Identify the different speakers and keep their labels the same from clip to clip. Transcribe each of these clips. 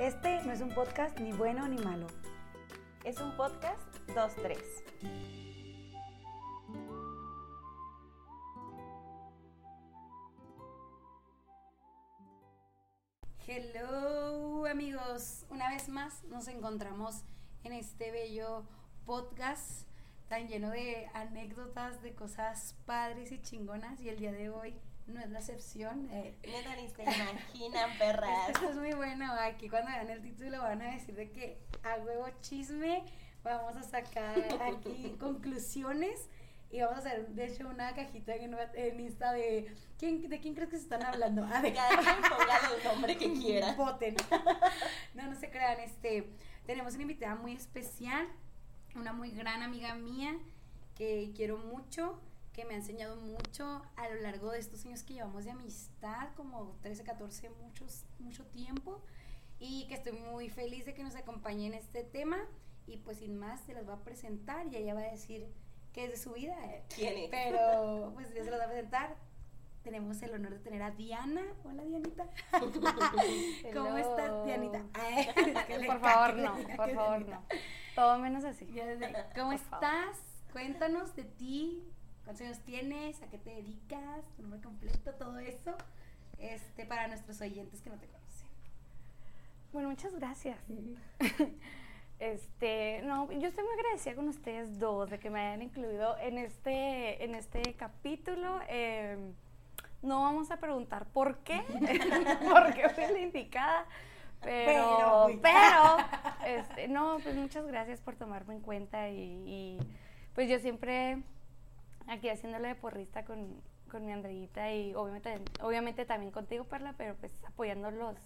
Speaker 1: Este no es un podcast ni bueno ni malo.
Speaker 2: Es un podcast 2-3.
Speaker 1: Hello amigos, una vez más nos encontramos en este bello podcast tan lleno de anécdotas, de cosas padres y chingonas y el día de hoy no es la excepción. Eh,
Speaker 2: Neta, ni se imaginan, perras.
Speaker 1: Esto es muy bueno, aquí cuando vean el título van a decir de que a huevo chisme vamos a sacar aquí conclusiones y vamos a hacer de hecho una cajita en, en Insta de ¿quién, de quién crees que se están hablando.
Speaker 2: Ah, de cada quien ponga el nombre que quiera.
Speaker 1: Voten. No, no se crean, este tenemos una invitada muy especial, una muy gran amiga mía que quiero mucho que me ha enseñado mucho a lo largo de estos años que llevamos de amistad, como 13, 14, muchos, mucho tiempo, y que estoy muy feliz de que nos acompañe en este tema. Y pues sin más, se las va a presentar y ella va a decir qué es de su vida.
Speaker 2: ¿Quién es?
Speaker 1: Pero pues ya se las va a presentar. Tenemos el honor de tener a Diana. Hola, Dianita. ¿Cómo estás, Dianita?
Speaker 3: por favor, no, por favor, no. Todo menos así.
Speaker 1: ¿Cómo estás? Cuéntanos de ti, cuántos años tienes, a qué te dedicas, tu nombre completo, todo eso, este, para nuestros oyentes que no te conocen.
Speaker 3: Bueno, muchas gracias. Este, no, yo estoy muy agradecida con ustedes dos de que me hayan incluido en este, en este capítulo. Em, no vamos a preguntar por qué, porque fui la indicada, pero, pero, este, no, pues muchas gracias por tomarme en cuenta y, y pues yo siempre aquí haciéndole de porrista con, con mi Andreita y obviamente, obviamente también contigo, Perla, pero pues apoyando los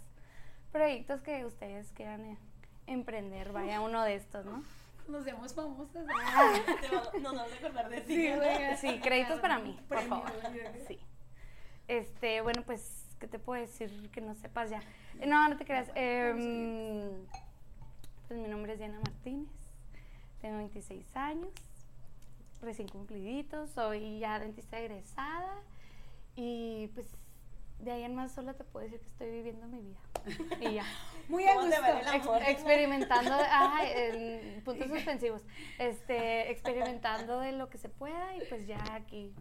Speaker 3: proyectos que ustedes quieran eh, emprender, vaya uno de estos, ¿no?
Speaker 1: Nos vemos famosas.
Speaker 2: no nos vamos a acordar de
Speaker 3: ti. Sí, sí, créditos para mí, por favor. Sí. Este, bueno, pues, ¿qué te puedo decir que no sepas ya? No, no te creas. Eh, pues mi nombre es Diana Martínez, tengo 26 años recién cumpliditos, soy ya dentista egresada y pues de ahí en más solo te puedo decir que estoy viviendo mi vida. Y ya.
Speaker 1: Muy a gusto.
Speaker 3: experimentando, en puntos suspensivos, este, experimentando de lo que se pueda y pues ya aquí.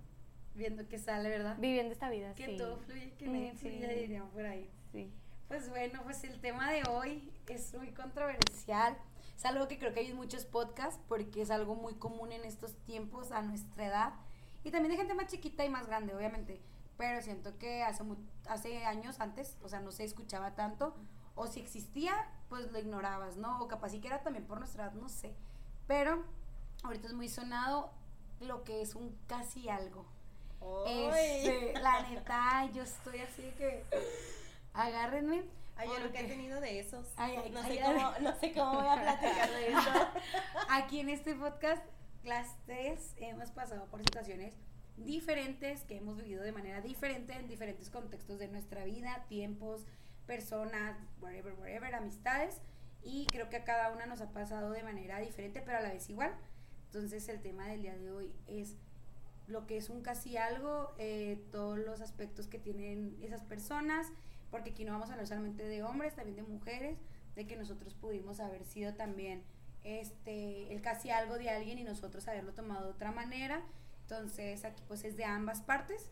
Speaker 1: Viendo que sale, ¿verdad?
Speaker 3: Viviendo esta vida,
Speaker 1: que todo fluye, que mm, fluye, diríamos por ahí.
Speaker 3: Sí.
Speaker 1: Pues bueno, pues el tema de hoy es muy controversial. Es algo que creo que hay en muchos podcasts porque es algo muy común en estos tiempos a nuestra edad. Y también de gente más chiquita y más grande, obviamente. Pero siento que hace, hace años antes, o sea, no se escuchaba tanto. O si existía, pues lo ignorabas, ¿no? O capaz sí que era también por nuestra edad, no sé. Pero ahorita es muy sonado lo que es un casi algo. Este, la neta, yo estoy así que agárrenme
Speaker 2: Ay, yo nunca he tenido de esos. no, sé cómo, no sé cómo voy a platicar de eso.
Speaker 1: Aquí en este podcast, las tres hemos pasado por situaciones diferentes que hemos vivido de manera diferente en diferentes contextos de nuestra vida, tiempos, personas, whatever, whatever, amistades. Y creo que a cada una nos ha pasado de manera diferente, pero a la vez igual. Entonces el tema del día de hoy es lo que es un casi algo, eh, todos los aspectos que tienen esas personas porque aquí no vamos a hablar solamente de hombres, también de mujeres, de que nosotros pudimos haber sido también este, el casi algo de alguien y nosotros haberlo tomado de otra manera. Entonces aquí pues es de ambas partes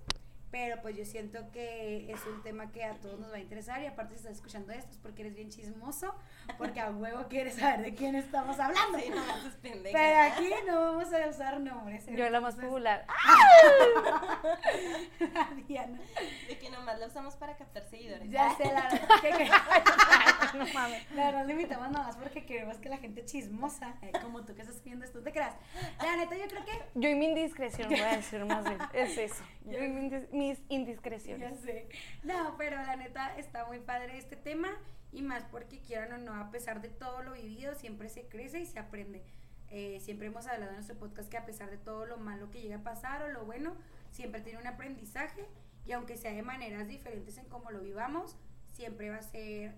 Speaker 1: pero pues yo siento que es un tema que a todos nos va a interesar y aparte si estás escuchando esto es porque eres bien chismoso, porque a huevo quieres saber de quién estamos hablando.
Speaker 2: Sí, no
Speaker 1: Pero aquí no vamos a usar nombres.
Speaker 3: Yo la más popular.
Speaker 1: Diana.
Speaker 2: De que nomás la usamos para captar seguidores.
Speaker 1: Ya sé, la verdad. Que, no mames. La verdad lo invitamos nomás porque queremos que la gente chismosa, eh, como tú que estás viendo esto, te creas. La neta, yo creo que...
Speaker 3: Yo y mi indiscreción voy a decir más bien. Es eso. Yo y mi indiscreción mis indiscreciones.
Speaker 1: Ya sé. No, pero la neta está muy padre este tema y más porque quieran o no, a pesar de todo lo vivido, siempre se crece y se aprende. Eh, siempre hemos hablado en nuestro podcast que a pesar de todo lo malo que llega a pasar o lo bueno, siempre tiene un aprendizaje y aunque sea de maneras diferentes en cómo lo vivamos, siempre va a ser,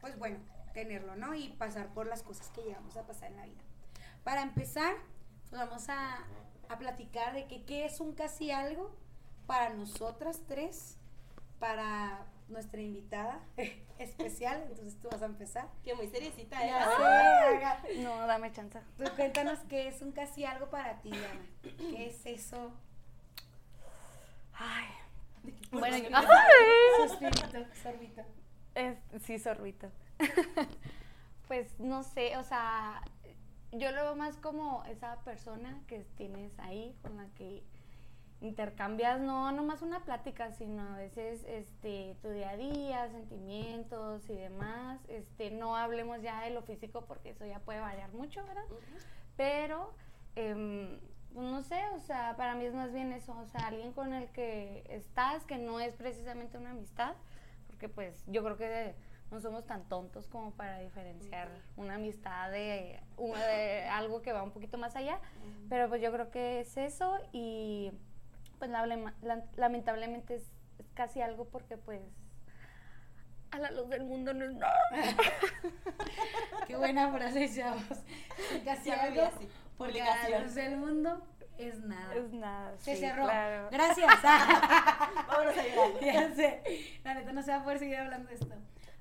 Speaker 1: pues bueno, tenerlo, ¿no? Y pasar por las cosas que llegamos a pasar en la vida. Para empezar, pues vamos a, a platicar de que qué es un casi algo para nosotras tres, para nuestra invitada especial, entonces tú vas a empezar.
Speaker 2: Que muy seriecita, ¿eh?
Speaker 3: No, dame chance.
Speaker 1: Tú cuéntanos qué es un casi algo para ti, Ana. ¿Qué es eso?
Speaker 3: Ay. Bueno, yo...
Speaker 1: Suspirito, sorbito.
Speaker 3: sí, sorbito. pues no sé, o sea, yo lo veo más como esa persona que tienes ahí con la que intercambias no nomás una plática, sino a veces este tu día a día, sentimientos y demás. Este, no hablemos ya de lo físico porque eso ya puede variar mucho, ¿verdad? Pero pues, no sé, o sea, para mí es más bien eso, o sea, alguien con el que estás, que no es precisamente una amistad, porque pues yo creo que no somos tan tontos como para diferenciar una amistad de, de, algo que va un poquito más allá, pero pues yo creo que es eso y pues lamentablemente es, casi algo porque pues a la luz del mundo no es nada.
Speaker 1: Qué buena frase, chavos. Casi algo así. porque a la luz del mundo es nada.
Speaker 3: Es nada.
Speaker 1: Se cerró. Gracias.
Speaker 2: Vámonos a llorar.
Speaker 1: Ya sé. La neta no se va a poder seguir hablando de esto.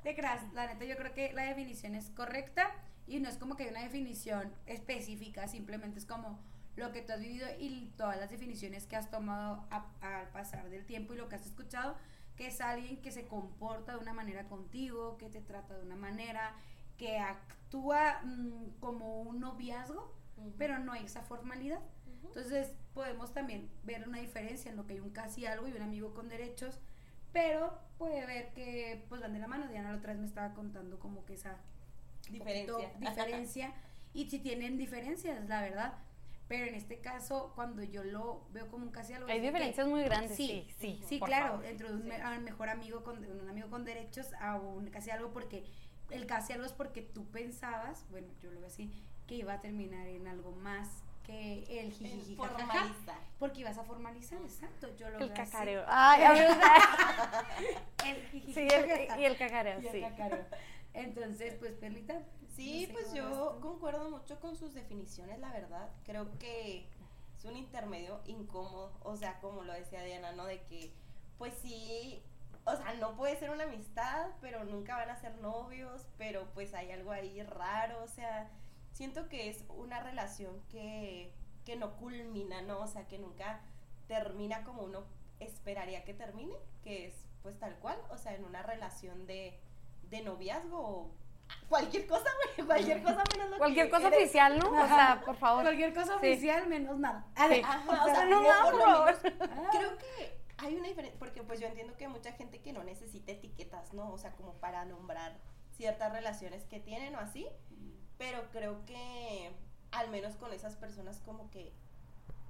Speaker 1: De crash, la neta yo creo que la definición es correcta y no es como que hay una definición específica, simplemente es como lo que tú has vivido y todas las definiciones que has tomado al pasar del tiempo y lo que has escuchado, que es alguien que se comporta de una manera contigo, que te trata de una manera, que actúa mm, como un noviazgo, pero no hay esa formalidad. Entonces podemos también ver una diferencia en lo que hay un casi algo y un amigo con derechos, pero puede ver que pues van de la mano. Diana la otra vez me estaba contando como que esa
Speaker 2: diferencia.
Speaker 1: diferencia y si tienen diferencias, la verdad. Pero en este caso, cuando yo lo veo como un casi algo...
Speaker 3: Hay diferencias muy grandes, sí.
Speaker 1: Sí, sí, claro, dentro de un, mejor amigo, con, un amigo con derechos a un casi algo porque... El casi algo es porque tú pensabas, bueno, yo lo veo así, que iba a terminar en algo más que el jijiji
Speaker 2: formalizar.
Speaker 1: porque ibas a formalizar exacto yo lo
Speaker 3: el
Speaker 1: veo
Speaker 3: cacareo.
Speaker 1: Así.
Speaker 3: ay el sí, y el cacareo sí.
Speaker 1: entonces pues Perlita
Speaker 2: Sí, pues yo concuerdo mucho con sus definiciones, la verdad. Creo que es un intermedio incómodo, o sea, como lo decía Diana, ¿no? De que, pues sí, o sea, no puede ser una amistad, pero nunca van a ser novios, pero pues hay algo ahí raro, o sea, siento que es una relación que, que no culmina, ¿no? O sea, que nunca termina como uno esperaría que termine, que es pues tal cual, o sea, en una relación de, de noviazgo cualquier cosa, güey, cualquier cosa menos lo
Speaker 3: Cualquier cosa oficial, ¿no? O sea, por favor.
Speaker 1: Cualquier cosa oficial menos nada.
Speaker 2: o, sea, no, nada, por favor. Creo que hay una diferencia, porque pues yo entiendo que hay mucha gente que no necesita etiquetas, ¿no? O sea, como para nombrar ciertas relaciones que tienen o así, pero creo que al menos con esas personas como que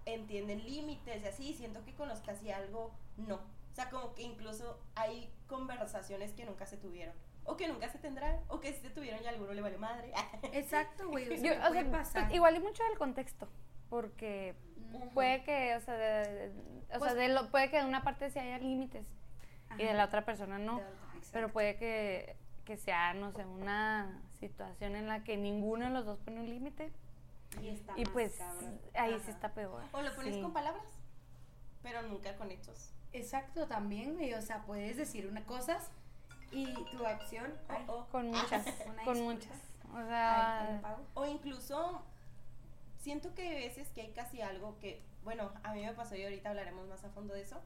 Speaker 2: entienden límites y así, siento que con los hacía algo, no. O sea, como que incluso hay conversaciones que nunca se tuvieron o que nunca se tendrá, o que si se tuvieron y a alguno le vale madre.
Speaker 1: Exacto, güey. O sea, pasar.
Speaker 3: Pues, igual y mucho del contexto, porque puede que, o sea, de, o sea pues de puede que de una parte sí haya límites y de la otra persona no, pero puede que, que sea, no sé, una situación en la que ninguno de los dos pone un límite. Y, está y pues ahí sí está peor.
Speaker 2: O lo pones con palabras, pero nunca con hechos.
Speaker 1: Exacto, también, güey. O sea, puedes decir una cosas y tu acción
Speaker 3: con muchas, con muchas. O sea,
Speaker 2: o incluso siento que hay veces que hay casi algo que, bueno, a mí me pasó y ahorita hablaremos más a fondo de eso,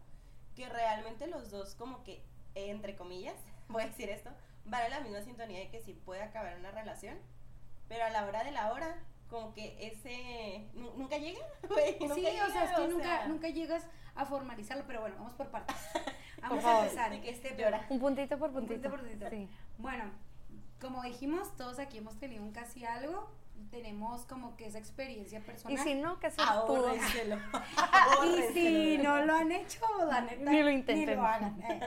Speaker 2: que realmente los dos como que, entre comillas, voy a decir esto, van en la misma sintonía de que sí puede acabar una relación, pero a la hora de la hora, como que ese, nunca llega,
Speaker 1: sí, o sea, es que nunca, nunca llegas a formalizarlo, pero bueno, vamos por partes. Vamos a empezar. Este,
Speaker 3: un puntito por puntito.
Speaker 1: por puntito. Sí. Bueno, como dijimos, todos aquí hemos tenido un casi algo. Tenemos como que esa experiencia personal.
Speaker 3: Y si no, que se
Speaker 1: Y si no lo han hecho, la neta,
Speaker 3: ni lo intenten.
Speaker 1: Ni lo hagan. Eh.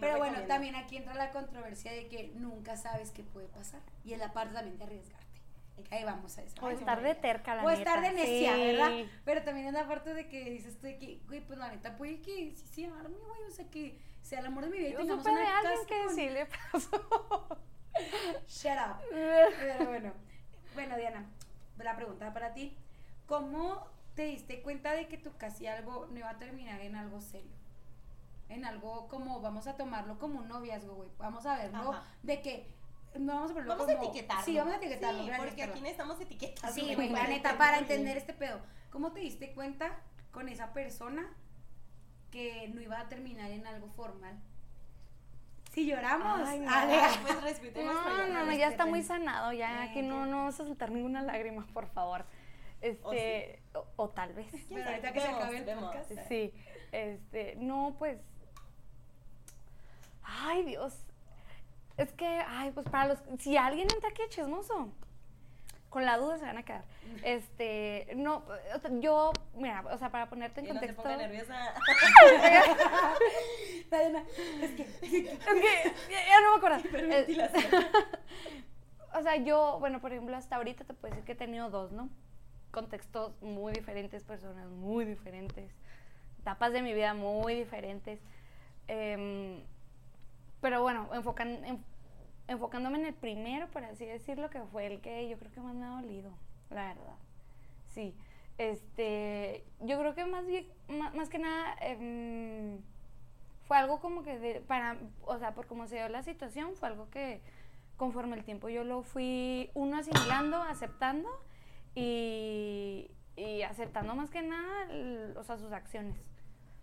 Speaker 1: Pero bueno, también aquí entra la controversia de que nunca sabes qué puede pasar. Y es la parte también de arriesgar. Ahí vamos a eso.
Speaker 3: O estar de terca, la
Speaker 1: O estar de necia, ¿verdad? Pero también es la parte de que dices tú de que, güey, pues la neta puede que sí sí arme, güey, o sea, que sea el amor de mi vida y tengamos una
Speaker 3: de alguien que sí le pasó.
Speaker 1: Shut up. Pero bueno. Bueno, Diana, la pregunta para ti. ¿Cómo te diste cuenta de que tu casi algo no iba a terminar en algo serio? en algo como, vamos a tomarlo como un noviazgo, güey. Vamos a verlo de que no vamos a ponerlo
Speaker 2: vamos
Speaker 1: como...
Speaker 2: a etiquetarlo.
Speaker 1: Sí, vamos a etiquetarlo.
Speaker 2: Sí, porque aquí necesitamos etiquetas.
Speaker 1: Sí, güey, la neta, para entender este pedo. ¿Cómo te diste cuenta con esa persona que no iba a terminar en algo formal? Si lloramos.
Speaker 3: Ay, no.
Speaker 1: a ver.
Speaker 2: Pues respetemos
Speaker 3: No, no, no, ya está muy sanado, ya
Speaker 1: Eh,
Speaker 3: aquí no, no vamos a soltar ninguna lágrima, por favor. Este, o, o tal vez.
Speaker 1: Pero ahorita que se acabe el
Speaker 2: vemos.
Speaker 1: podcast.
Speaker 3: Sí, este, no, pues. Ay, Dios. Es que, ay, pues para los. Si alguien entra aquí chismoso, con la duda se van a quedar. Este, no, o sea, yo, mira, o sea, para ponerte en
Speaker 2: no se
Speaker 3: contexto.
Speaker 2: ponga nerviosa.
Speaker 1: Es que
Speaker 3: Es que ya, no me acuerdo.
Speaker 2: Hiperventilación.
Speaker 3: o sea, yo, bueno, por ejemplo, hasta ahorita te puedo decir que he tenido dos, ¿no? Contextos muy diferentes, personas muy diferentes, etapas de mi vida muy diferentes. Em, pero bueno, enfocan, en- enfocándome en el primero, por así decirlo, que fue el que yo creo que más me ha dolido, la verdad. Sí. Este, yo creo que más más, que nada, em, fue algo como que de- para, o sea, por cómo se dio la situación, fue algo que conforme el tiempo yo lo fui, uno asimilando, aceptando y, aceptando más que nada, o sea, sus acciones.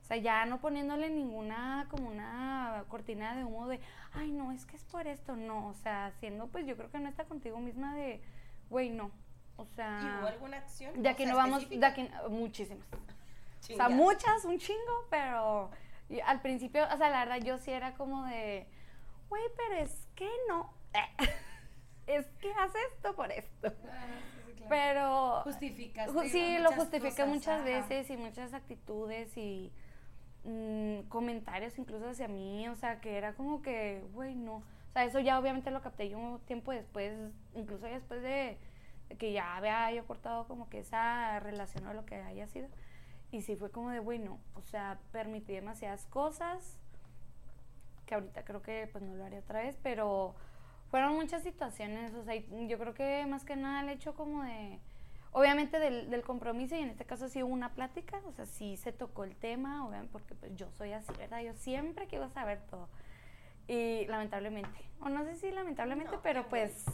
Speaker 3: O sea, ya no poniéndole ninguna, como una cortina de humo de, ay, no, es que es por esto, no. O sea, haciendo, pues yo creo que no está contigo misma de, güey, no. O sea,
Speaker 2: ¿Y hubo alguna acción?
Speaker 3: de
Speaker 2: O
Speaker 3: aquí
Speaker 2: sea,
Speaker 3: no vamos, de aquí, muchísimas. O sea, muchas, un chingo, pero al principio, o sea, la verdad yo sí era como de, güey, pero es que no. es que hace esto por esto.
Speaker 1: Ah, sí, sí, claro.
Speaker 3: Pero
Speaker 1: Justificaste
Speaker 3: ju- sí, lo justifiqué
Speaker 1: cosas,
Speaker 3: muchas
Speaker 1: ajá.
Speaker 3: veces y muchas actitudes y mm, comentarios incluso hacia mí, o sea, que era como que, güey, no. O sea, eso ya obviamente lo capté yo un tiempo después, incluso después de, de que ya había yo cortado como que esa relación o lo que haya sido. Y sí fue como de, güey, no. O sea, permití demasiadas cosas que ahorita creo que pues no lo haría otra vez, pero fueron muchas situaciones, o sea, yo creo que más que nada el hecho como de, obviamente del, del compromiso y en este caso sí hubo una plática, o sea, sí se tocó el tema, obviamente porque pues yo soy así, ¿verdad? Yo siempre quiero saber todo. Y lamentablemente, o no sé si lamentablemente,
Speaker 2: No,
Speaker 3: pero pues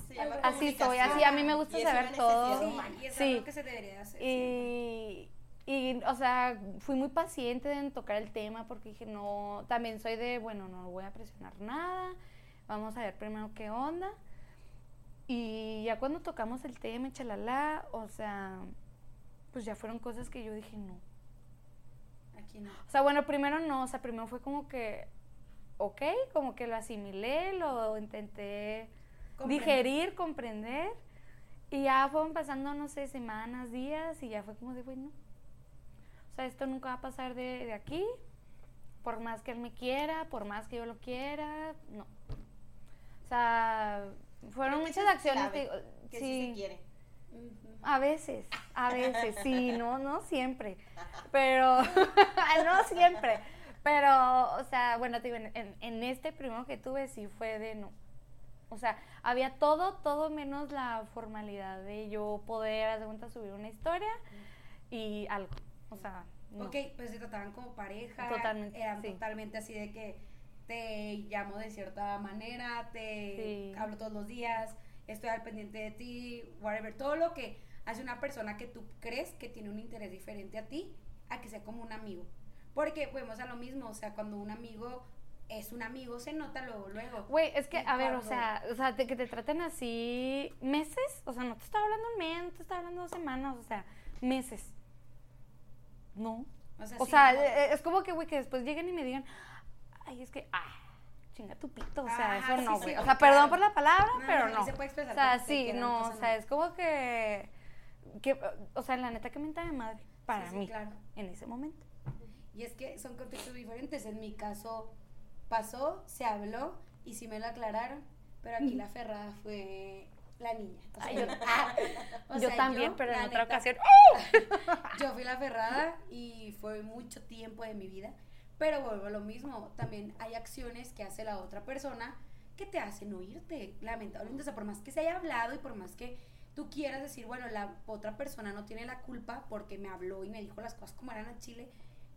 Speaker 3: así soy, así a mí me gusta saber todo.
Speaker 1: y es
Speaker 3: Sí.
Speaker 1: algo que se debería de hacer.
Speaker 3: Y, y, o sea, fui muy paciente en tocar el tema porque dije, no, también soy de, bueno, no voy a presionar nada, vamos a ver primero qué onda. Y ya cuando tocamos el tema, chalala, o sea, pues ya fueron cosas que yo dije, no.
Speaker 1: Aquí no.
Speaker 3: O sea, bueno, primero no, o sea, primero fue como que, ok, como que lo asimilé, lo intenté
Speaker 1: Comprender.
Speaker 3: digerir, comprender. Y ya fueron pasando, no sé, semanas, días, y ya fue como de, bueno, o sea, esto nunca va a pasar de, de aquí, por más que él me quiera, por más que yo lo quiera, no. O sea, fueron muchas acciones, te
Speaker 2: Que sí.
Speaker 3: sí,
Speaker 2: se quiere.
Speaker 3: A veces, a veces, sí, no, no siempre, pero, no siempre, pero, o sea, bueno, te digo, en, en- en este primero que tuve sí fue de no, o sea, había todo, todo menos la formalidad de yo poder, de cuenta, subir una historia y algo, o sea, no.
Speaker 1: Ok, pues se trataban como pareja.
Speaker 3: Totalmente,
Speaker 1: Eran
Speaker 3: sí.
Speaker 1: totalmente así de que te llamo de cierta manera, te
Speaker 3: Sí.
Speaker 1: hablo todos los días, estoy al pendiente de ti, whatever. Todo lo que hace una persona que tú crees que tiene un interés diferente a ti, a que sea como un amigo. Porque podemos a lo mismo, o sea, cuando un amigo es un amigo, se nota luego, luego.
Speaker 3: Güey, es que, a ver, o sea, o sea, de que te traten así meses, o sea, no te estaba hablando un mes, no te estaba hablando dos semanas, o sea, meses. No.
Speaker 1: O sea,
Speaker 3: O
Speaker 1: sí,
Speaker 3: sea,
Speaker 1: no.
Speaker 3: eh, es como que, güey, que después lleguen y me digan, ay, es que, ah, chinga tu pito, o sea,
Speaker 1: Ajá,
Speaker 3: eso no, güey.
Speaker 1: sí,
Speaker 3: o sea,
Speaker 1: claro.
Speaker 3: perdón por la palabra,
Speaker 1: No,
Speaker 3: pero
Speaker 1: no,
Speaker 3: no.
Speaker 1: se puede expresar
Speaker 3: o sea, sí,
Speaker 1: no
Speaker 3: o sea, es como que, que, o sea, la neta que menta de madre para
Speaker 1: Sí, sí,
Speaker 3: mí,
Speaker 1: claro.
Speaker 3: en ese momento.
Speaker 1: Y es que son contextos diferentes. En mi caso pasó, se habló y sí me lo aclararon, pero aquí la ferrada fue la niña. O sea,
Speaker 3: Ay, yo-
Speaker 1: ah, o
Speaker 3: yo
Speaker 1: sea,
Speaker 3: también, pero en otra
Speaker 1: neta,
Speaker 3: ocasión.
Speaker 1: Yo fui la ferrada y fue mucho tiempo de mi vida, pero vuelvo a lo mismo. También hay acciones que hace la otra persona que te hacen oírte, lamentablemente. O sea, por más que se haya hablado y por más que tú quieras decir, bueno, la otra persona no tiene la culpa porque me habló y me dijo las cosas como eran a Chile,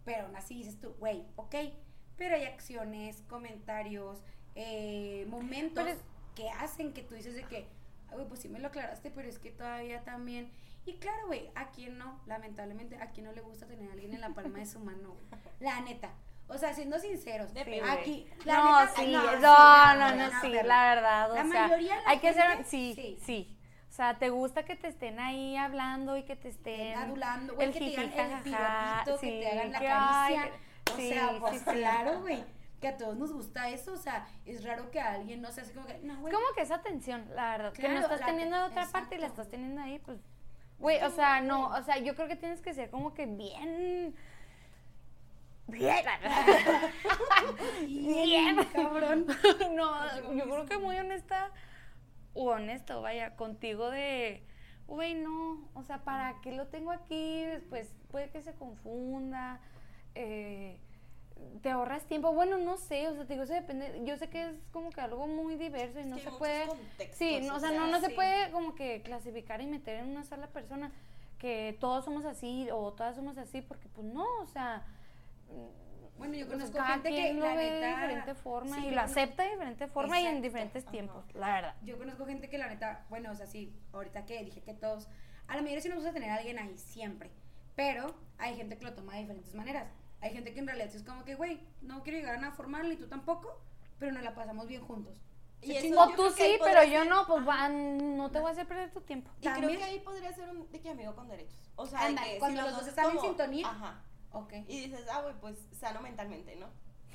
Speaker 1: pero aún así dices tú, güey, ok, pero hay acciones, comentarios, eh, momentos que hacen que tú dices de que, güey, pues sí me lo aclaraste, pero es que todavía también... Y claro, güey, a quien no, lamentablemente, a quien no le gusta tener a alguien en la palma de su mano. La neta. O sea, siendo sinceros, aquí,
Speaker 3: la no, neta, sí, no, no, no, no, sí, la verdad, o
Speaker 1: la
Speaker 3: sea,
Speaker 1: mayoría de la
Speaker 3: hay que ser, sí, sí, O sea, te gusta que te estén ahí hablando y que te estén
Speaker 1: adulando, güey,
Speaker 3: el
Speaker 1: que te digan el piropito,
Speaker 3: sí,
Speaker 1: que te hagan la
Speaker 3: que,
Speaker 1: caricia.
Speaker 3: ay,
Speaker 1: o
Speaker 3: sí,
Speaker 1: sea, pues
Speaker 3: sí, sí.
Speaker 1: claro, güey. Que a todos nos gusta eso, o sea, es raro que a alguien no se hace como que, no, güey.
Speaker 3: Es como que esa atención, la verdad, que no estás
Speaker 1: la-
Speaker 3: teniendo de otra parte y la estás teniendo ahí, pues, güey, o sea, no, o sea, yo creo que tienes que ser como que bien, bien, bien,
Speaker 1: cabrón.
Speaker 3: no, yo creo que muy honesta, o honesto, vaya, contigo de, güey, no, o sea, ¿para qué lo tengo aquí? Después puede que se confunda, eh, te ahorras tiempo, bueno, no sé, o sea, te digo, eso depende, yo sé que es como que algo muy diverso y
Speaker 2: Es
Speaker 3: no se puede, sí, no, o sea, no, no se puede como que clasificar y meter en una sola persona que todos somos así o todas somos así, porque pues no, o sea,
Speaker 1: Bueno, yo
Speaker 3: sea,
Speaker 1: conozco gente que
Speaker 3: lo
Speaker 1: la
Speaker 3: ve de
Speaker 1: neta,
Speaker 3: diferente forma
Speaker 1: sí,
Speaker 3: y
Speaker 1: yo
Speaker 3: lo acepta de diferente forma y en
Speaker 1: Exacto,
Speaker 3: diferentes
Speaker 2: ajá.
Speaker 3: tiempos, la verdad.
Speaker 1: Yo conozco gente que la neta, bueno, o sea, sí, ahorita que dije que todos, a la mayoría sí nos gusta tener a alguien ahí siempre, pero hay gente que lo toma de diferentes maneras. Hay gente que en realidad es como que, güey, no quiero llegar a nada formal y tú tampoco, pero nos la pasamos bien juntos.
Speaker 2: Y eso.
Speaker 3: O
Speaker 2: yo
Speaker 3: tú
Speaker 2: creo
Speaker 3: sí, pero yo
Speaker 2: ser-
Speaker 3: no, pues va, no te voy a hacer perder tu tiempo.
Speaker 2: Y creo
Speaker 1: También-
Speaker 2: que ahí podría ser un de que amigo con derechos. O sea, de
Speaker 1: Anda,
Speaker 2: que
Speaker 1: cuando
Speaker 2: si
Speaker 1: los dos
Speaker 2: es
Speaker 1: están en
Speaker 2: como-
Speaker 1: sintonía.
Speaker 2: Ajá.
Speaker 1: Ok.
Speaker 2: Y dices, ah, güey, pues sano mentalmente, ¿no?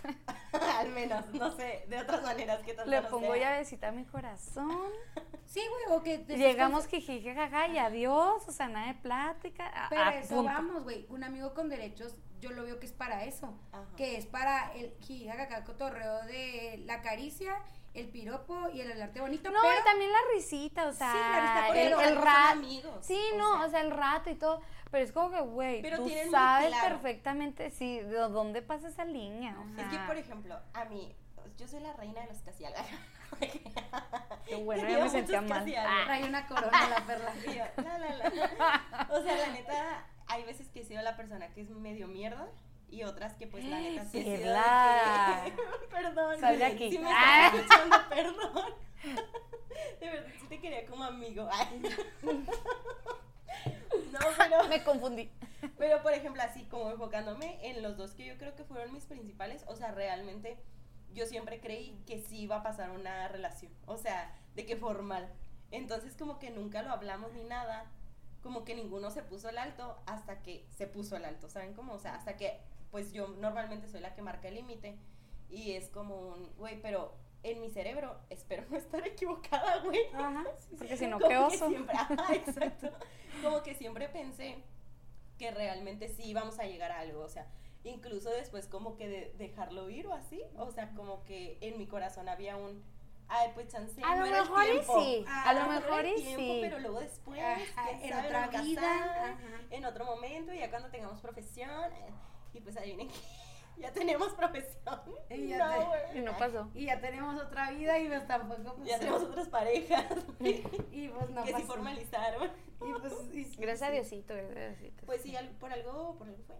Speaker 2: Al menos, no sé, de otras maneras que tal
Speaker 3: Le pongo
Speaker 2: sea.
Speaker 3: llavecita a mi corazón.
Speaker 1: Sí, güey, o que... te-
Speaker 3: Llegamos jijiji, jaja, y adiós, o sea, nada de plática. a-
Speaker 1: Pero
Speaker 3: a
Speaker 1: eso
Speaker 3: punto.
Speaker 1: vamos, güey. Un amigo con derechos, yo lo veo que es para eso.
Speaker 2: Ajá.
Speaker 1: Que es para el jijajaja cotorreo de la caricia, el piropo y el hablarte bonito.
Speaker 3: No,
Speaker 1: pero
Speaker 3: y también la risita, o sea,
Speaker 1: Sí, la risita,
Speaker 3: el, rato. Sí,
Speaker 2: o
Speaker 3: no,
Speaker 2: sea.
Speaker 3: o sea, el rato y todo. Pero es como que, güey, tú
Speaker 2: tienen
Speaker 3: sabes
Speaker 2: claro.
Speaker 3: perfectamente, sí, de dónde pasa esa línea. O sea,
Speaker 2: Es que, por ejemplo, a mí, yo soy la reina de los casi algo.
Speaker 3: Qué bueno, ya me sentía mal. Ah.
Speaker 1: trae una corona la perla.
Speaker 2: Y yo, la, la, la. O sea, la neta, hay veces que he sido la persona que es medio mierda y otras que, pues, la neta, sí he sido de
Speaker 3: Perla.
Speaker 2: que- Perdón.
Speaker 3: Sal de aquí.
Speaker 2: Sí me
Speaker 3: Ah.
Speaker 2: estás escuchando, perdón. De verdad, sí te quería como amigo. Ay. No, pero...
Speaker 3: Me confundí.
Speaker 2: Pero, por ejemplo, así como enfocándome en los dos que yo creo que fueron mis principales, o sea, realmente yo siempre creí que sí iba a pasar una relación, o sea, de que formal. Entonces, como que nunca lo hablamos ni nada, como que ninguno se puso el alto hasta que se puso el alto, ¿saben cómo? O sea, hasta que, pues yo normalmente soy la que marca el límite y es como un, güey, pero en mi cerebro, espero no estar equivocada, güey.
Speaker 1: Ajá.
Speaker 3: Porque si no,
Speaker 2: Como
Speaker 3: qué
Speaker 2: que
Speaker 3: oso.
Speaker 2: siempre- ajá, exacto. Como que siempre pensé que realmente sí íbamos a llegar a algo, o sea, incluso después como que de dejarlo ir o así, o sea, como que en mi corazón había un, ay, pues chance,
Speaker 3: A
Speaker 2: no
Speaker 3: lo mejor y sí,
Speaker 1: Ah,
Speaker 3: a lo
Speaker 2: era
Speaker 3: mejor y
Speaker 2: tiempo,
Speaker 3: sí.
Speaker 2: Pero luego después,
Speaker 1: Ajá, en
Speaker 2: sabe,
Speaker 1: otra vida, ajá.
Speaker 2: en otro momento, ya cuando tengamos profesión, eh, y pues adivinen que ya tenemos profesión.
Speaker 1: Y ya te-
Speaker 2: güey.
Speaker 3: Y no pasó.
Speaker 1: Y ya tenemos otra vida y pues tampoco pasó.
Speaker 2: Ya tenemos otras parejas
Speaker 1: Y pues no
Speaker 2: que sí
Speaker 1: pasó.
Speaker 2: formalizaron.
Speaker 1: Y pues, y sí,
Speaker 3: Gracias a. Diosito, gracias a Diosito.
Speaker 2: Pues sí, por algo, por algo fue.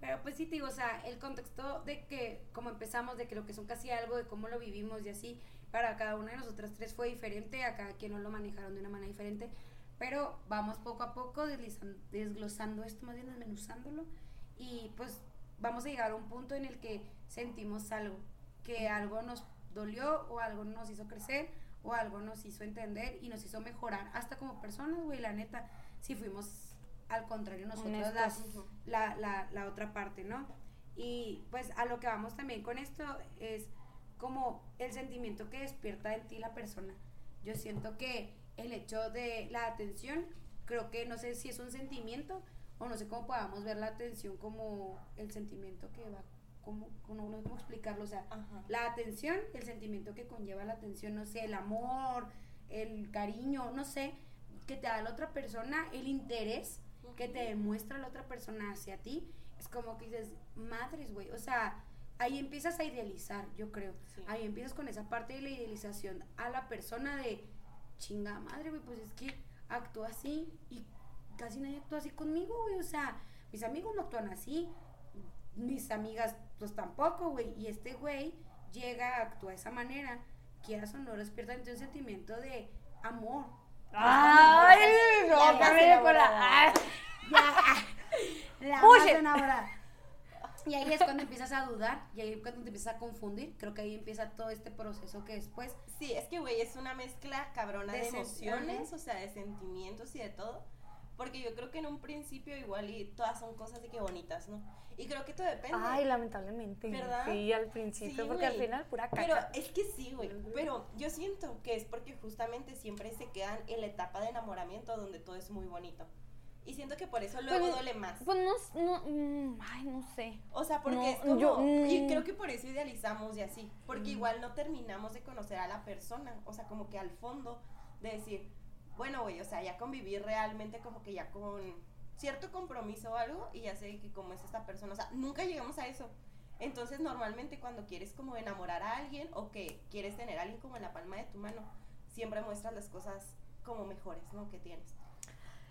Speaker 1: Pero pues sí te digo, o sea, el contexto de que, como empezamos, de que lo que son casi algo, de cómo lo vivimos y así, para cada una de nosotras tres fue diferente, a cada quien no lo manejaron de una manera diferente, pero vamos poco a poco deslizan- desglosando esto, más bien desmenuzándolo, y pues vamos a llegar a un punto en el que sentimos algo, que algo nos dolió o algo nos hizo crecer o algo nos hizo entender y nos hizo mejorar hasta como personas, güey, la neta, si fuimos al contrario nosotros
Speaker 2: Ujú.
Speaker 1: la, la, la otra parte, ¿no? Y pues a lo que vamos también con esto es como el sentimiento que despierta en ti la persona. Yo siento que el hecho de la atención, creo que no sé si es un sentimiento o no sé cómo podamos ver la atención como el sentimiento que va, como, como no sé cómo explicarlo, o sea,
Speaker 2: Ajá.
Speaker 1: la atención, el sentimiento que conlleva la atención, no sé, el amor, el cariño, no sé, que te da la otra persona, el interés que te demuestra la otra persona hacia ti, es como que dices, madres, güey, o sea, ahí empiezas a idealizar, yo creo.
Speaker 2: Sí.
Speaker 1: Ahí empiezas con esa parte de la idealización a la persona de, chinga madre, güey, pues es que actúa así y casi nadie actúa así conmigo, güey, o sea, mis amigos no actúan así, mis amigas, pues tampoco, güey. Y este güey llega, actúa de esa manera, quieras o no, despierta un sentimiento de amor.
Speaker 3: Ay, no, que
Speaker 1: se
Speaker 3: me
Speaker 1: enamoró.
Speaker 3: la- ay.
Speaker 1: Ya, la. Y ahí es cuando empiezas a dudar, y ahí es cuando te empiezas a confundir. Creo que ahí empieza todo este proceso que después
Speaker 2: Sí, es que, güey, es una mezcla cabrona
Speaker 1: De
Speaker 2: de, emociones, o sea, de sentimientos y de todo. Porque yo creo que en un principio igual y todas son cosas de que bonitas, ¿no? Y creo que todo depende.
Speaker 3: Ay, lamentablemente.
Speaker 2: ¿Verdad?
Speaker 3: Sí, al principio,
Speaker 2: Sí,
Speaker 3: porque al final pura caca.
Speaker 2: Pero es que sí, güey. Pero yo siento que es porque justamente siempre se quedan en la etapa de enamoramiento donde todo es muy bonito. Y siento que por eso luego
Speaker 3: Pues,
Speaker 2: duele más.
Speaker 3: Pues no, no, mm, ay, no sé.
Speaker 2: O sea, porque
Speaker 3: No,
Speaker 2: es como.
Speaker 3: yo,
Speaker 2: y
Speaker 3: mm.
Speaker 2: creo que por eso idealizamos y así. Porque igual no terminamos de conocer a la persona. O sea, como que al fondo de decir, bueno, güey, o sea, ya convivir realmente como que ya con cierto compromiso o algo y ya sé que cómo es esta persona. O sea, nunca llegamos a eso. Entonces, normalmente cuando quieres como enamorar a alguien o que quieres tener a alguien como en la palma de tu mano, siempre muestras las cosas como mejores, ¿no? Que tienes.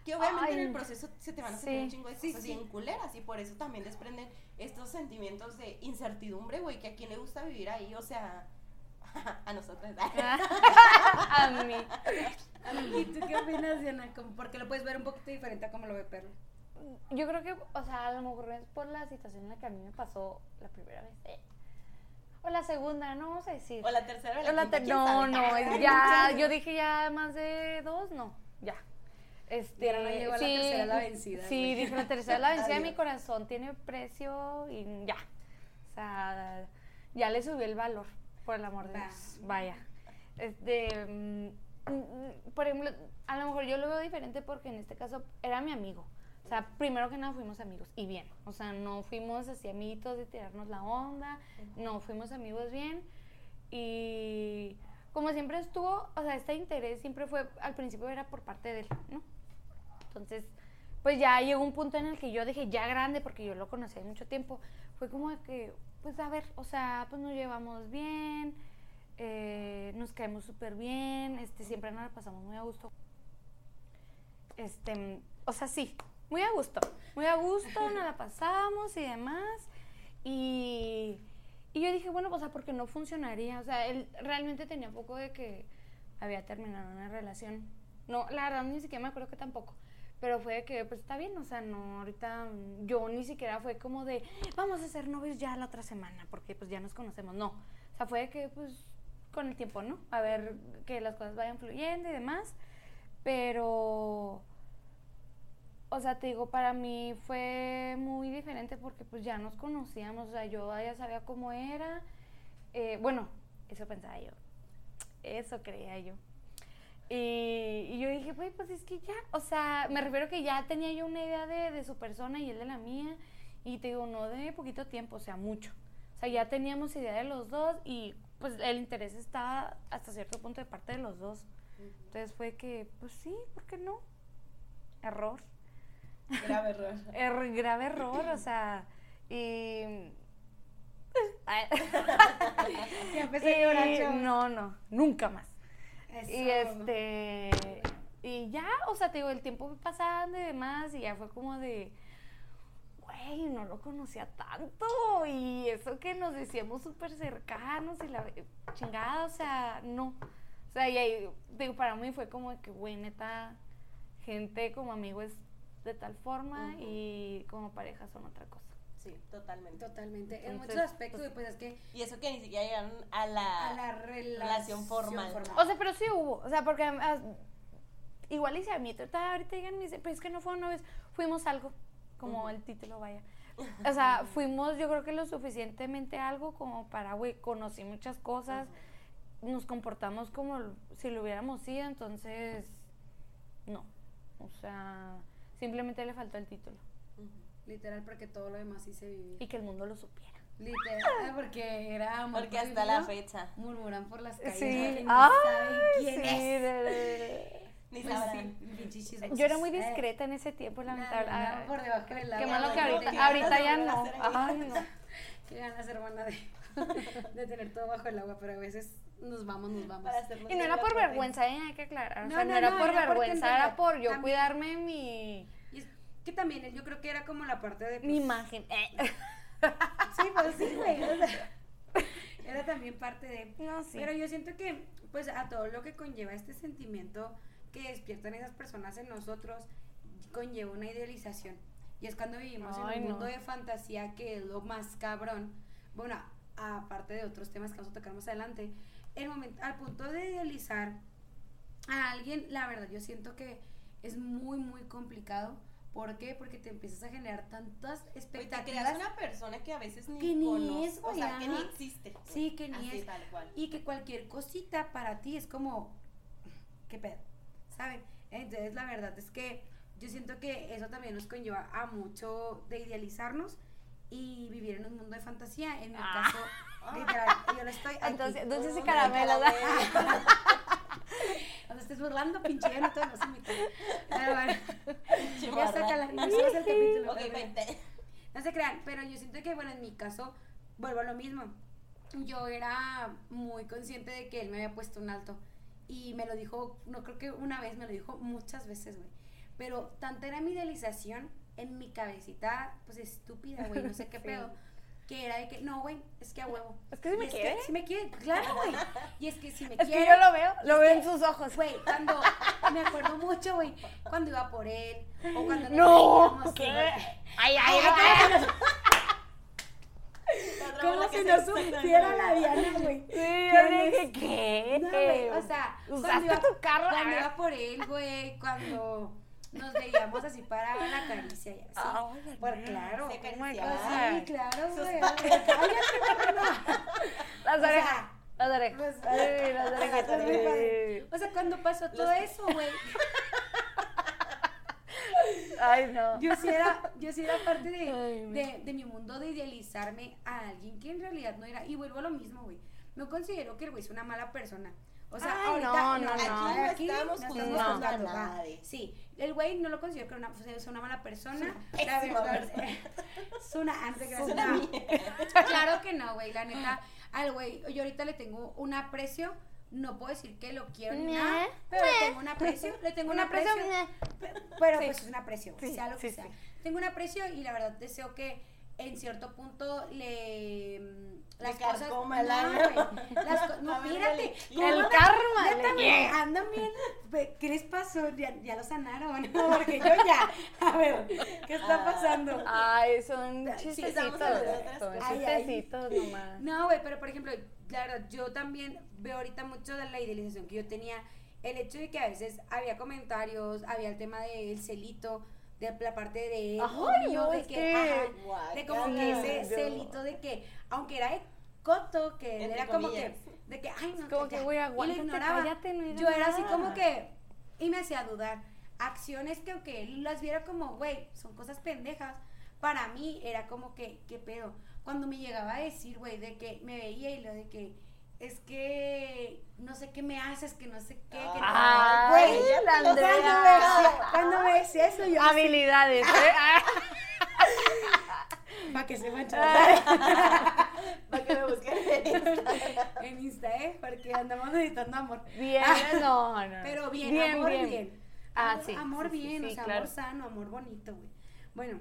Speaker 2: Que obviamente en
Speaker 3: Ay,
Speaker 2: el proceso se te van a hacer
Speaker 3: sí,
Speaker 2: un chingo de
Speaker 1: sí,
Speaker 2: cosas
Speaker 1: sí.
Speaker 2: bien culeras y por eso también desprenden estos sentimientos de incertidumbre, güey, que a quién le gusta vivir ahí, o sea, a nosotros.
Speaker 3: a mí.
Speaker 1: ¿Y tú qué opinas, Diana? Porque lo puedes ver un poquito diferente a como lo ve Perla.
Speaker 3: Yo creo que, o sea, a lo mejor es por la situación en la que a mí me pasó la primera vez. eh. O la segunda, no vamos a decir.
Speaker 2: O la tercera o la
Speaker 3: la ter-
Speaker 2: ¿quién
Speaker 3: no, no,
Speaker 2: Ay,
Speaker 3: ya,
Speaker 2: no
Speaker 3: yo dije ya más de dos, no, ya. Este,
Speaker 1: Diana llegó a la tercera, la vencida,
Speaker 3: Sí, dije la tercera la vencida, mi
Speaker 1: Adiós.
Speaker 3: corazón tiene precio y ya. O sea, ya le subió el valor, por el amor de
Speaker 1: Va.
Speaker 3: Dios. Vaya. Este, mm, mm, por ejemplo, a lo mejor yo lo veo diferente porque en este caso era mi amigo. O sea, primero que nada fuimos amigos y bien. O sea, no fuimos así amiguitos de tirarnos la onda. No, fuimos amigos bien. Y como siempre estuvo, o sea, este interés siempre fue, al principio era por parte de él, ¿no? Entonces, pues ya llegó un punto en el que yo dije, ya grande, porque yo lo conocía de mucho tiempo, fue como que, pues a ver, o sea, pues nos llevamos bien, eh, nos caemos súper bien, este, siempre nos la pasamos muy a gusto. Este, o sea, sí, muy a gusto, muy a gusto, nos la pasamos y demás. Y, y yo dije, bueno, o sea, porque no funcionaría. O sea, él realmente tenía poco de que había terminado una relación. No, la verdad ni siquiera me acuerdo que tampoco. Pero fue de que, pues está bien, o sea, no, ahorita mm, yo ni siquiera fue como de, vamos a ser novios ya la otra semana, porque pues ya nos conocemos. No, o sea, fue de que, pues, con el tiempo, ¿no? A ver que las cosas vayan fluyendo y demás. Pero, o sea, te digo, para mí fue muy diferente porque pues ya nos conocíamos, o sea, yo ya sabía cómo era. Eh, bueno, eso pensaba yo, eso creía yo. Y, y yo dije, güey, pues es que ya, o sea, me refiero que ya tenía yo una idea de, de su persona y él de la mía. Y te digo, no de poquito tiempo, o sea, mucho. O sea, ya teníamos idea de los dos y pues el interés estaba hasta cierto punto de parte de los dos. Entonces fue que, pues sí, ¿por qué no? Error.
Speaker 2: Grave error.
Speaker 3: Er- grave error, o sea, y...
Speaker 1: Ya empecé a llorar,
Speaker 3: no, no, nunca más.
Speaker 1: Eso.
Speaker 3: Y este, y ya, o sea, te digo, el tiempo fue pasando y demás, y ya fue como de, güey, no lo conocía tanto, y eso que nos decíamos súper cercanos, y la chingada, o sea, no. O sea, y ahí, digo, para mí fue como que, güey, neta, gente como amigo es de tal forma y como pareja son otra cosa.
Speaker 2: Sí, totalmente.
Speaker 1: Totalmente. en muchos aspectos,
Speaker 3: pues,
Speaker 1: pues es que
Speaker 2: Y eso que ni siquiera llegaron a la...
Speaker 1: a la relación,
Speaker 2: relación formal.
Speaker 3: O sea, pero sí hubo. O sea, porque ah, igual y si a mí ahorita ahorita digan, me dice, pero es que no fueron novios, fuimos algo, como el título vaya. O sea, fuimos yo creo que lo suficientemente algo como para, güey, conocí muchas cosas, nos comportamos como si lo hubiéramos sido, entonces, no. O sea, simplemente le faltó el título
Speaker 1: Literal, porque todo lo demás sí se vivía.
Speaker 3: y que el mundo lo supiera.
Speaker 1: Literal, porque era amor
Speaker 2: Porque hasta la fecha.
Speaker 1: Murmuran por las calles.
Speaker 3: Sí, ay,
Speaker 1: quién
Speaker 3: sí,
Speaker 1: es.
Speaker 3: de- de- de-
Speaker 2: Ni
Speaker 1: Pues
Speaker 2: sabrán.
Speaker 1: sí.
Speaker 3: Yo era muy
Speaker 1: Eh,
Speaker 3: discreta en ese tiempo, lamentable.
Speaker 1: nada,
Speaker 3: Ay,
Speaker 1: por debajo del
Speaker 3: Qué malo que
Speaker 2: no,
Speaker 3: ahorita,
Speaker 2: qué
Speaker 3: ahorita ya no. Ay, no.
Speaker 1: Qué ganas, hermana, de, de tener todo bajo el agua, pero a veces nos vamos, nos vamos.
Speaker 2: Para
Speaker 3: Y no era por vergüenza, ¿eh? hay que aclarar. O
Speaker 1: No,
Speaker 3: sea, no,
Speaker 1: no,
Speaker 3: era
Speaker 1: no,
Speaker 3: por vergüenza, era por yo
Speaker 1: también-
Speaker 3: cuidarme mi,
Speaker 1: que también yo creo que era como la parte de...
Speaker 3: mi
Speaker 1: pues,
Speaker 3: imagen. Eh.
Speaker 1: Sí, pues sí, güey. era también parte de.
Speaker 3: No, sí.
Speaker 1: Pero yo siento que, pues, a todo lo que conlleva este sentimiento que despiertan esas personas en nosotros, conlleva una idealización. Y es cuando vivimos
Speaker 3: Ay,
Speaker 1: en un
Speaker 3: no.
Speaker 1: mundo de fantasía que es lo más cabrón. Bueno, aparte de otros temas que vamos a tocar más adelante, el momento, al punto de idealizar a alguien, la verdad, yo siento que es muy, muy complicado. ¿Por qué? Porque te empiezas a generar tantas
Speaker 2: Güey, te
Speaker 1: expectativas.
Speaker 2: creas una persona que a veces ni,
Speaker 1: Que ni
Speaker 2: conoces,
Speaker 1: es,
Speaker 2: o sea, que ni existe.
Speaker 1: Sí, que ni
Speaker 2: Así,
Speaker 1: es.
Speaker 2: tal cual.
Speaker 1: Y que cualquier cosita para ti es como, ¿qué pedo? ¿Saben? Entonces, la verdad es que yo siento que eso también nos conlleva a mucho de idealizarnos y vivir en un mundo de fantasía. En mi
Speaker 3: Ah.
Speaker 1: caso, literal, yo lo estoy. aquí.
Speaker 3: Entonces, dulces y
Speaker 2: Oh,
Speaker 3: caramelos.
Speaker 1: No te estés burlando, pinche ya no te los invito. Pero bueno, ya
Speaker 2: Chimarra.
Speaker 1: sácala, no subas el capítulo.
Speaker 2: Ok,
Speaker 1: pero. No se crean, pero yo siento que, bueno, en mi caso, vuelvo a lo mismo. Yo era muy consciente de que él me había puesto un alto. Y me lo dijo, no creo que una vez, me lo dijo muchas veces, güey. Pero tanta era mi idealización en mi cabecita, pues estúpida, güey, no sé qué
Speaker 3: Sí.
Speaker 1: pedo. Que era de que, no, güey, es que a huevo.
Speaker 3: Es que si me quiere.
Speaker 1: si me quiere, claro, güey. Y es que si me
Speaker 3: Es
Speaker 1: quiere.
Speaker 3: que yo lo veo, lo
Speaker 1: es
Speaker 3: veo
Speaker 1: que-
Speaker 3: en sus ojos.
Speaker 1: Güey, cuando me acuerdo mucho, güey, cuando iba por él o cuando nos
Speaker 3: No, ¿qué? Ay, ay,
Speaker 1: Ay, si
Speaker 2: que
Speaker 1: no supiera la Diana, güey.
Speaker 3: Sí,
Speaker 1: ¿Quién
Speaker 3: yo dije,
Speaker 1: es?
Speaker 3: ¿qué?
Speaker 1: No, güey, o sea, cuando iba-
Speaker 3: tu carro.
Speaker 1: Cuando
Speaker 3: ah.
Speaker 1: iba por él, güey, cuando nos veíamos así para la caricia y así.
Speaker 3: La
Speaker 1: Pues
Speaker 3: neta.
Speaker 1: claro.
Speaker 3: Oh my
Speaker 2: acariciaba.
Speaker 3: God.
Speaker 1: Sí, claro, güey.
Speaker 3: Las
Speaker 1: O sea,
Speaker 3: orejas. Las orejas.
Speaker 1: pues,
Speaker 3: las.
Speaker 1: O sea, cuando pasó todo
Speaker 2: Los-
Speaker 1: eso, güey,
Speaker 3: Ay, no.
Speaker 1: yo sí era, yo sí era parte de,
Speaker 3: Ay,
Speaker 1: de, de mi mundo de idealizarme a alguien que en realidad no era. Y vuelvo a lo mismo, güey. No considero que el güey es una mala persona. O sea,
Speaker 3: Ay,
Speaker 1: ahorita
Speaker 3: no, no,
Speaker 2: Aquí
Speaker 3: no.
Speaker 2: no
Speaker 1: aquí
Speaker 2: estamos
Speaker 1: no estamos juzgando,
Speaker 2: nadie.
Speaker 1: Sí, el güey no lo considero que una, sea una mala persona.
Speaker 2: Es
Speaker 1: La
Speaker 2: una
Speaker 1: verdad,
Speaker 2: persona.
Speaker 1: es una antes que
Speaker 2: Es una.
Speaker 1: Claro que no, güey. La neta, al güey, yo ahorita le tengo un aprecio. No puedo decir que lo quiero ni nada, pero le tengo un aprecio. Le tengo un aprecio. pe- Pero pues es un aprecio,
Speaker 3: Sí,
Speaker 1: sea lo que
Speaker 3: sí,
Speaker 1: sea.
Speaker 3: sí.
Speaker 1: Tengo un aprecio y la verdad deseo que en cierto punto le. Las cosas.
Speaker 2: carcoma el
Speaker 1: no, güey, las co- no, mírate.
Speaker 2: dale.
Speaker 1: ¿cómo
Speaker 3: El karma
Speaker 1: güey,
Speaker 3: llega.
Speaker 1: Andan bien. ¿Qué les pasó? Ya, ya lo sanaron. Porque yo ya. A ver, ¿qué está
Speaker 2: Ah.
Speaker 1: pasando?
Speaker 3: Ay, son chistecitos. Son
Speaker 2: cosas.
Speaker 1: Ay, ay.
Speaker 3: chistecitos nomás.
Speaker 1: No, güey, pero por ejemplo, la verdad, yo también veo ahorita mucho de la idealización que yo tenía. El hecho de que a veces había comentarios, había el tema del celito, de la parte de él, mío,
Speaker 3: no,
Speaker 1: de que,
Speaker 3: que-
Speaker 1: ajá, de como que ese celito de que, aunque era de coto, que
Speaker 2: Entre
Speaker 1: era como que, de que, ay, no,
Speaker 3: Como que,
Speaker 1: ya.
Speaker 3: güey,
Speaker 1: Y lo ignoraba.
Speaker 3: cállate, no digas
Speaker 1: Yo era así como que, y me hacía dudar. Acciones que aunque él las viera como, güey, son cosas pendejas, para mí era como que, ¿qué pedo? Cuando me llegaba a decir, güey, de que me veía y lo de que, es que no sé qué me haces, que no sé qué, que no-
Speaker 3: Ay,
Speaker 1: güey, me
Speaker 3: Andrea.
Speaker 1: decía- cuando me decía eso, yo
Speaker 3: Habilidades, ¿eh? Ah.
Speaker 1: para que se manche
Speaker 2: Para que me busquen en
Speaker 1: Insta, ¿eh? Porque andamos necesitando amor.
Speaker 3: Bien, no, no.
Speaker 1: Pero bien, amor bien.
Speaker 3: Ah,
Speaker 1: Amor-
Speaker 3: sí,
Speaker 1: Amor
Speaker 3: sí,
Speaker 1: bien,
Speaker 3: sí,
Speaker 1: o sea,
Speaker 3: claro.
Speaker 1: amor sano, amor bonito, güey. Bueno,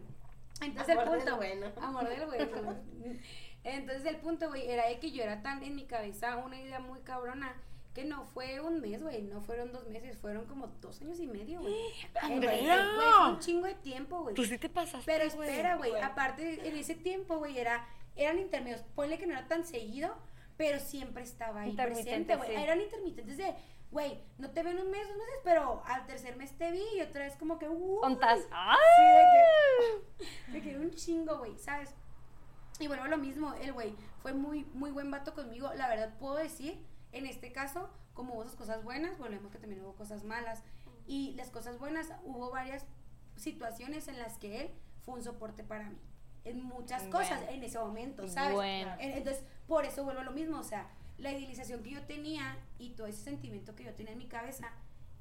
Speaker 1: entonces
Speaker 2: Amor
Speaker 1: el
Speaker 2: del
Speaker 1: punto.
Speaker 2: bueno.
Speaker 1: Amor del bueno. Entonces el punto, güey, era de que yo era tan en mi cabeza una idea muy cabrona que no fue un mes, güey, no fueron dos meses, fueron como dos años y medio, güey.
Speaker 3: ¡Andrea!
Speaker 1: Fue un chingo de tiempo, güey.
Speaker 3: Tú sí te pasaste.
Speaker 1: Pero espera, güey, aparte en ese tiempo, güey, era, eran intermedios. Ponle que no era tan seguido, pero siempre estaba ahí presente, güey.
Speaker 3: sí.
Speaker 1: Eran intermitentes de, güey, no te veo en un mes, dos meses, pero al tercer mes te vi y otra vez como que, uh,
Speaker 3: ¿Contas?
Speaker 1: Sí, de que, de que un chingo, güey, ¿sabes? Y bueno, lo mismo, el güey fue muy, muy buen vato conmigo. La verdad, puedo decir, en este caso, como hubo sus cosas buenas, volvemos que también hubo cosas malas. Y las cosas buenas, hubo varias situaciones en las que él fue un soporte para mí. En muchas cosas,
Speaker 3: Bueno.
Speaker 1: en ese momento, ¿sabes?
Speaker 3: Bueno.
Speaker 1: En- Entonces, por eso vuelvo a lo mismo, o sea, la idealización que yo tenía y todo ese sentimiento que yo tenía en mi cabeza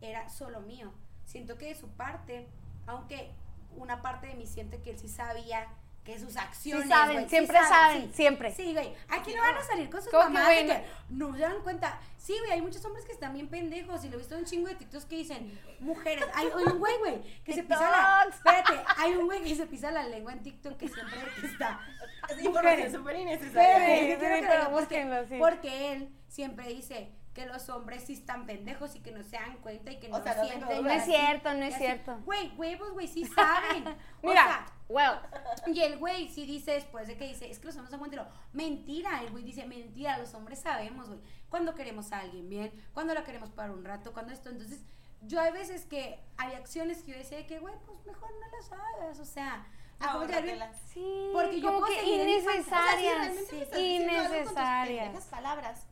Speaker 1: era solo mío. Siento que de su parte, aunque una parte de mí siente que él sí sabía que sus acciones.
Speaker 3: Sí saben,
Speaker 1: sí
Speaker 3: siempre saben,
Speaker 1: sí.
Speaker 3: siempre.
Speaker 1: Sí, güey. Aquí no van a salir con sus
Speaker 3: ¿Cómo que,
Speaker 1: mamás que no se dan cuenta. Sí, güey, hay muchos hombres que están bien pendejos y lo he visto en un chingo de TikToks que dicen, mujeres. Hay hay un güey, güey, que se pisa la. Espérate, hay un güey que se pisa la lengua en TikTok que siempre está.
Speaker 2: Es súper innecesaria.
Speaker 3: Pero búsquenlo, sí.
Speaker 1: Porque él siempre dice que los hombres sí están pendejos y que no se dan cuenta y que
Speaker 2: O
Speaker 1: no
Speaker 2: sea, no
Speaker 1: sienten.
Speaker 2: tengo
Speaker 3: No es cierto, no es
Speaker 1: así.
Speaker 3: cierto.
Speaker 1: Güey, huevos, güey, sí saben. O
Speaker 3: Mira,
Speaker 1: sea,
Speaker 3: well,
Speaker 1: y el güey sí dice después de que dice, es que los hombres son cuenteros. Mentira, el güey dice, mentira, los hombres sabemos, güey. Cuando queremos a alguien bien, cuando la queremos para un rato, cuando esto. Entonces, yo hay veces que hay acciones que yo decía que, güey, pues mejor no las hagas. O sea,
Speaker 2: Ahórratelas.
Speaker 3: sí,
Speaker 1: Porque yo
Speaker 3: como que
Speaker 1: mi
Speaker 2: O sea, si
Speaker 3: innecesarias, innecesarias.
Speaker 2: palabras,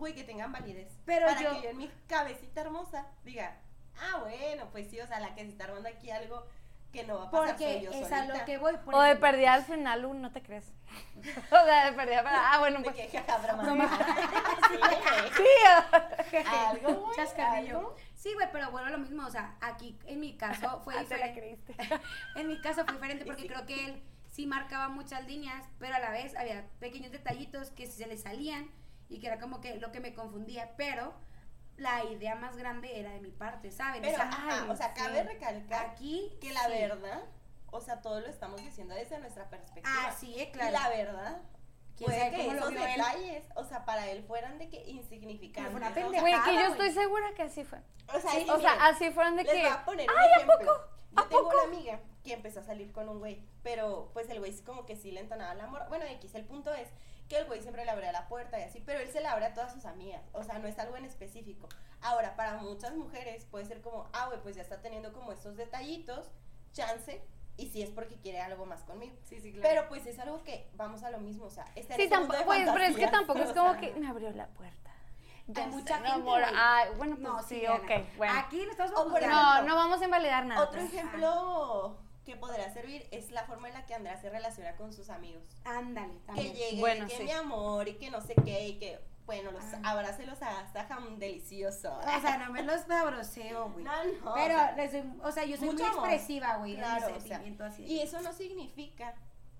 Speaker 2: güey, que tengan validez.
Speaker 1: Pero
Speaker 2: para
Speaker 1: yo-
Speaker 2: que yo en mi cabecita hermosa diga, ah, bueno, pues sí, o sea, la que se está armando aquí algo que no va a pasar soy
Speaker 1: porque
Speaker 2: yo
Speaker 1: es
Speaker 2: solita.
Speaker 1: a lo que voy. por
Speaker 3: O de perdida al final, uh, no te crees. o sea, de perdida para. Ah, bueno,
Speaker 2: De
Speaker 3: pues.
Speaker 2: que jaja, broma.
Speaker 1: No me-
Speaker 2: Sí, Algo, güey,
Speaker 1: Chascarrillo.
Speaker 2: algo.
Speaker 1: Sí, güey, pero bueno, lo mismo, o sea, aquí en mi caso fue
Speaker 3: Ah, te la
Speaker 1: diferente.
Speaker 3: creíste.
Speaker 1: En mi caso fue diferente porque
Speaker 2: sí.
Speaker 1: creo que él sí marcaba muchas líneas, pero a la vez había pequeños detallitos que se le salían y que era como que lo que me confundía, pero la idea más grande era de mi parte, ¿saben?
Speaker 2: Pero,
Speaker 1: o sea,
Speaker 2: ajá,
Speaker 1: ay,
Speaker 2: o sea, cabe
Speaker 1: sí.
Speaker 2: recalcar
Speaker 1: aquí
Speaker 2: que la
Speaker 1: sí.
Speaker 2: verdad, o sea, todo lo estamos diciendo desde nuestra perspectiva.
Speaker 1: Ah, sí, eh, claro.
Speaker 2: Y la verdad,
Speaker 1: ¿Quién
Speaker 2: puede que esos detalles, o sea, para él fueran de que insignificantes.
Speaker 1: Una pendejada.
Speaker 3: Güey, que yo estoy segura que así fue.
Speaker 2: O sea,
Speaker 1: Sí,
Speaker 2: sí,
Speaker 3: O sea,
Speaker 2: miren,
Speaker 3: así fueron de
Speaker 2: les
Speaker 3: que.
Speaker 2: voy a poner un
Speaker 3: ¡Ay, a
Speaker 2: ejemplo.
Speaker 3: poco!
Speaker 2: Yo
Speaker 3: ¿A
Speaker 2: tengo
Speaker 3: poco?
Speaker 2: una amiga que empezó a salir con un güey, pero pues el güey sí como que sí le entonaba el amor. Bueno, X, el punto es que el güey siempre le abría la puerta y así, pero él se la abre a todas sus amigas, o sea, no es algo en específico. Ahora, para muchas mujeres puede ser como, ah, güey, pues ya está teniendo como estos detallitos, chance, y si es porque quiere algo más conmigo.
Speaker 1: Sí, sí, claro.
Speaker 2: Pero pues es algo que vamos a lo mismo, o sea, está en
Speaker 3: Sí, tampoco,
Speaker 2: de
Speaker 3: pues, pero es que tampoco es como que me abrió la puerta.
Speaker 1: Hay mucha gente, güey.
Speaker 3: Ay, bueno, pues
Speaker 1: no,
Speaker 3: sí,
Speaker 1: sí,
Speaker 3: ok, bueno.
Speaker 1: Aquí no estamos
Speaker 2: O por
Speaker 1: juzgando.
Speaker 3: No, no vamos a invalidar nada.
Speaker 2: Otro ejemplo que podrá servir es la forma en la que Andrea se relaciona con sus amigos.
Speaker 1: Ándale,
Speaker 2: Que
Speaker 1: también.
Speaker 2: llegue,
Speaker 3: Bueno,
Speaker 2: que
Speaker 3: sí.
Speaker 2: mi amor, y que no sé qué, y que, bueno, los
Speaker 1: Ah.
Speaker 2: abrace, los agasajan delicioso.
Speaker 1: O sea, no me los sabroseo, güey.
Speaker 2: No, no,
Speaker 1: Pero,
Speaker 2: o sea,
Speaker 1: les doy- o sea, yo soy muy
Speaker 2: amor.
Speaker 1: expresiva, güey,
Speaker 2: Claro,
Speaker 1: en mi
Speaker 2: o sea,
Speaker 1: sentimiento así.
Speaker 2: y eso no significa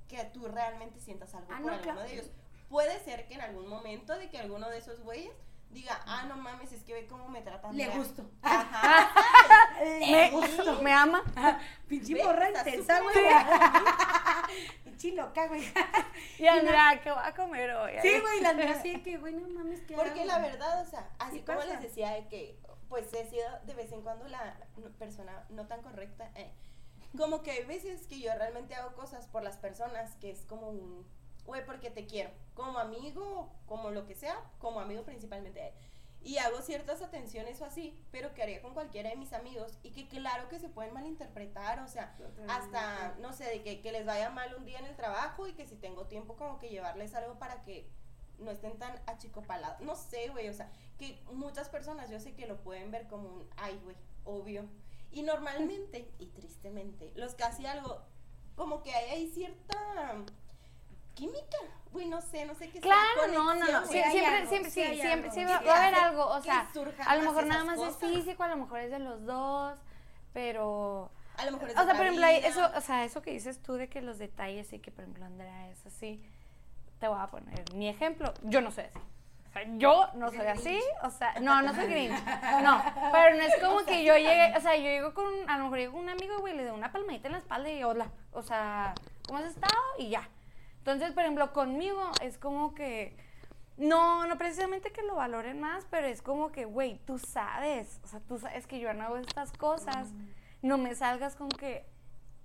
Speaker 2: que tú realmente sientas algo
Speaker 1: Ah,
Speaker 2: por
Speaker 1: no,
Speaker 2: alguno
Speaker 1: claro.
Speaker 2: de ellos. Puede ser que en algún momento de que alguno de esos güeyes diga, ah, no mames, es que ve cómo me tratan.
Speaker 1: Le gusto.
Speaker 2: Ajá.
Speaker 3: Me, me ama.
Speaker 1: Pinche morra intensa, güey. Pinche loca, güey.
Speaker 3: Y Andrea, ¿qué voy a comer hoy?
Speaker 1: Sí, güey, la mía así que, güey, no mames, ¿qué
Speaker 2: Porque la verdad, o sea, así
Speaker 1: Sí
Speaker 2: como les decía de que, pues he sido de vez en cuando la persona no tan correcta, eh, como que hay veces que yo realmente hago cosas por las personas que es como un, güey, porque te quiero, como amigo, como lo que sea, como amigo principalmente. Y hago ciertas atenciones o así, pero que haría con cualquiera de mis amigos y que claro que se pueden malinterpretar, o sea, hasta, no sé, de que, que les vaya mal un día en el trabajo y que si tengo tiempo como que llevarles algo para que no estén tan achicopalados. No sé, güey, o sea, que muchas personas yo sé que lo pueden ver como un, ay, güey, obvio. Y normalmente, y tristemente, los que hacen algo, como que hay, hay cierta química, güey, no sé, no sé qué
Speaker 3: Claro, no, no, no. siempre, siempre,
Speaker 1: sí
Speaker 3: siempre, sí va, a haber algo. O sea, a lo mejor nada más es físico, a lo mejor es de los dos, pero...
Speaker 2: A lo mejor es
Speaker 3: O sea, por ejemplo, eso, o sea, eso que dices tú de que los detalles y que, por ejemplo, Andrea es así, te voy a poner mi ejemplo. Yo no soy así. O sea, yo no soy así, o sea, no, no soy grinch, no, pero no es como que yo llegue, o sea, yo llego con, a lo mejor llego con un amigo, güey, le doy una palmadita en la espalda y hola, o sea, ¿cómo has estado? Y ya. Entonces, por ejemplo, conmigo es como que, no, no precisamente que lo valoren más, pero es como que, güey, tú sabes, o sea, tú sabes que yo no hago estas cosas, no me salgas con que,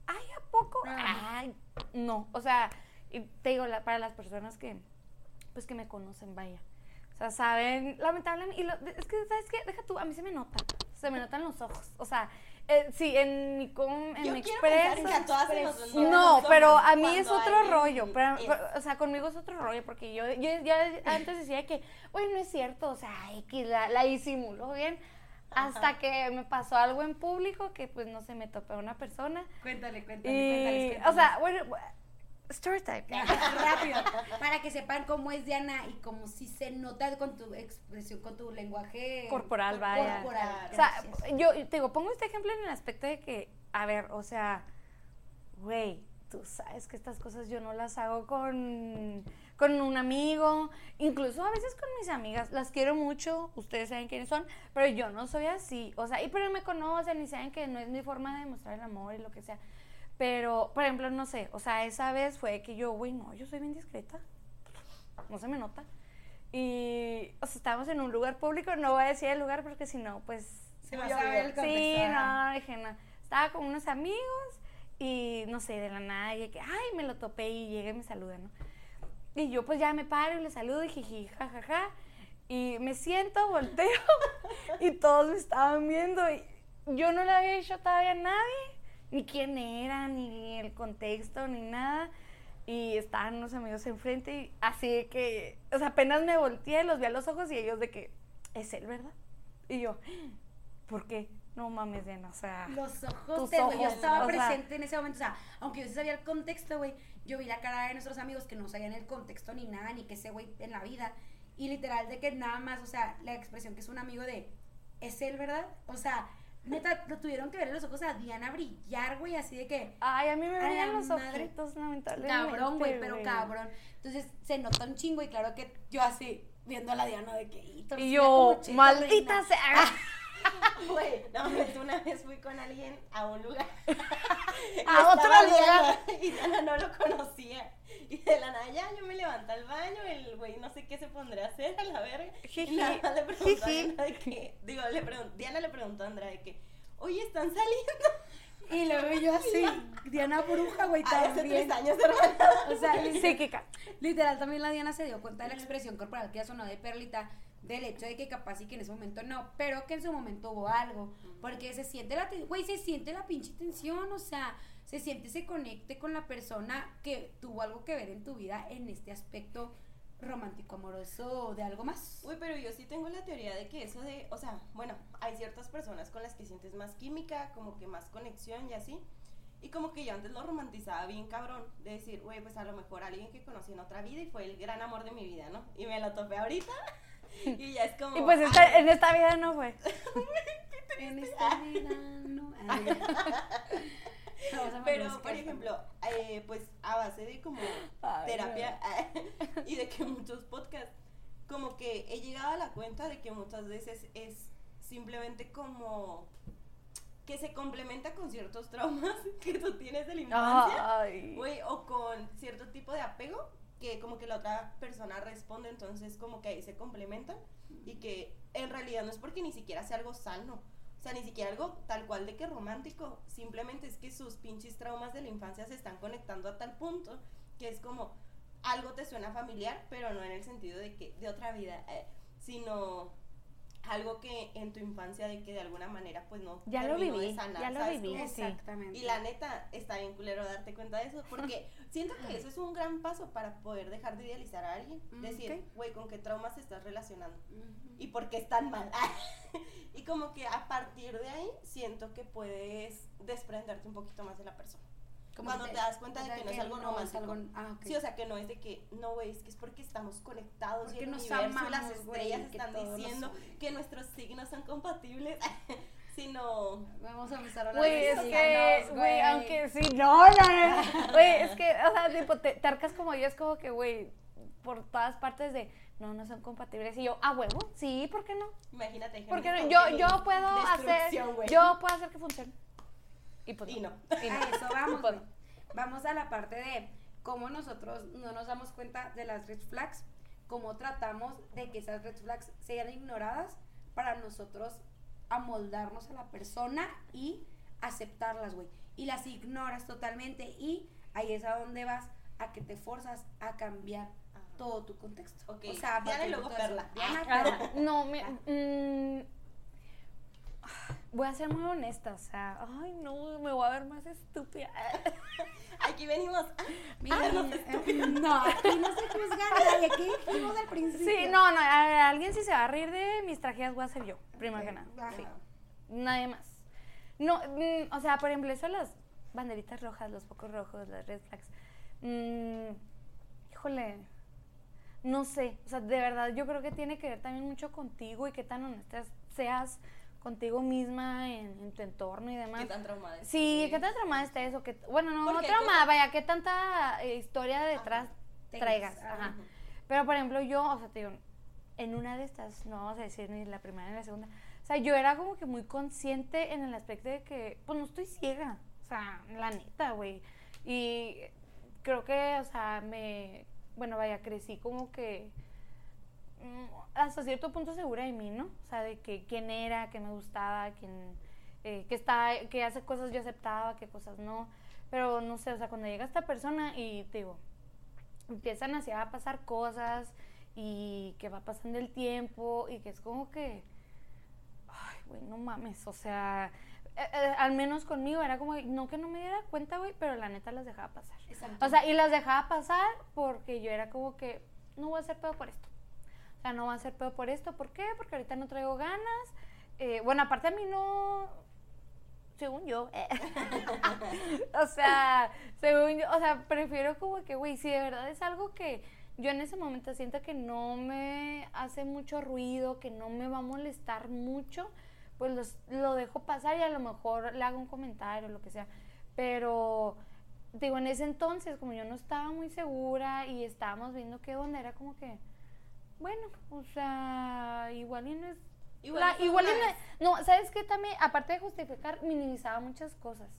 Speaker 3: ay, ¿a poco? Ay, no, o sea, y te digo, la- para las personas que, pues que me conocen, vaya. O sea, saben, lamentablemente, y lo- es que, ¿sabes qué? Deja tú, a mí se me nota, se me notan los ojos, o sea, eh, sí, en mi, com, en
Speaker 2: Yo
Speaker 3: mi
Speaker 2: que se
Speaker 1: expreso-
Speaker 2: notan
Speaker 3: No, pero a mí es otro rollo. Pero,
Speaker 2: es-
Speaker 3: pero, o sea, conmigo es otro rollo, porque yo, yo ya antes decía que, oye, no es cierto, o sea, X, la, la disimulo bien. Hasta que me pasó algo en público que, pues, no sé, me topé a una persona.
Speaker 1: Cuéntale, cuéntale,
Speaker 3: Y,
Speaker 1: cuéntales,
Speaker 3: o sea, bueno, story time.
Speaker 1: rápido, para que sepan cómo es Diana y cómo sí se nota con tu expresión, con tu lenguaje
Speaker 3: Corporal, vaya.
Speaker 1: corporal.
Speaker 3: O sea, yo te digo, pongo este ejemplo en el aspecto de que, a ver, o sea, güey, tú sabes que estas cosas yo no las hago con, con un amigo, incluso a veces con mis amigas, las quiero mucho, ustedes saben quiénes son, pero yo no soy así, o sea, y pero me conocen y saben que no es mi forma de demostrar el amor y lo que sea. Pero, por ejemplo, no sé, o sea, esa vez fue que yo, güey, no, yo soy bien discreta. No se me nota. Y, o sea, estábamos en un lugar público, no voy a decir el lugar porque si no, pues...
Speaker 1: Se va a saber
Speaker 3: Sí, no, dije, no. Estaba con unos amigos y, no sé, de la nada, y que, ay, me lo topé y llega y me saluda, ¿no? Y yo pues ya me paro y le saludo y jiji, jajaja. Y me siento, volteo y todos me estaban viendo y yo no le había dicho todavía a nadie, ni quién era, ni el contexto, ni nada. Y estaban unos amigos enfrente y así que, o sea, apenas me volteé, los vi a los ojos y ellos de que, es él, ¿verdad? Y yo, ¿por qué? No mames, Diana, o sea...
Speaker 1: Los ojos
Speaker 3: Tus
Speaker 1: güey. Yo
Speaker 3: ojos,
Speaker 1: estaba
Speaker 3: sea-
Speaker 1: presente en ese momento. O sea, aunque yo sí sabía el contexto, güey, yo vi la cara de nuestros amigos que no sabían el contexto ni nada, ni que ese güey en la vida. Y literal, de que nada más, o sea, la expresión que es un amigo de, es él, ¿verdad? O sea, neta, lo tuvieron que ver en los ojos a Diana brillar, güey, así de que.
Speaker 3: Ay, a mí me venían los ojitos, lamentablemente.
Speaker 1: Cabrón, güey, pero cabrón. Entonces se nota un chingo y claro que yo así, viendo a la Diana de que. Y,
Speaker 3: Y yo, maldita
Speaker 1: reina".
Speaker 3: sea.
Speaker 2: Güey, no, mames, una vez fui con alguien a un lugar.
Speaker 3: A otro
Speaker 2: Diana, Y Diana no lo conocía. Y de la nada, ya, yo me levanto al baño, el güey no sé qué se pondría a hacer a la verga. Y
Speaker 3: Jiji,
Speaker 2: nada más le preguntó a. Diana de que, digo, le pregun- Diana le preguntó a Andrea de que, oye, ¿están saliendo?
Speaker 1: Y luego yo así, Diana bruja, güey,
Speaker 2: hace
Speaker 1: también.
Speaker 2: tres años, hermana.
Speaker 1: O sea, literal, también la Diana se dio cuenta de la expresión corporal que ya sonó de Perlita, del hecho de que capaz y que en ese momento no, pero que en su momento hubo algo, porque se siente la, güey, se siente la pinche tensión, o sea, se siente ese conecte con la persona que tuvo algo que ver en tu vida en este aspecto romántico, amoroso, o de algo más.
Speaker 2: Uy, pero yo sí tengo la teoría de que eso de, o sea, bueno, hay ciertas personas con las que sientes más química, como que más conexión y así. Y como que yo antes lo romantizaba bien cabrón, de decir, güey, pues a lo mejor alguien que conocí en otra vida y fue el gran amor de mi vida, ¿no? Y me lo topé ahorita y ya es como...
Speaker 3: Y pues esta-
Speaker 2: ay,
Speaker 3: en esta vida no fue.
Speaker 1: En esta vida no
Speaker 2: Pero, por ejemplo, eh, pues a base de como
Speaker 3: Ay,
Speaker 2: terapia y de que muchos podcasts, como que he llegado a la cuenta de que muchas veces es simplemente como que se complementa con ciertos traumas que tú tienes de la infancia,
Speaker 3: Ay.
Speaker 2: o con cierto tipo de apego que como que la otra persona responde, entonces como que ahí se complementan y que en realidad no es porque ni siquiera sea algo sano. O sea, ni siquiera algo tal cual de que romántico, simplemente es que sus pinches traumas de la infancia se están conectando a tal punto que es como algo te suena familiar, pero no en el sentido de que de otra vida, eh, sino algo que en tu infancia de que de alguna manera pues no
Speaker 3: Ya lo
Speaker 2: terminó de
Speaker 3: viví,
Speaker 2: sanar,
Speaker 3: ya lo
Speaker 2: ¿sabes?
Speaker 3: viví.
Speaker 1: Exactamente.
Speaker 2: y la neta, está bien culero darte cuenta de eso, porque siento que eso es un gran paso para poder dejar de idealizar a alguien.
Speaker 1: Mm,
Speaker 2: Decir, güey, ¿con qué traumas te estás relacionando? ¿Y por qué están mal? y como que a partir de ahí, siento que puedes desprenderte un poquito más de la persona.
Speaker 1: Como
Speaker 2: Cuando
Speaker 1: que
Speaker 2: te das cuenta de
Speaker 1: sea,
Speaker 2: que no es algo romántico.
Speaker 1: algo- ah, ok.
Speaker 2: Sí, o sea, que no es de que, no, güey, es que es porque estamos conectados
Speaker 1: Porque
Speaker 2: y el
Speaker 1: nos
Speaker 2: universo y las
Speaker 1: amamos,
Speaker 2: estrellas
Speaker 1: que
Speaker 2: están
Speaker 1: nos
Speaker 2: diciendo que nuestros signos son compatibles, sino...
Speaker 1: Vamos a empezar a hablar
Speaker 3: Güey,
Speaker 1: de
Speaker 3: es que, güey, aunque sí, no, no, no. Güey, es que, o sea, tipo, te, te arcas como yo, es como que, güey, por todas partes de, no, no son compatibles. Y yo, ah, huevo, sí, ¿por qué no?
Speaker 2: Imagínate. gente
Speaker 3: Porque
Speaker 2: con
Speaker 3: yo,
Speaker 2: que
Speaker 3: yo puedo hacer,
Speaker 2: güey.
Speaker 3: yo puedo hacer que funcione. Y pues
Speaker 2: Y no.
Speaker 3: Y no.
Speaker 1: A eso vamos,
Speaker 3: Pues
Speaker 1: güey. Vamos a la parte de cómo nosotros no nos damos cuenta de las red flags, cómo tratamos de que esas red flags sean ignoradas para nosotros amoldarnos a la persona y aceptarlas, güey. Y las ignoras totalmente y ahí es a donde vas a que te forzas a cambiar
Speaker 2: Ajá.
Speaker 1: todo tu contexto.
Speaker 2: Ok,
Speaker 1: O sea,
Speaker 2: Diana y luego Perla.
Speaker 1: Diana,
Speaker 3: Ah,
Speaker 1: Perla.
Speaker 3: no, me, mm, voy a ser muy honesta, o sea, ay, no, me voy a ver más estúpida.
Speaker 2: Aquí venimos.
Speaker 1: Mira,
Speaker 2: no,
Speaker 1: eh, no, aquí no se juzga nadie, aquí dijimos al principio.
Speaker 3: Sí, no, no, a alguien si se va a reír de mis tragedias voy a ser yo, primero que nada.
Speaker 1: Ajá.
Speaker 3: Sí. Nadie más. No, mm, o sea, por ejemplo, eso las banderitas rojas, los focos rojos, las red flags. mm, híjole, no sé, o sea, de verdad yo creo que tiene que ver también mucho contigo y qué tan honesta seas contigo misma en, tu entorno y demás.
Speaker 2: ¿Qué tan traumada
Speaker 3: Sí, ¿qué tan traumada está eso? Que, bueno, no, no traumada, vaya, ¿qué tanta eh, historia detrás traigas? Ajá. Pero, por ejemplo, yo, o sea, te digo, en una de estas, no vamos a decir ni la primera ni la segunda, o sea, yo era como que muy consciente en el aspecto de que, pues no estoy ciega, o sea, la neta, güey. Y creo que, o sea, me, bueno, vaya, crecí como que hasta cierto punto segura de mí, ¿no? O sea, de que quién era, qué me gustaba, quién, eh, que está, que hace cosas yo aceptaba, qué cosas no. Pero no sé, o sea, cuando llega esta persona y te digo, empiezan así a pasar cosas y que va pasando el tiempo y que es como que, ay, güey, no mames, o sea, eh, eh, al menos conmigo era como, no que no me diera cuenta, güey, pero la neta las dejaba pasar. O sea, y las dejaba pasar porque yo era como que, no voy a hacer pedo por esto. Sea, no voy a hacer pedo por esto. ¿Por qué? Porque ahorita no traigo ganas. Eh, bueno, aparte a mí no, según yo, o sea, según yo, o sea, prefiero como que, güey, si de verdad es algo que yo en ese momento siento que no me hace mucho ruido, que no me va a molestar mucho, pues lo dejo pasar y a lo mejor le hago un comentario o lo que sea. Pero, digo, en ese entonces, como yo no estaba muy segura y estábamos viendo qué onda, era como que, bueno, o sea, igual y no es... Igual, igual y no, ¿sabes qué? También, aparte de justificar, minimizaba muchas cosas.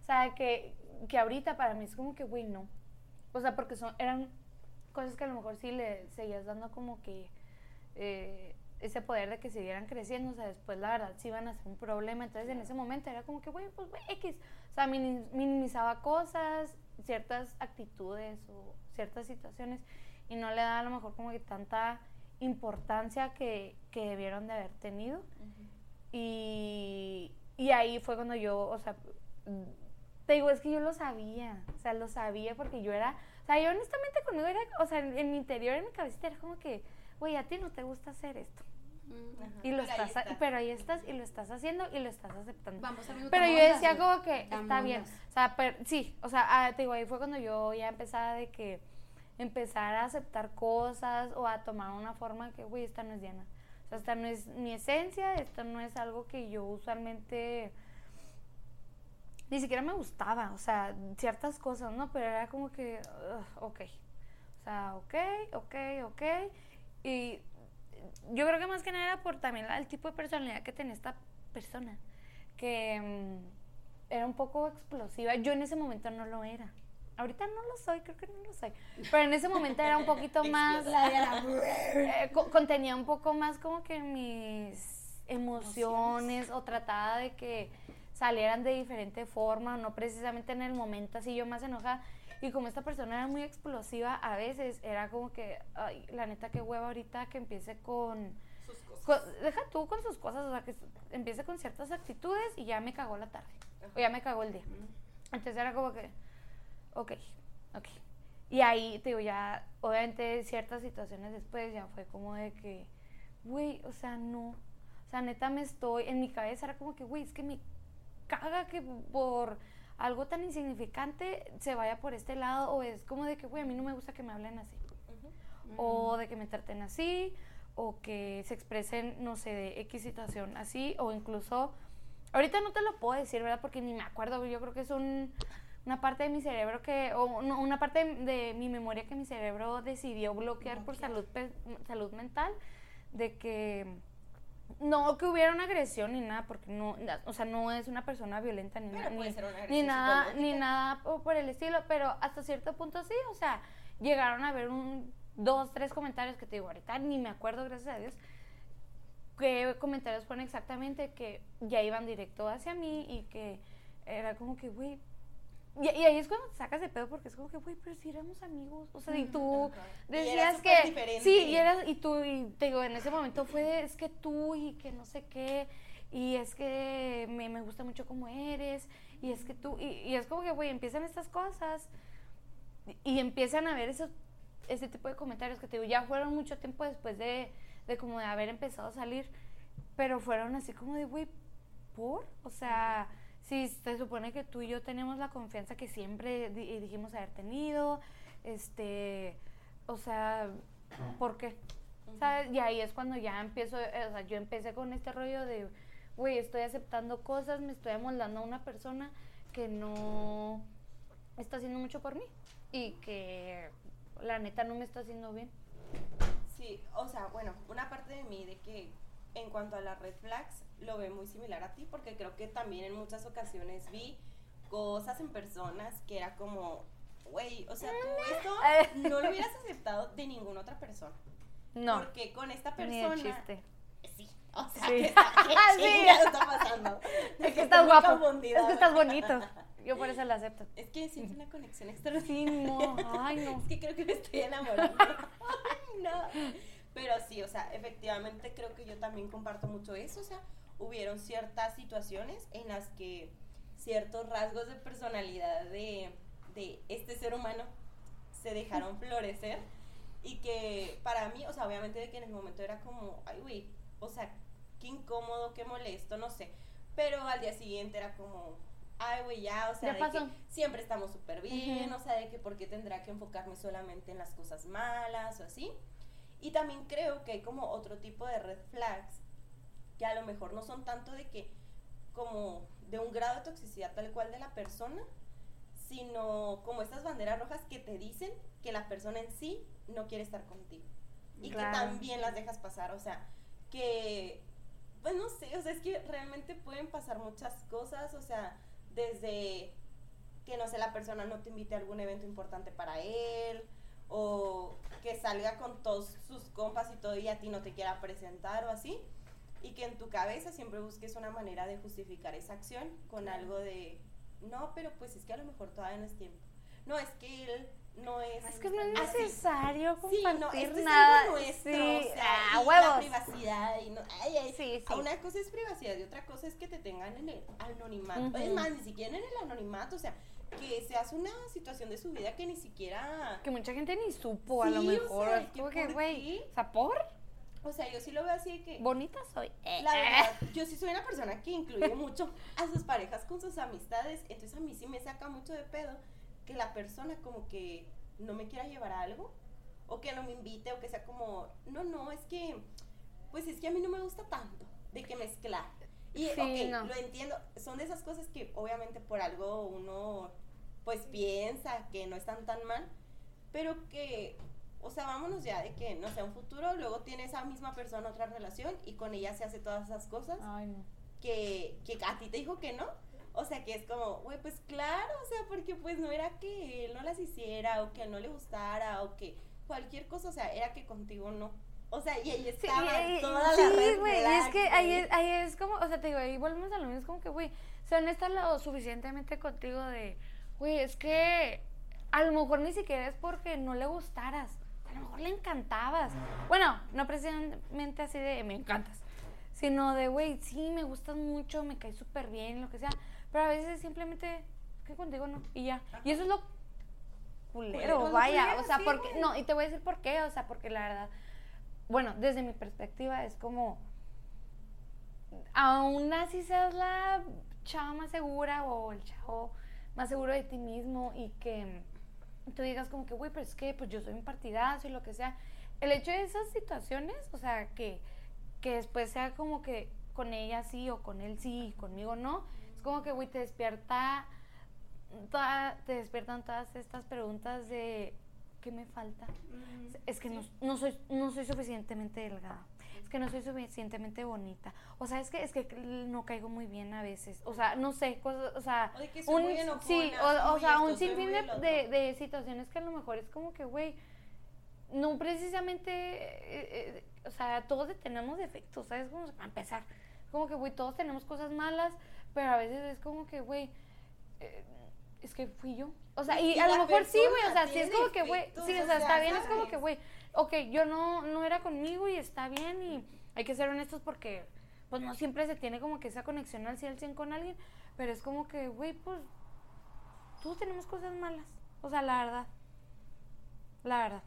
Speaker 3: O sea, que, que ahorita para mí es como que, güey, no. O sea, porque son, eran cosas que a lo mejor sí le seguías dando como que eh, ese poder de que siguieran creciendo, o sea, después la verdad sí iban a ser un problema, entonces en ese momento era como que, güey, pues güey, X, o sea, minimizaba cosas, ciertas actitudes o ciertas situaciones y no le daba a lo mejor como que tanta importancia que, que debieron de haber tenido. y, y ahí fue cuando yo, o sea, te digo, es que yo lo sabía, o sea, lo sabía porque yo era, o sea, yo honestamente conmigo era, o sea, en, mi interior, en mi cabecita era como que, güey, a ti no te gusta hacer esto. Mm, y lo pero estás, ahí pero ahí estás y lo estás haciendo y lo estás aceptando. Vamos pero yo decía como que está bien. O sea, sí, o sea, ah, te digo, ahí fue cuando yo ya empezaba de que empezar a aceptar cosas o a tomar una forma que, güey, esta no es Diana. O sea, esta no es mi esencia, esto no es algo que yo usualmente ni siquiera me gustaba, o sea, ciertas cosas, ¿no? Pero era como que, ok, o sea, ok, ok, ok. Y yo creo que más que nada era por también el tipo de personalidad que tenía esta persona, que mm, era un poco explosiva. Yo en ese momento no lo era. Ahorita no lo soy, creo que no lo soy. Pero en ese momento era un poquito más. eh, contenía un poco más como que mis emociones o trataba de que salieran de diferente forma, no precisamente en el momento así yo más enojada. Y como esta persona era muy explosiva, a veces era como que, ay, la neta, qué hueva ahorita que empiece con... Sus cosas. deja tú con sus cosas, o sea, que empiece con ciertas actitudes y ya me cagó la tarde. O ya me cagó el día. Entonces era como que, ok, ok. Y ahí, te digo, ya, obviamente, ciertas situaciones después ya fue como de que, güey, o sea, no. O sea, neta me estoy, en mi cabeza era como que, güey, es que me caga que por algo tan insignificante se vaya por este lado o es como de que, güey, a mí no me gusta que me hablen así. O de que me traten así, o que se expresen, no sé, de X situación así, o incluso, ahorita no te lo puedo decir, ¿verdad? Porque ni me acuerdo, yo creo que es un, una parte de mi cerebro que, o una parte de, mi memoria que mi cerebro decidió bloquear, bloquear. por salud, salud mental, de que no que hubiera una agresión ni nada, porque no, o sea, no es una persona violenta ni, nada, ni, nada, ni nada por el estilo, pero hasta cierto punto sí, o sea, llegaron a ver un, dos, tres comentarios que te digo ahorita, ni me acuerdo, gracias a Dios, qué comentarios fueron exactamente que ya iban directo hacia mí y que era como que, güey, y, ahí es cuando te sacas de pedo porque es como que, güey, pero si éramos amigos. O sea, y tú decías que. Sí, y, eras, y tú, y te digo, en ese momento fue, es que tú y que no sé qué. Y es que me, me gusta mucho cómo eres. Y es que tú. Y, es como que, güey, empiezan estas cosas. Y, empiezan a ver esos, ese tipo de comentarios que te digo, ya fueron mucho tiempo después de, de como de haber empezado a salir. Pero fueron así como de, güey, ¿por? O sea si se supone que tú y yo tenemos la confianza que siempre dijimos haber tenido, este, o sea, ¿por qué? ¿Sabes? Y ahí es cuando ya empiezo, eh, o sea, yo empecé con este rollo de, güey, estoy aceptando cosas, me estoy amoldando a una persona que no está haciendo mucho por mí y que la neta no me está haciendo bien.
Speaker 2: Sí, o sea, bueno, una parte de mí de que en cuanto a las red flags lo ve muy similar a ti porque creo que también en muchas ocasiones vi cosas en personas que era como, güey, o sea, tú esto no lo hubieras aceptado de ninguna otra persona.
Speaker 3: No.
Speaker 2: Porque con esta persona...
Speaker 3: Ni chiste.
Speaker 2: Sí. O sea,
Speaker 3: Sí.
Speaker 2: ¿qué está, qué
Speaker 3: Sí.
Speaker 2: está pasando?
Speaker 3: Es que estás guapo.
Speaker 2: confundida.
Speaker 3: Es que estás bonito. Yo por eso la acepto.
Speaker 2: Es que siento una conexión extra.
Speaker 3: Sí, no. Ay, no.
Speaker 2: Es que creo que me estoy enamorando. Ay, no. Pero sí, o sea, efectivamente creo que yo también comparto mucho eso. O sea, hubieron ciertas situaciones en las que ciertos rasgos de personalidad de, de este ser humano se dejaron florecer y que para mí, o sea, obviamente de que en el momento era como, ay, güey, o sea, qué incómodo, qué molesto, no sé. Pero al día siguiente era como, ay, güey, ya, o sea,
Speaker 3: Ya
Speaker 2: de
Speaker 3: pasó.
Speaker 2: que siempre estamos súper bien, o sea, de que por qué tendrá que enfocarme solamente en las cosas malas o así. Y también creo que hay como otro tipo de red flags que a lo mejor no son tanto de que como de un grado de toxicidad tal cual de la persona, sino como estas banderas rojas que te dicen que la persona en sí no quiere estar contigo. Y
Speaker 3: Claro.
Speaker 2: que también las dejas pasar, o sea, que, pues no sé, o sea, es que realmente pueden pasar muchas cosas, o sea, desde que, no sé, la persona no te invite a algún evento importante para él, o que salga con todos sus compas y todo y a ti no te quiera presentar o así, y que en tu cabeza siempre busques una manera de justificar esa acción con algo de, no, pero pues es que a lo mejor todavía no es tiempo. No, es que él no es...
Speaker 3: Es que no es
Speaker 2: así".
Speaker 3: necesario
Speaker 2: Sí, no,
Speaker 3: compartir
Speaker 2: esto es
Speaker 3: nada.
Speaker 2: algo nuestro,
Speaker 3: sí,
Speaker 2: o sea,
Speaker 3: ah,
Speaker 2: y la
Speaker 3: huevos.
Speaker 2: privacidad y no, ay, ay,
Speaker 3: Sí, sí.
Speaker 2: Una cosa es privacidad y otra cosa es que te tengan en el anonimato.
Speaker 3: Ujú.
Speaker 2: Es más, ni siquiera en el anonimato, o sea, que seas una situación de su vida que ni siquiera...
Speaker 3: Que mucha gente ni supo, a lo
Speaker 2: Sí, o
Speaker 3: mejor.
Speaker 2: sea,
Speaker 3: es
Speaker 2: que
Speaker 3: como que,
Speaker 2: ¿por
Speaker 3: güey,
Speaker 2: qué?
Speaker 3: o sea,
Speaker 2: yo sí lo veo así de que...
Speaker 3: Bonita soy. Eh,
Speaker 2: La verdad, yo sí soy una persona que incluye mucho a sus parejas con sus amistades, entonces a mí sí me saca mucho de pedo que la persona como que no me quiera llevar a algo, o que no me invite, o que sea como, no, no, es que, pues es que a mí no me gusta tanto de que mezclar. Y
Speaker 3: Sí,
Speaker 2: ok,
Speaker 3: no.
Speaker 2: lo entiendo, son de esas cosas que obviamente por algo uno pues piensa que no están tan mal, pero que, o sea, vámonos ya de que, no sé, un futuro, luego tiene esa misma persona otra relación y con ella se hace todas esas cosas
Speaker 3: Ay, no.
Speaker 2: que, que a ti te dijo que no. O sea, que es como, güey, pues claro, o sea, porque pues no era que él no las hiciera o que él no le gustara o que cualquier cosa, o sea, era que contigo no. O sea, y ahí estaba toda
Speaker 3: sí,
Speaker 2: la red
Speaker 3: güey, y es que ahí es, ahí es como, o sea, te digo, ahí volvemos a lo mismo, es como que, güey, se han estado lo suficientemente contigo de, güey, es que a lo mejor ni siquiera es porque no le gustaras, a lo mejor le encantabas. Bueno, no precisamente así de me encantas, sino de, güey, sí, me gustas mucho, me caes súper bien, lo que sea, pero a veces simplemente, que contigo no, y ya. Y eso es lo culero,
Speaker 2: lo
Speaker 3: vaya,
Speaker 2: culero,
Speaker 3: o sea,
Speaker 2: sí,
Speaker 3: porque,
Speaker 2: güey.
Speaker 3: no, y te voy a decir por qué, o sea, porque la verdad, bueno, desde mi perspectiva es como, aún así seas la chava más segura o el chavo más seguro de ti mismo y que tú digas como que, güey, pero es que pues yo soy un partidazo y lo que sea. El hecho de esas situaciones, o sea, que, que después sea como que con ella sí o con él sí y conmigo no, es como que, güey, te despierta, toda- te despiertan todas estas preguntas de, ¿qué me falta?
Speaker 2: Mm,
Speaker 3: Es que no, no soy, no soy suficientemente delgada. Es que no soy suficientemente bonita. O sea, es que, es que no caigo muy bien a veces. O sea, no sé, cosas, o sea,
Speaker 2: que
Speaker 3: un,
Speaker 2: muy enojona,
Speaker 3: sí, o, sea, un sinfín de, de, situaciones que a lo mejor es como que, güey, no precisamente, eh, eh, o sea, todos tenemos defectos, ¿sabes? Como para empezar, como que, güey, todos tenemos cosas malas, pero a veces es como que, güey, eh, es que fui yo. O sea, y,
Speaker 2: Y
Speaker 3: a lo mejor sí, güey, o sea, sí es como que, güey, sí, o sea, está bien, es como que, güey, ok, yo no, no era conmigo y está bien y hay que ser honestos porque, pues, no siempre se tiene como que esa conexión al 100 al 100 con alguien, pero es como que, güey, pues, todos tenemos cosas malas, o sea, la verdad, la verdad.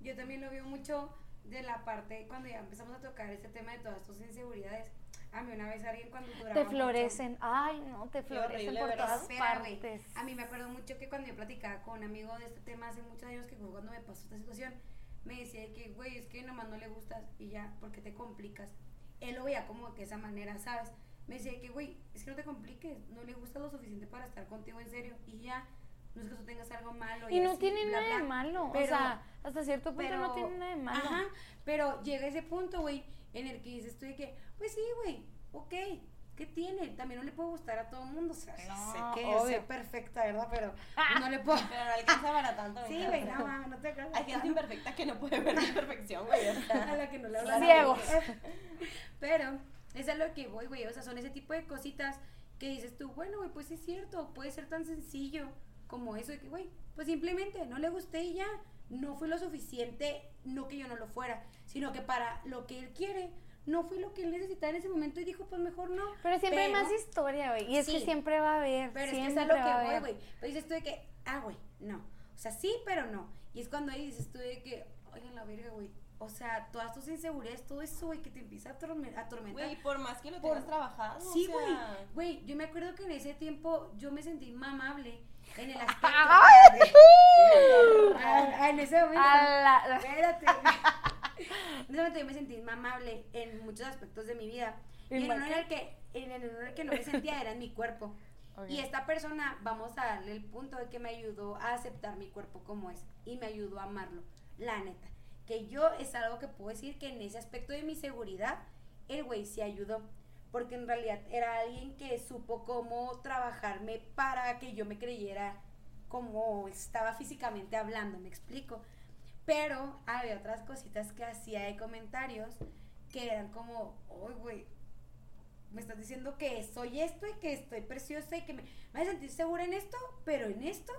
Speaker 1: Yo también lo veo mucho de la parte cuando ya empezamos a tocar este tema de todas tus inseguridades. A mí una vez alguien cuando duraba
Speaker 3: Te
Speaker 1: mucho-
Speaker 3: florecen, ay, no, te florecen por todas
Speaker 1: Espérame.
Speaker 3: partes.
Speaker 1: A mí me acuerdo mucho que cuando yo platicaba con un amigo de este tema hace muchos años, que fue cuando me pasó esta situación, me decía de que, güey, es que nomás no le gustas y ya, porque te complicas. Él lo veía como que esa manera, ¿sabes? me decía que, güey, es que no te compliques, no le gusta lo suficiente para estar contigo en serio y ya. No es que tú tengas algo malo.
Speaker 3: Y, no tiene nada de malo. o sea, hasta cierto punto no tiene nada de malo. Ajá,
Speaker 1: pero llega ese punto, güey, en el que dices tú de que, pues sí, güey, ok, ¿qué tiene? También no le puede gustar a todo el mundo. O sea, no, sé que obvio. es perfecta, ¿verdad? Pero no le puedo.
Speaker 2: Pero no alcanza para tanto.
Speaker 1: Sí, güey, no, no te alcanza.
Speaker 2: Hay gente imperfecta que no puede ver la imperfección, güey.
Speaker 1: A la que no le habla.
Speaker 3: Ciegos.
Speaker 1: Pero, es a lo que voy, güey. O sea, son ese tipo de cositas que dices tú, bueno, güey, pues es cierto, puede ser tan sencillo como eso de que, güey, pues simplemente no le gusté y ya. No fue lo suficiente, no que yo no lo fuera, sino que para lo que él quiere, no fue lo que él necesitaba en ese momento y dijo, pues mejor no.
Speaker 3: Pero siempre hay más historia, güey. Y es que siempre va a haber.
Speaker 1: Pero es que es a lo que voy, güey. Pero dices tú de que, ah, güey, no. O sea, sí, pero no. Y es cuando ahí dices tú de que, oye, la verga, güey. O sea, todas tus inseguridades, todo eso, güey, que te empieza a atormentar.
Speaker 2: Güey, por más que lo tengas trabajado.
Speaker 1: Sí, güey. Güey, yo me acuerdo que en ese tiempo yo me sentí mamable en el aspecto. en ese momento. Espérate. en ese momento yo me sentí mamable en muchos aspectos de mi vida. Y, en uno en el que, en el que no me sentía era en mi cuerpo. Y esta persona, vamos a darle el punto de que me ayudó a aceptar mi cuerpo como es y me ayudó a amarlo, la neta. Que yo es algo que puedo decir que en ese aspecto de mi seguridad, el güey sí ayudó. Porque en realidad era alguien que supo cómo trabajarme para que yo me creyera como estaba físicamente hablando, me explico. Pero había otras cositas que hacía de comentarios que eran como, uy, güey, me estás diciendo que soy esto y que estoy preciosa y que me, me voy a sentir segura en esto, pero en esto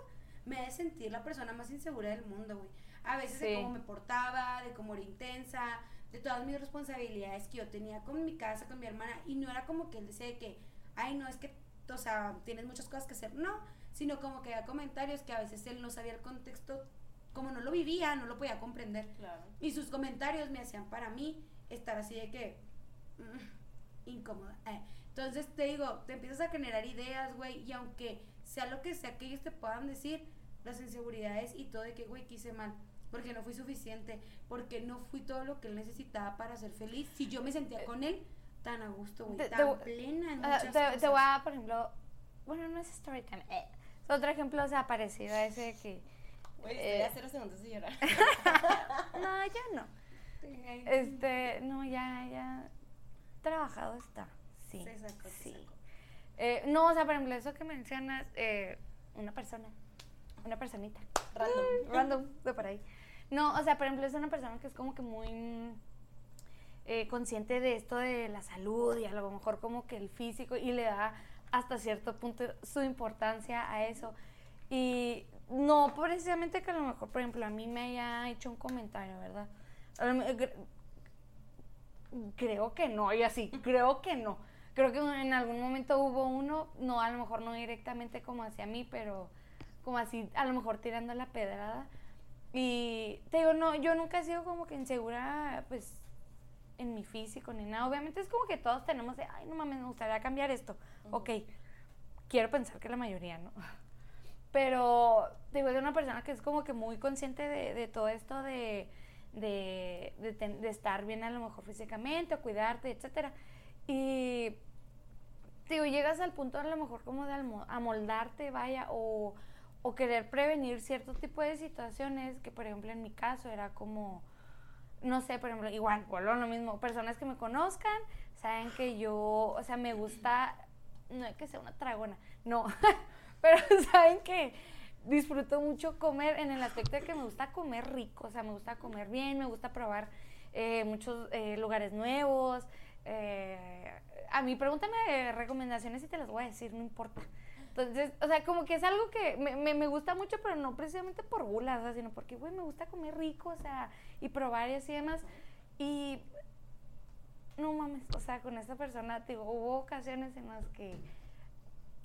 Speaker 1: me voy a sentir la persona más insegura del mundo, güey. A veces de cómo me portaba, de cómo era intensa, de todas mis responsabilidades que yo tenía con mi casa, con mi hermana, y no era como que él decía que, ay, no, es que, o sea, tienes muchas cosas que hacer, no, sino como que había comentarios que a veces él no sabía el contexto como no lo vivía, no lo podía comprender. Y sus comentarios me hacían para mí estar así de que mm, incómoda. Eh, entonces te digo, te empiezas a generar ideas, güey, y aunque sea lo que sea que ellos te puedan decir, las inseguridades y todo de que, güey, quise mal, porque no fui suficiente, porque no fui todo lo que él necesitaba para ser feliz. Si yo me sentía con él tan a gusto, güey, tan plena en muchas
Speaker 3: te, te, voy a, por ejemplo, bueno, no es story time, eh, otro ejemplo, o sea, parecido a ese que
Speaker 2: Oye, estoy a cero segundos de llorar.
Speaker 3: no, ya no. Este, no, ya, ya. Trabajado está. Sí. sí. Eh, no, o sea, por ejemplo, eso que mencionas, eh, una persona, una personita.
Speaker 2: Random.
Speaker 3: random, de por ahí. No, o sea, por ejemplo, es una persona que es como que muy eh, consciente de esto de la salud y a lo mejor como que el físico y le da hasta cierto punto su importancia a eso. Y no precisamente que a lo mejor, por ejemplo, a mí me haya hecho un comentario, ¿verdad? Creo que no, y así, creo que no. Creo que en algún momento hubo uno, no, a lo mejor no directamente como hacia mí, pero como así, a lo mejor tirando la pedrada. Y te digo, no, yo nunca he sido como que insegura, pues, en mi físico ni nada. Obviamente es como que todos tenemos de, ay, no mames, me gustaría cambiar esto. Ok, quiero pensar que la mayoría, ¿no? Pero digo, de una persona que es como que muy consciente de, todo esto de, de, estar bien a lo mejor físicamente o cuidarte, etcétera. Y digo, llegas al punto a lo mejor como de amoldarte, vaya, o, o querer prevenir cierto tipo de situaciones que, por ejemplo, en mi caso era como, no sé, por ejemplo, igual, vuelvo lo mismo, personas que me conozcan, saben que yo, o sea, me gusta, no es que sea una tragona, no, Pero saben que disfruto mucho comer en el aspecto de que me gusta comer rico, o sea, me gusta comer bien, me gusta probar eh, muchos eh, lugares nuevos. Eh, a mí pregúntame recomendaciones y te las voy a decir, no importa. Entonces, o sea, como que es algo que me, me, gusta mucho, pero no precisamente por gula, o sea, sino porque, güey, me gusta comer rico, o sea, y probar y así demás. Y no mames, o sea, con esta persona, digo, hubo ocasiones en las que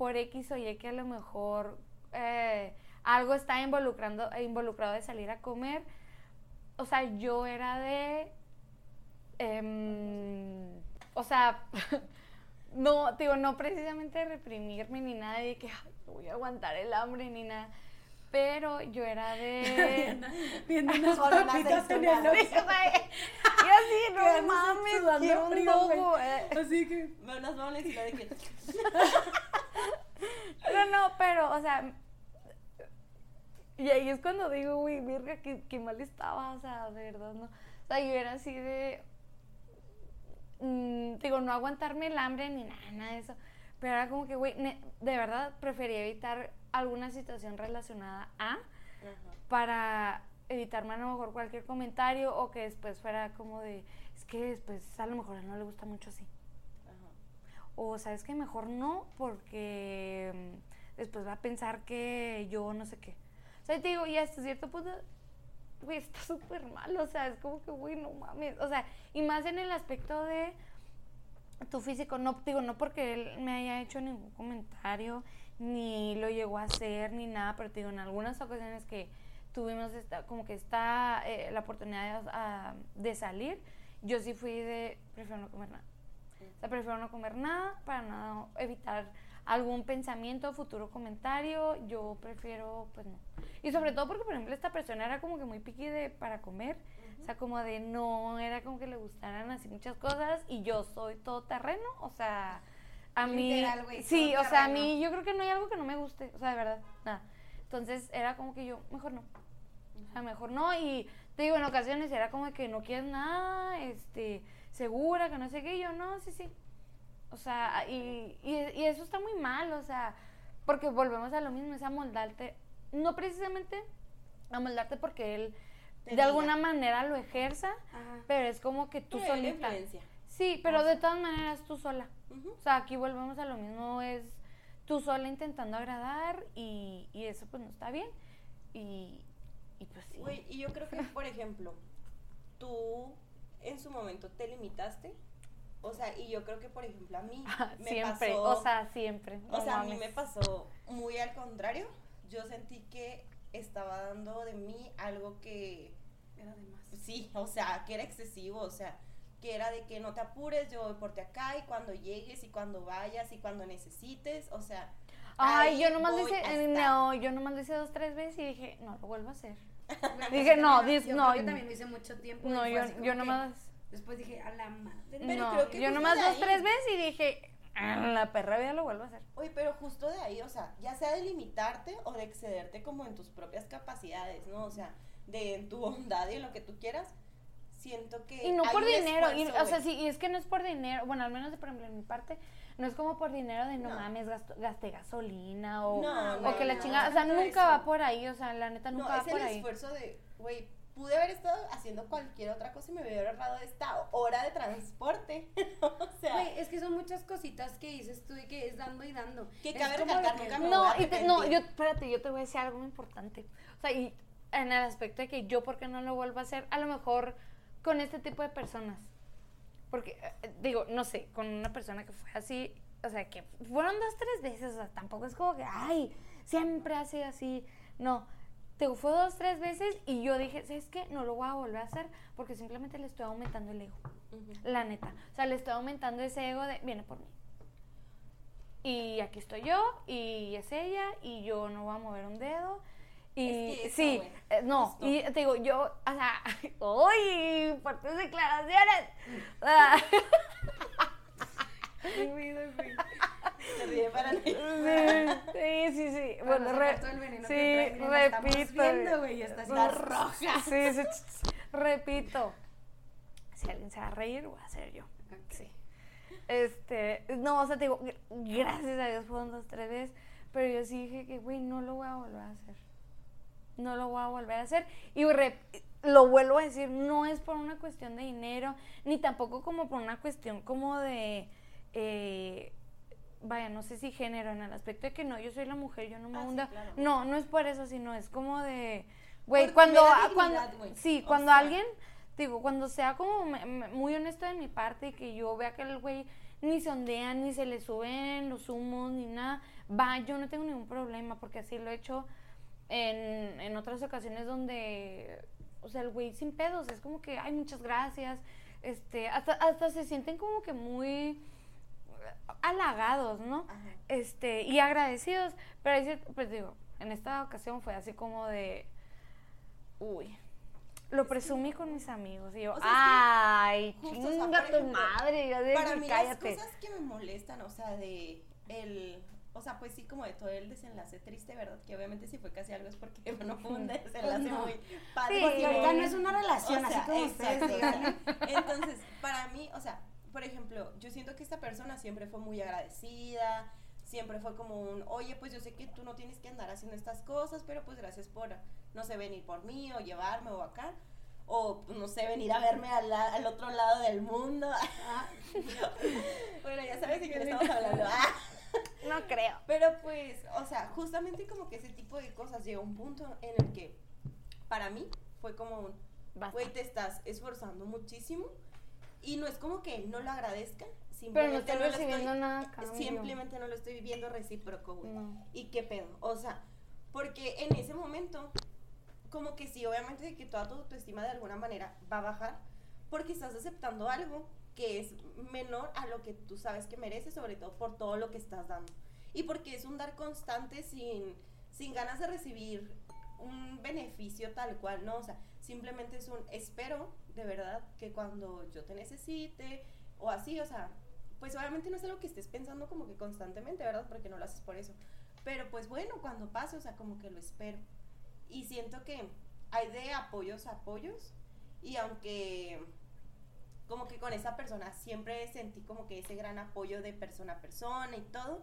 Speaker 3: por X o Y que a lo mejor eh, algo está involucrando, involucrado de salir a comer. O sea, yo era de... Em, o sea, no, digo, no precisamente reprimirme ni nada de que voy a aguantar el hambre ni nada. Pero yo era de.
Speaker 1: Viendo unas papitas en el ojo.
Speaker 3: Y así, no mames, quiero un dogo. eh.
Speaker 1: Así que.
Speaker 2: Veo unas bolas y lo de que.
Speaker 3: No, no, pero, o sea. Y ahí es cuando digo, güey, verga, qué, qué mal estaba, o sea, de verdad, ¿no? O sea, yo era así de. mm, digo, no aguantarme el hambre ni nada, nada de eso. Pero era como que, güey, de verdad prefería evitar alguna situación relacionada a para evitarme a lo mejor cualquier comentario o que después fuera como de, es que después a lo mejor a él no le gusta mucho así. O sabes que mejor no, porque mm, después va a pensar que yo no sé qué. O sea, te digo, y hasta cierto punto, güey, está súper mal. O sea, es como que, güey, no mames. O sea, y más en el aspecto de tu físico. No, digo, no porque él me haya hecho ningún comentario, ni lo llegó a hacer, ni nada, pero te digo, en algunas ocasiones que tuvimos esta, como que está eh, la oportunidad de, ah, de salir, yo sí fui de, prefiero no comer nada. O sea, prefiero no comer nada para no evitar algún pensamiento, futuro comentario. Yo prefiero, pues no. Y sobre todo porque, por ejemplo, esta persona era como que muy piqui de para comer. O sea, como de no, era como que le gustaran así muchas cosas. Y yo soy todo terreno. O sea, a mí.
Speaker 1: Literal, güey,
Speaker 3: sí,
Speaker 1: todo
Speaker 3: o sea, a mí yo creo que no hay algo que no me guste. O sea, de verdad, nada. Entonces era como que yo, mejor no. O sea, mejor no. Y te digo, en ocasiones era como que no quieres nada, este, segura, que no sé qué. Y yo, no, sí, sí. O sea, y, y, y eso está muy mal, o sea, porque volvemos a lo mismo, es amoldarte, no precisamente amoldarte porque él de alguna manera lo ejerza,
Speaker 1: Ajá.
Speaker 3: pero es como que tú
Speaker 2: Pero
Speaker 3: solita. Sí, pero de todas maneras tú sola. O sea, aquí volvemos a lo mismo, es tú sola intentando agradar y, y eso pues no está bien. Y, y pues sí.
Speaker 2: Güey, y yo creo que, por ejemplo, tú en su momento te limitaste. O sea, y yo creo que, por ejemplo, a mí me
Speaker 3: siempre,
Speaker 2: pasó.
Speaker 3: o sea, siempre.
Speaker 2: o
Speaker 3: no
Speaker 2: sea, a mí me pasó muy al contrario. Yo sentí que estaba dando de mí algo que
Speaker 1: Era de más.
Speaker 2: sí, o sea, que era excesivo, o sea, que era de que no te apures, yo voy por ti acá y cuando llegues y cuando vayas y cuando necesites, o sea.
Speaker 3: Ay, yo nomás lo
Speaker 2: voy
Speaker 3: hice, eh, no, yo nomás lo hice dos, tres veces y dije, no, lo vuelvo a hacer. Dije,
Speaker 1: yo
Speaker 3: no, dis-
Speaker 1: yo
Speaker 3: no,
Speaker 1: que también lo hice mucho tiempo.
Speaker 3: No, yo, yo nomás,
Speaker 1: Después dije, a la madre.
Speaker 2: Pero
Speaker 3: no,
Speaker 2: creo que
Speaker 3: yo nomás
Speaker 2: de
Speaker 3: dos,
Speaker 2: ahí-
Speaker 3: tres veces y dije, "Ah, la perra vida lo vuelvo a hacer.
Speaker 2: Oye, pero justo de ahí, o sea, ya sea de limitarte o de excederte como en tus propias capacidades, ¿no? O sea, de en tu bondad y en lo que tú quieras, siento que.
Speaker 3: Y no por dinero, y- o sea, sí, y es que no es por dinero, bueno, al menos por ejemplo en mi parte, no es como por dinero de no,
Speaker 2: No.
Speaker 3: mames, gasto- gasté gasolina o,
Speaker 2: No,
Speaker 3: o
Speaker 2: no,
Speaker 3: que la
Speaker 2: no,
Speaker 3: chingada, o sea,
Speaker 2: no
Speaker 3: nunca
Speaker 2: eso.
Speaker 3: va por ahí, o sea, la neta
Speaker 2: No,
Speaker 3: nunca
Speaker 2: es
Speaker 3: va por
Speaker 2: el
Speaker 3: ahí.
Speaker 2: esfuerzo de, güey, pude haber estado haciendo cualquier otra cosa y me hubiera ahorrado esta hora de transporte. o sea,
Speaker 1: Güey, es que son muchas cositas que dices tú y que es dando y dando.
Speaker 2: Que
Speaker 1: Es
Speaker 2: cabe recalcar, nunca me
Speaker 3: No,
Speaker 2: voy a
Speaker 3: y te- no, yo, espérate, yo te voy a decir algo muy importante. O sea, y en el aspecto de que yo, ¿por qué no lo vuelvo a hacer? A lo mejor con este tipo de personas. Porque, eh, digo, no sé, con una persona que fue así, o sea, que fueron dos, tres veces, o sea, tampoco es como que, ay, siempre ha sido así. No, te fue dos, tres veces y yo dije, ¿sabes qué? No lo voy a volver a hacer porque simplemente le estoy aumentando el ego. La neta. O sea, le estoy aumentando ese ego de, viene por mí. Y aquí estoy yo, y es ella, y yo no voy a mover un dedo. Y
Speaker 2: Es que eso,
Speaker 3: sí, eh, no,
Speaker 2: justo.
Speaker 3: y te digo, yo, o sea, ¡uy! Fuertes declaraciones. Ah,
Speaker 2: Se ríe para mí.
Speaker 3: sí, sí, sí. Bueno, re-
Speaker 1: veneno
Speaker 3: sí, repito.
Speaker 1: viendo, está roja.
Speaker 3: Sí, sí, sí, repito. Si alguien se va a reír, voy a ser yo. Sí. Este, no, o sea, te digo, gr- gracias a Dios fueron dos, tres veces, pero yo sí dije que, güey, no lo voy a volver a hacer. No lo voy a volver a hacer. Y lo vuelvo a decir, no es por una cuestión de dinero, ni tampoco como por una cuestión como de, eh, vaya, no sé si género, en el aspecto de que no, yo soy la mujer, yo no me
Speaker 2: Ah, sí, claro.
Speaker 3: No, no es por eso, sino es como de, güey, cuando, cuando, sí,
Speaker 2: O
Speaker 3: cuando
Speaker 2: sea.
Speaker 3: alguien digo, cuando sea como me- me- muy honesto de mi parte y que yo vea que el güey ni se ondea, ni se le suben los humos, ni nada, va, yo no tengo ningún problema, porque así lo he hecho en, en otras ocasiones donde, o sea, el güey sin pedos, es como que, ay, muchas gracias, este, hasta, hasta se sienten como que muy halagados, ¿no?
Speaker 2: Ajá.
Speaker 3: Este, y agradecidos, pero cier- pues digo, en esta ocasión fue así como de, uy, lo presumí con mis amigos y yo, ay, chinga tu madre, yo de
Speaker 2: para mí cállate. las cosas que me molestan, o sea, de el o sea, pues sí, como de todo el desenlace triste, ¿verdad? Que obviamente si fue casi algo es porque no fue un desenlace muy padre. Sí,
Speaker 1: porque ahorita no es una relación, así como ustedes
Speaker 2: Entonces, para mí, o sea, por ejemplo, yo siento que esta persona siempre fue muy agradecida, siempre fue como un, oye, pues yo sé que tú no tienes que andar haciendo estas cosas, pero pues gracias por, no sé, venir por mí o llevarme o acá o no sé, venir a verme al, al otro lado del mundo. Ah. bueno, ya sabes de qué estamos hablando.
Speaker 3: no creo.
Speaker 2: Pero pues, o sea, justamente como que ese tipo de cosas llegó a un punto en el que para mí fue como un, güey, te estás esforzando muchísimo y no es como que no lo agradezca,
Speaker 3: simplemente Pero no estoy recibiendo nada
Speaker 2: Simplemente no lo estoy viviendo recíproco, güey. ¿Y qué pedo? O sea, porque en ese momento como que sí, obviamente de que toda tu autoestima de alguna manera va a bajar porque estás aceptando algo es menor a lo que tú sabes que mereces, sobre todo por todo lo que estás dando. Y porque es un dar constante sin, sin ganas de recibir un beneficio tal cual, ¿no? O sea, simplemente es un espero de verdad que cuando yo te necesite o así, o sea, pues obviamente no es algo que estés pensando como que constantemente, ¿verdad? Porque no lo haces por eso. Pero pues bueno, cuando pase, o sea, como que lo espero. Y siento que hay de apoyos a apoyos y aunque como que con esa persona siempre sentí como que ese gran apoyo de persona a persona y todo,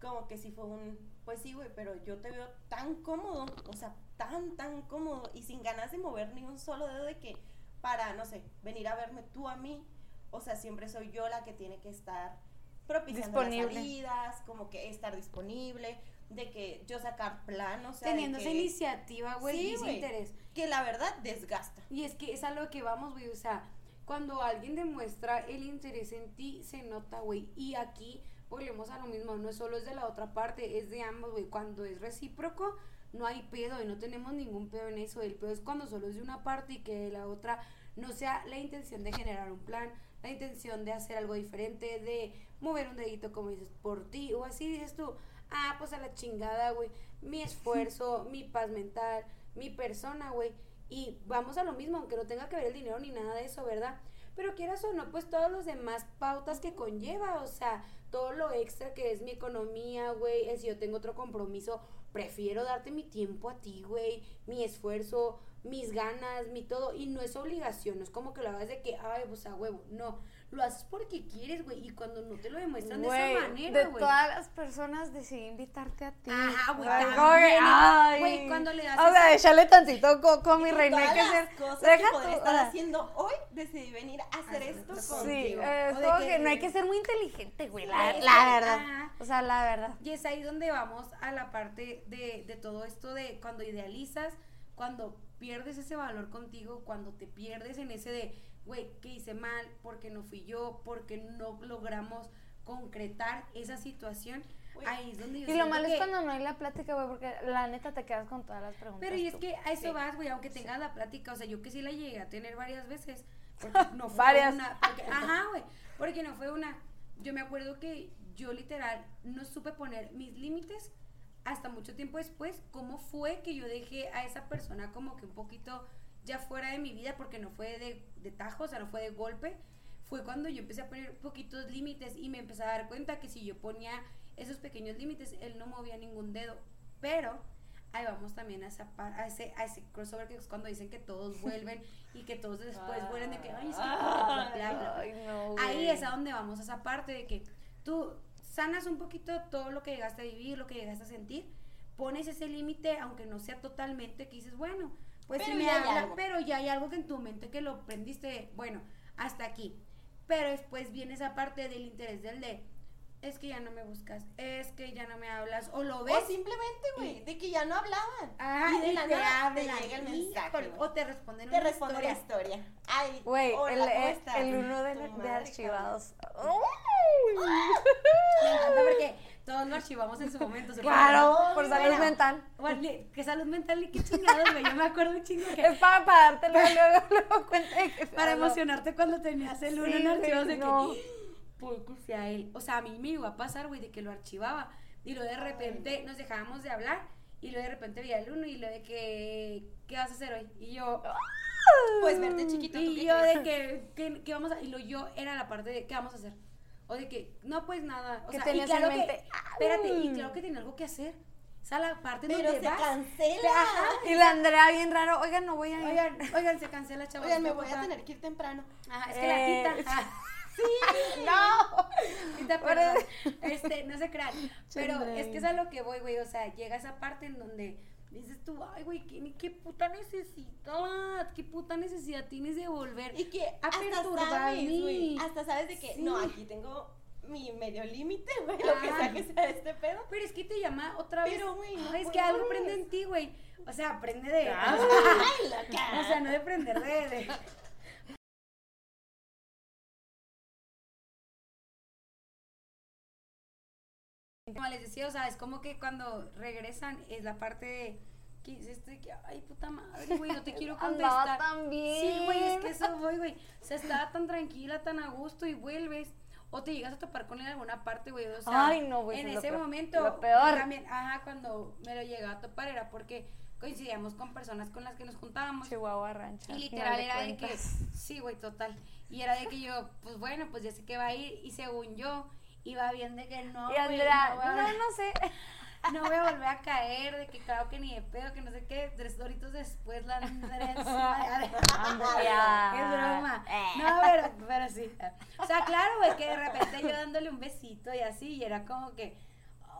Speaker 2: como que sí fue un, pues sí, güey, pero yo te veo tan cómodo, o sea, tan, tan cómodo y sin ganas de mover ni un solo dedo de que para, no sé, venir a verme tú a mí, o sea, siempre soy yo la que tiene que estar propiciando las salidas, como que estar disponible, de que yo sacar planos.
Speaker 1: Teniendo esa iniciativa, güey, y ese interés.
Speaker 2: Que la verdad desgasta.
Speaker 1: Y es que es a lo que vamos, güey, o sea, cuando alguien demuestra el interés en ti, se nota, güey. Y aquí volvemos a lo mismo, no solo es de la otra parte, es de ambos, güey. Cuando es recíproco, no hay pedo y no tenemos ningún pedo en eso. El pedo es cuando solo es de una parte y que de la otra no sea la intención de generar un plan, la intención de hacer algo diferente, de mover un dedito, como dices, por ti, o así dices tú, ah, pues a la chingada, güey, mi esfuerzo, mi paz mental, mi persona, güey. Y vamos a lo mismo, aunque no tenga que ver el dinero ni nada de eso, ¿verdad? Pero quieras o no, pues todos los demás pautas que conlleva, o sea, todo lo extra que es mi economía, güey, si yo tengo otro compromiso, prefiero darte mi tiempo a ti, güey, mi esfuerzo, mis ganas, mi todo, y no es obligación, no es como que lo hagas de que, ay, pues a huevo, no, lo haces porque quieres, güey, y cuando no te lo demuestran de esa manera,
Speaker 3: güey. De todas las personas decidí invitarte a ti.
Speaker 1: Ajá, güey. Ay, güey, cuando le das.
Speaker 3: O sea, échale tantito con, con mi reina.
Speaker 2: Hay que hacer cosas Deja que estar haciendo hoy, decidí venir a hacer esto contigo. Sí,
Speaker 3: es como que, no hay que ser muy inteligente, güey, la, la verdad. O sea, la verdad.
Speaker 1: Y es ahí donde vamos a la parte de, de todo esto de cuando idealizas, cuando pierdes ese valor contigo, cuando te pierdes en ese de güey, ¿qué hice mal? porque no fui yo? porque no logramos concretar esa situación? Ahí es donde yo
Speaker 3: Y lo malo es cuando no hay la plática, güey, porque la neta te quedas con todas las preguntas.
Speaker 1: Pero y es que a eso vas, güey, aunque tengas la plática, o sea, yo que sí la llegué a tener varias veces, porque no fue
Speaker 3: varias.
Speaker 1: una, ajá, güey, porque no fue una, yo me acuerdo que yo literal no supe poner mis límites hasta mucho tiempo después, cómo fue que yo dejé a esa persona como que un poquito ya fuera de mi vida, porque no fue de, de tajo, o sea, no fue de golpe, fue cuando yo empecé a poner poquitos límites y me empecé a dar cuenta que si yo ponía esos pequeños límites, él no movía ningún dedo. Pero ahí vamos también a, esa, a, ese, a ese crossover que es cuando dicen que todos vuelven y que todos después vuelven de que, ay, es que bla, bla, Ahí es a donde vamos, a esa parte de que tú sanas un poquito todo lo que llegaste a vivir, lo que llegaste a sentir, pones ese límite, aunque no sea totalmente, que dices, bueno, pues pero sí me habla, pero ya hay algo que en tu mente que lo aprendiste, bueno, hasta aquí. Pero después viene esa parte del interés del de, es que ya no me buscas, es que ya no me hablas, o lo ves.
Speaker 2: O simplemente, güey, de que ya no hablaban.
Speaker 1: Ah, y de la nada te llega el mensaje. o te responden
Speaker 2: te una responde historia. la historia. Ay,
Speaker 3: güey, el, el, uno de, de archivados.
Speaker 1: Me encanta porque todos lo archivamos en su momento.
Speaker 3: claro, por salud mental.
Speaker 1: ¿Qué salud mental y qué chingados, güey? Yo me acuerdo un chingo que...
Speaker 3: Es para, para darte luego, luego cuenta
Speaker 1: Para emocionarte cuando tenías el uno en archivos de no. que... Pues él. O sea, a mí me iba a pasar, güey, de que lo archivaba. Y luego de repente nos dejábamos de hablar Y luego de repente veía el uno y luego de que, ¿qué vas a hacer hoy? Y yo,
Speaker 2: Pues verte chiquito. ¿tú
Speaker 1: y yo de que, ¿qué, qué vamos a, y lo yo era la parte de, ¿qué vamos a hacer? O de que, no, pues nada. O
Speaker 3: ¿Qué
Speaker 1: sea,
Speaker 3: tenías
Speaker 1: y claro
Speaker 3: en mente?
Speaker 1: que, espérate, y
Speaker 3: Mm.
Speaker 1: claro que tenía algo que hacer. O sea, la parte
Speaker 2: Pero
Speaker 1: donde
Speaker 2: se
Speaker 1: vas.
Speaker 2: cancela.
Speaker 1: Ajá.
Speaker 3: Y la Andrea bien raro, oigan, no voy a ir.
Speaker 1: Oigan, oigan, se cancela, chavos.
Speaker 2: Oigan, me
Speaker 1: ¿qué
Speaker 2: voy a tener que ir temprano.
Speaker 1: Ajá, es que
Speaker 3: Eh,
Speaker 1: la quita. Ah,
Speaker 3: no.
Speaker 1: quita, perdón. Este, no se crean. Pero es que es a lo que voy, güey. O sea, llega esa parte en donde dices tú, ay, güey, ¿qué, qué puta necesidad? ¿Qué puta necesidad tienes de volver?
Speaker 2: Y que
Speaker 1: A
Speaker 2: hasta
Speaker 1: perturbarme.
Speaker 2: sabes, güey, hasta sabes de que,
Speaker 1: Sí.
Speaker 2: no, aquí tengo mi medio límite, güey, lo que sea que sea este pedo.
Speaker 1: Pero es que te llama otra vez.
Speaker 2: Pero, güey, no
Speaker 1: es que algo prende en ti, güey. O sea, aprende de.
Speaker 2: Ay.
Speaker 1: O sea, no de prender de. de- Como les decía, o sea, es como que cuando regresan es la parte de de que, ay, puta madre, güey, no te quiero contestar.
Speaker 3: tan bien.
Speaker 1: Sí, güey, es que eso voy, güey. O sea, estaba tan tranquila, tan a gusto y vuelves. O te llegas a topar con él en alguna parte, güey. O sea,
Speaker 3: Ay, no, güey,
Speaker 1: en
Speaker 3: es lo
Speaker 1: ese
Speaker 3: peor.
Speaker 1: momento.
Speaker 3: Lo peor.
Speaker 1: También, ajá, cuando me lo llegaba a topar era porque coincidíamos con personas con las que nos juntábamos.
Speaker 3: Chihuahua Rancha.
Speaker 1: Y literal era de que, sí, güey, total. Y era de que yo, pues bueno, pues ya sé que va a ir. Y según yo, iba bien de que no,
Speaker 3: Y Andrea,
Speaker 1: no,
Speaker 3: no, no sé.
Speaker 1: no voy a volver a caer, de que claro que ni de pedo, que no sé qué. Tres horitos después la Andrea encima de-
Speaker 3: Andrea.
Speaker 1: Es broma.
Speaker 3: Eh.
Speaker 1: No, pero, pero sí. O sea, claro, güey, que de repente yo dándole un besito y así, y era como que,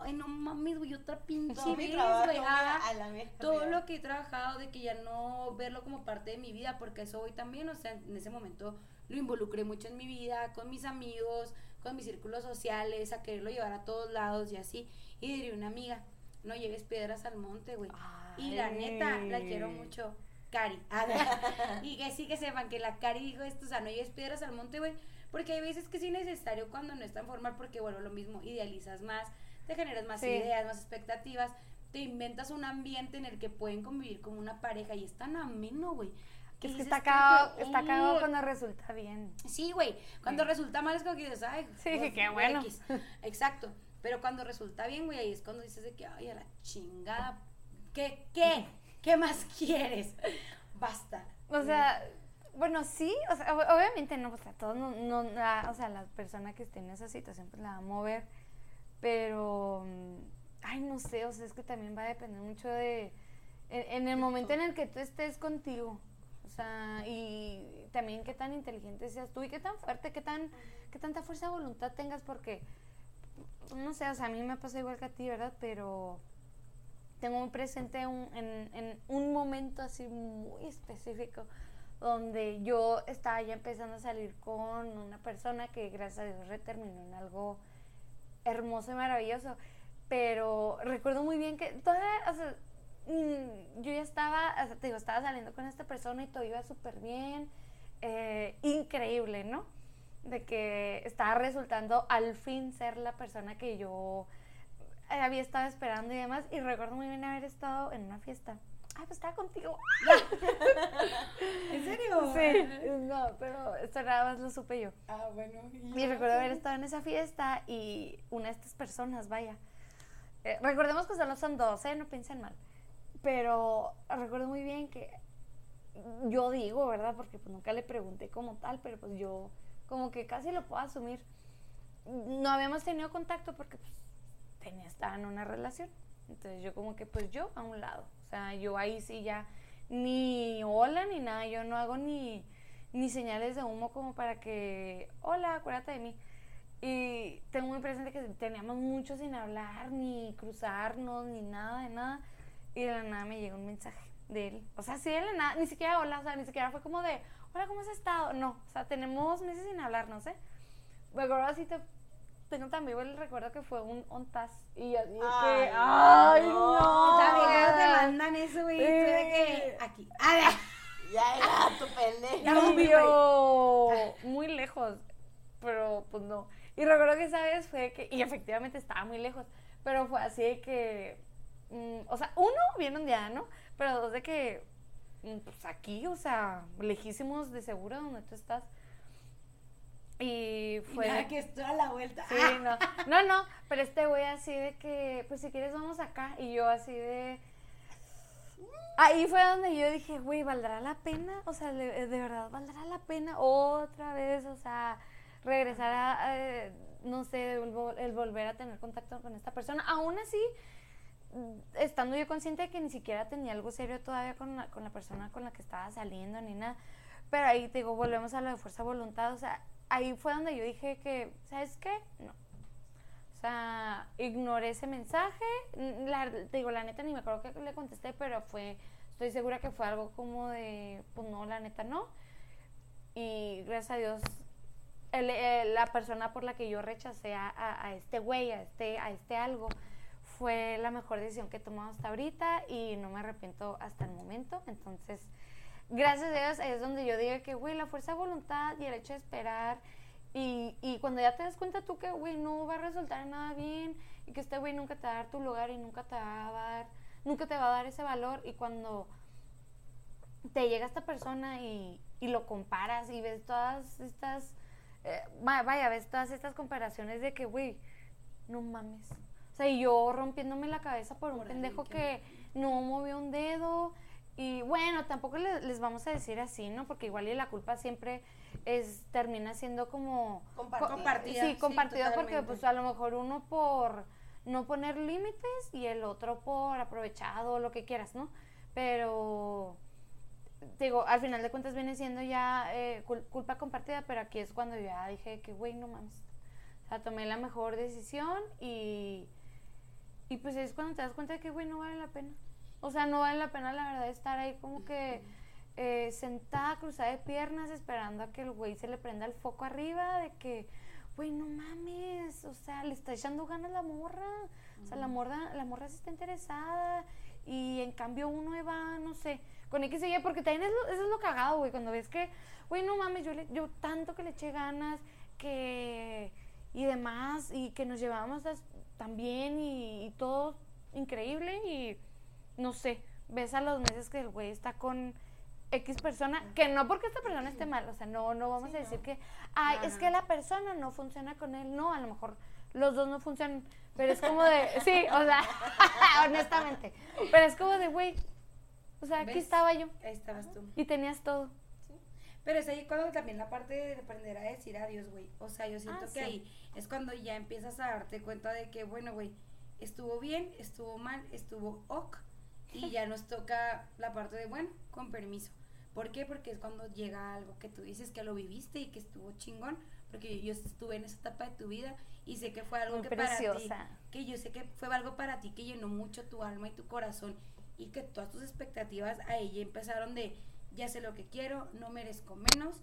Speaker 1: ay, no mames, güey, otra pinche vez, güey.
Speaker 2: mierda.
Speaker 1: Todo lo que he trabajado de que ya no verlo como parte de mi vida, porque eso hoy también, o sea, en ese momento lo involucré mucho en mi vida, con mis amigos, con mis círculos sociales, a quererlo llevar a todos lados y así. Y diría una amiga, no lleves piedras al monte, güey. Y la neta, la quiero mucho. Cari. Y que sí que sepan que la Cari dijo esto, o sea, no lleves piedras al monte, güey. Porque hay veces que es necesario cuando no es tan formal, porque bueno, lo mismo, idealizas más, te generas más
Speaker 3: Sí.
Speaker 1: ideas, más expectativas, te inventas un ambiente en el que pueden convivir como una pareja y es tan ameno, güey.
Speaker 3: Que es que está cagado,
Speaker 1: que,
Speaker 3: está cagado
Speaker 1: "Uh".
Speaker 3: cuando resulta bien.
Speaker 1: Sí, güey. Cuando
Speaker 3: Sí.
Speaker 1: resulta mal es como que dices, ay,
Speaker 3: Sí,
Speaker 1: pues,
Speaker 3: qué bueno.
Speaker 1: X. Exacto. Pero cuando resulta bien, güey, ahí es cuando dices de que, ay, a la chingada. ¿Qué, qué? ¿Qué más quieres? Basta.
Speaker 3: O sea, bueno, sí, o sea, ob- obviamente no, o sea, todos no, no, la- o sea, la persona que esté en esa situación pues la va a mover, pero, mm, ay, no sé, o sea, es que también va a depender mucho de, en, en el momento en el que tú estés contigo, sea, y también qué tan inteligente seas tú y qué tan fuerte, qué tan, qué tanta fuerza de voluntad tengas, porque, no sé, o sea, a mí me pasa igual que a ti, ¿verdad? Pero tengo muy presente un- en, en un momento así muy específico donde yo estaba ya empezando a salir con una persona que gracias a Dios terminó en algo hermoso y maravilloso. Pero recuerdo muy bien que todavía, o sea, yo ya estaba, te digo, estaba saliendo con esta persona y todo iba súper bien, eh, increíble, ¿no? De que estaba resultando al fin ser la persona que yo eh, había estado esperando y demás. Y recuerdo muy bien haber estado en una fiesta. Ay, pues estaba contigo.
Speaker 1: ¿En serio?
Speaker 3: Sí, no, pero esto nada más lo supe yo.
Speaker 1: Ah, bueno.
Speaker 3: Y recuerdo haber estado en esa fiesta y una de estas personas, vaya. eh, recordemos que solo son dos, ¿eh? No piensen mal. Pero recuerdo muy bien que yo digo, ¿verdad? Porque pues nunca le pregunté como tal, pero pues yo como que casi lo puedo asumir. No habíamos tenido contacto porque pues tenía, en una relación. Entonces yo como que pues yo a un lado. O sea, yo ahí sí ya ni hola ni nada, yo no hago ni, ni señales de humo como para que, hola, acuérdate de mí. Y tengo muy presente que teníamos mucho sin hablar, ni cruzarnos, ni nada de nada. Y de la nada me llega un mensaje de él. O sea, sí, de la nada, ni siquiera hola, o sea, ni siquiera fue como de, hola, ¿cómo has estado? No, o sea, tenemos meses sin hablarnos, ¿eh? Me acuerdo así, te, tengo tan vivo el recuerdo que fue un ontas. Y así de que,
Speaker 2: Ay,
Speaker 3: ¡ay,
Speaker 2: no.
Speaker 3: no!
Speaker 1: También te mandan eso, güey. y tú de que, aquí. A ver.
Speaker 2: Ya era tu pendejo.
Speaker 3: Muy lejos, pero pues no. Y recuerdo que esa vez fue que, y efectivamente estaba muy lejos, pero fue así de que, mm, o sea, uno, bien un día, ¿no? Pero dos de que, mm, pues aquí, o sea, lejísimos de seguro donde tú estás. Y fue...
Speaker 1: Nada, que esto a la vuelta.
Speaker 3: Sí, no. No, no, pero este güey así de que, pues si quieres vamos acá. Y yo así de, ahí fue donde yo dije, güey, ¿valdrá la pena? O sea, de, verdad, ¿valdrá la pena otra vez? O sea, regresar a, eh, no sé, el, volver a tener contacto con esta persona. Aún así, estando yo consciente de que ni siquiera tenía algo serio todavía con la, con la persona con la que estaba saliendo ni nada. Pero ahí te digo, volvemos a lo de fuerza voluntad. O sea, ahí fue donde yo dije que, ¿sabes qué? No. O sea, ignoré ese mensaje. La, te digo, la neta ni me acuerdo que le contesté, pero fue, estoy segura que fue algo como de, pues no, la neta no. Y gracias a Dios, la persona por la que yo rechacé a, a, este güey, este, a este algo, fue la mejor decisión que he tomado hasta ahorita y no me arrepiento hasta el momento. Entonces, gracias a Dios es donde yo digo que, güey, la fuerza de voluntad y el hecho de esperar. Y, y cuando ya te das cuenta tú que, güey, no va a resultar nada bien y que este güey nunca te va a dar tu lugar y nunca te va a dar, nunca te va a dar ese valor. Y cuando te llega esta persona y, y lo comparas y ves todas estas, eh, vaya, ves todas estas comparaciones de que, güey, no mames. O sea, y yo rompiéndome la cabeza por un pendejo que no movió un dedo y bueno, tampoco les, vamos a decir así, ¿no? Porque igual y la culpa siempre es termina siendo como
Speaker 1: compartida.
Speaker 3: Sí, compartida porque pues a lo mejor uno por no poner límites y el otro por aprovechado, lo que quieras, ¿no? Pero digo, al final de cuentas viene siendo ya eh, culpa compartida, pero aquí es cuando ya dije que, güey, no mames. O sea, tomé la mejor decisión y, y pues es cuando te das cuenta de que, güey, no vale la pena. O sea, no vale la pena, la verdad, estar ahí como que eh, sentada, cruzada de piernas, esperando a que el güey se le prenda el foco arriba, de que, güey, no mames, o sea, le está echando ganas la morra. O sea, la morra, la morra se está interesada y en cambio uno va, no sé, con X y porque también es lo, eso es lo cagado, güey, cuando ves que, güey, no mames, yo, le, yo tanto que le eché ganas, que, y demás, y que nos llevamos también y, y todo increíble y no sé, ves a los meses que el güey está con X persona, que no porque esta persona esté mal, o sea, no, no vamos a decir que, ay, es que la persona no funciona con él, no, a lo mejor los dos no funcionan, pero es como de, sí, o sea, honestamente, pero es como de, güey, o sea, aquí estaba yo.
Speaker 1: Ahí estabas tú.
Speaker 3: Y tenías todo.
Speaker 1: Pero es ahí cuando también la parte de aprender a decir adiós, güey. O sea, yo siento ah, que ahí es cuando ya empiezas a darte cuenta de que, bueno, güey, estuvo bien, estuvo mal, estuvo ok, y ya nos toca la parte de, bueno, con permiso. ¿Por qué? Porque es cuando llega algo que tú dices que lo viviste y que estuvo chingón, porque yo estuve en esa etapa de tu vida y sé que fue algo que para ti, que yo sé que fue algo para ti que llenó mucho tu alma y tu corazón y que todas tus expectativas a ella empezaron de, ya sé lo que quiero, no merezco menos.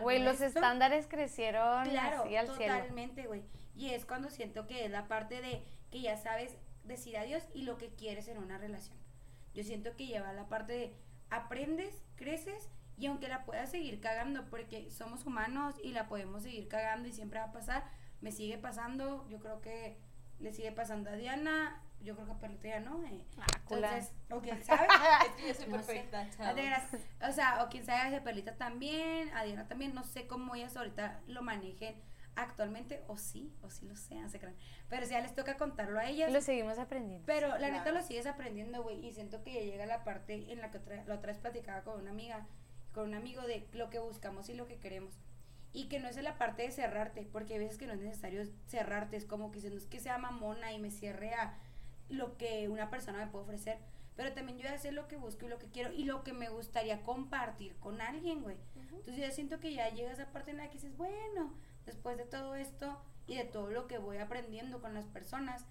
Speaker 3: Güey, los estándares crecieron
Speaker 1: claro, totalmente, güey. Y es cuando siento que es la parte de que ya sabes decir adiós y lo que quieres en una relación. Yo siento que lleva la parte de aprendes, creces y aunque la puedas seguir cagando, porque somos humanos y la podemos seguir cagando y siempre va a pasar, me sigue pasando, yo creo que le sigue pasando a Diana, yo creo que a Perlita ya no. Eh. Ah, Entonces, o quién sabe.
Speaker 2: es que yo soy perfecta,
Speaker 1: O sea, o quién sabe, a Perlita también, a Diana también, no sé cómo ellas ahorita lo manejen actualmente, o sí, o sí lo sean, se creen. Pero si ya les toca contarlo a ellas.
Speaker 3: Lo seguimos aprendiendo.
Speaker 1: Pero la neta lo sigues aprendiendo, güey. Y siento que ya llega la parte en la que otra, la otra vez platicaba con una amiga, con un amigo de lo que buscamos y lo que queremos. Y que no es en la parte de cerrarte, porque hay veces que no es necesario cerrarte. Es como que no es que sea mamona y me cierre a lo que una persona me puede ofrecer. Pero también yo voy a hacer lo que busco y lo que quiero y lo que me gustaría compartir con alguien, güey. Entonces yo siento que ya llega esa parte en la que dices, bueno, después de todo esto, y de todo lo que voy aprendiendo con las personas,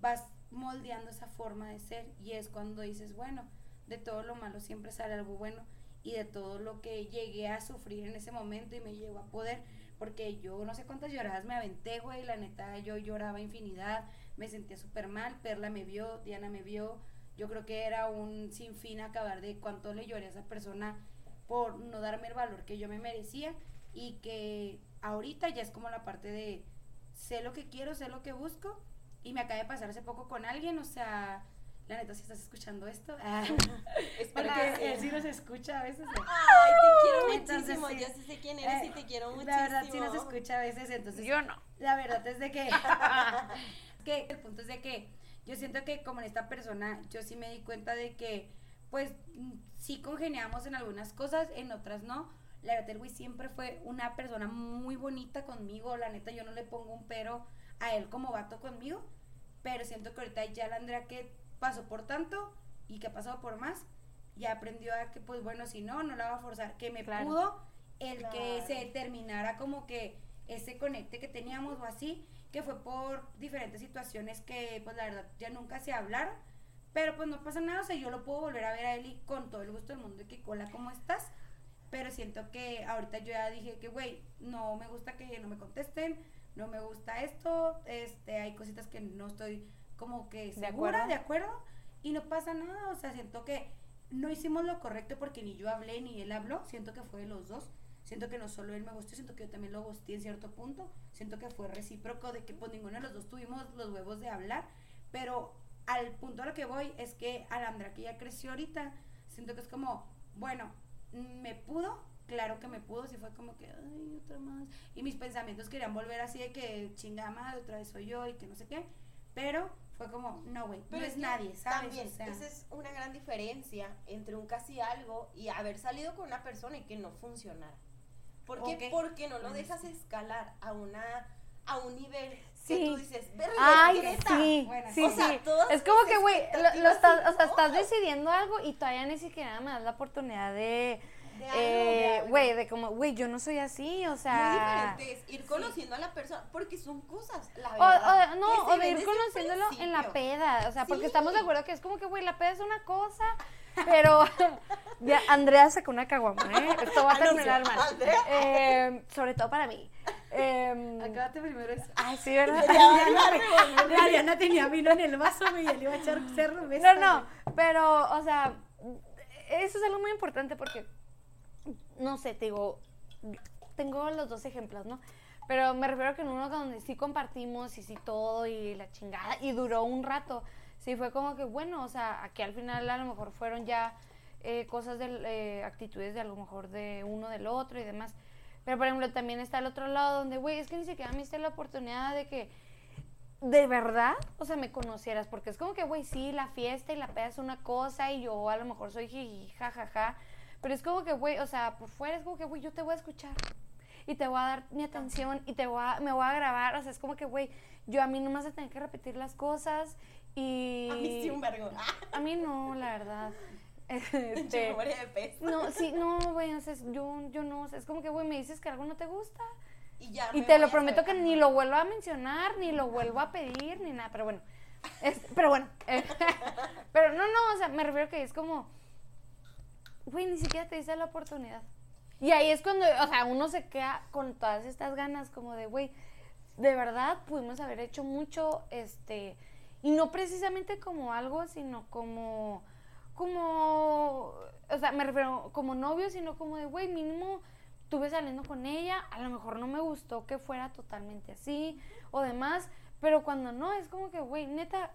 Speaker 1: vas moldeando esa forma de ser y es cuando dices, bueno, de todo lo malo siempre sale algo bueno y de todo lo que llegué a sufrir en ese momento y me llegó a poder, porque yo no sé cuántas lloradas me aventé, güey, la neta yo lloraba infinidad, me sentía súper mal, Perla me vio, Diana me vio, yo creo que era un sinfín acabar de cuánto le lloré a esa persona por no darme el valor que yo me merecía y que ahorita ya es como la parte de sé lo que quiero, sé lo que busco y me acaba de pasar hace poco con alguien, o sea, la neta, si estás escuchando esto, ah, es él sí nos escucha a veces.
Speaker 2: Ay, te quiero muchísimo, yo sí sé quién eres y te quiero muchísimo.
Speaker 1: La verdad, sí nos escucha a veces, entonces.
Speaker 3: Yo no.
Speaker 1: La verdad es de que, que el punto es de que yo siento que como en esta persona, yo sí me di cuenta de que pues sí congeniamos en algunas cosas, en otras no. La verdad, el güey siempre fue una persona muy bonita conmigo. La neta, yo no le pongo un pero a él como vato conmigo. Pero siento que ahorita ya la Andrea que pasó por tanto y que ha pasado por más, ya aprendió a que, pues bueno, si no, no la va a forzar. Que me pudo el que se terminara como que ese conecte que teníamos o así, que fue por diferentes situaciones que, pues la verdad, ya nunca se hablaron. Pero pues no pasa nada, o sea, yo lo puedo volver a ver a él y con todo el gusto del mundo y que cola, ¿cómo estás? Pero siento que ahorita yo ya dije que, güey, no me gusta que no me contesten, no me gusta esto, este, hay cositas que no estoy como que segura, de acuerdo, y no pasa nada, o sea, siento que no hicimos lo correcto porque ni yo hablé ni él habló, siento que fue de los dos, siento que no solo él me gustó, siento que yo también lo gusté en cierto punto, siento que fue recíproco de que pues ninguno de los dos tuvimos los huevos de hablar, pero al punto a lo que voy es que Alandra que ya creció ahorita, siento que es como, bueno, me pudo, claro que me pudo, si fue como que, ay, otra más. Y mis pensamientos querían volver así de que chingada madre, otra vez soy yo y que no sé qué. Pero fue como, no, güey, no es, nadie, ¿sabes?
Speaker 2: También, esa es una gran diferencia entre un casi algo y haber salido con una persona y que no funcionara. ¿Por qué? Porque no lo dejas escalar a una a un nivel sí. que tú dices,
Speaker 3: Ay, sí, sí, sí. Es como que, güey, lo, estás, o sea, estás decidiendo algo y todavía ni siquiera me das la oportunidad de eh, güey, de como, güey, yo no soy así, o
Speaker 2: sea. Muy diferente es ir conociendo a la persona, porque son cosas, la verdad.
Speaker 3: O, no, o de ir conociéndolo en la peda, o sea, porque estamos de acuerdo que es como que, güey, la peda es una cosa, pero ya Andrea sacó una caguama, ¿eh? Esto va a terminar mal. Eh, sobre todo para mí.
Speaker 1: Eh, Acábate primero eso.
Speaker 3: Ay, sí, ¿verdad?
Speaker 1: La Ariana tenía vino en el vaso y él iba a echar
Speaker 3: cerveza. No, no, pero, o sea, eso es algo muy importante porque no sé, te digo, tengo los dos ejemplos, ¿no? Pero me refiero que en uno donde sí compartimos y sí todo y la chingada y duró un rato, sí fue como que bueno, o sea, aquí al final a lo mejor fueron ya eh, cosas de eh, actitudes de a lo mejor de uno del otro y demás. Pero por ejemplo también está el otro lado donde, güey, es que ni siquiera me diste la oportunidad de que de verdad, o sea, me conocieras, porque es como que, güey, sí, la fiesta y la peda es una cosa y yo a lo mejor soy jiji, jajaja. Ja, ja, pero es como que, güey, o sea, por fuera es como que, güey, yo te voy a escuchar y te voy a dar mi atención y te voy a, me voy a grabar. O sea, es como que, güey, yo a mí nomás tengo que repetir las cosas y...
Speaker 2: A mí sí un vergo.
Speaker 3: A mí no, la verdad. Este,
Speaker 2: de pez.
Speaker 3: No, sí, no, güey, o sea, yo, yo no, o sea, es como que, güey, me dices que algo no te gusta.
Speaker 2: Y ya.
Speaker 3: Y te lo prometo que ni lo vuelvo a mencionar, ni lo vuelvo a pedir, ni nada, pero bueno. pero bueno. pero no, no, o sea, me refiero que es como güey, ni siquiera te dice la oportunidad. Y ahí es cuando, o sea, uno se queda con todas estas ganas como de, güey, de verdad pudimos haber hecho mucho, este, y no precisamente como algo, sino como, como, o sea, me refiero como novio, sino como de, güey, mínimo estuve saliendo con ella, a lo mejor no me gustó que fuera totalmente así o demás, pero cuando no, es como que, güey, neta,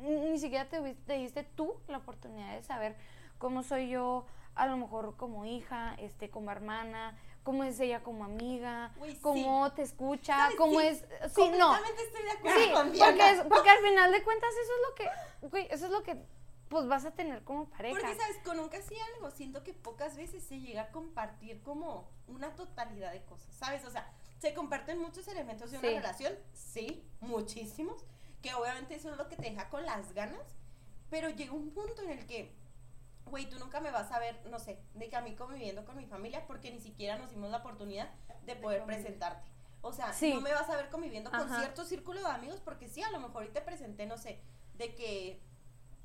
Speaker 3: ni siquiera te, te diste tú la oportunidad de saber cómo soy yo, a lo mejor como hija, este, como hermana, cómo es ella como amiga, cómo te escucha, cómo es...
Speaker 2: Sí, no. estoy de acuerdo
Speaker 3: sí, porque, porque al final de cuentas eso es lo que, güey, eso es lo que pues vas a tener como pareja.
Speaker 2: Porque, ¿sabes? Con un casi algo, siento que pocas veces se llega a compartir como una totalidad de cosas, ¿sabes? O sea, se comparten muchos elementos de una relación, sí, muchísimos, que obviamente eso es lo que te deja con las ganas, pero llega un punto en el que güey, tú nunca me vas a ver, no sé, de que a mí conviviendo con mi familia porque ni siquiera nos dimos la oportunidad de poder presentarte. O sea, no me vas a ver conviviendo con cierto círculo de amigos porque sí, a lo mejor te presenté, no sé, de que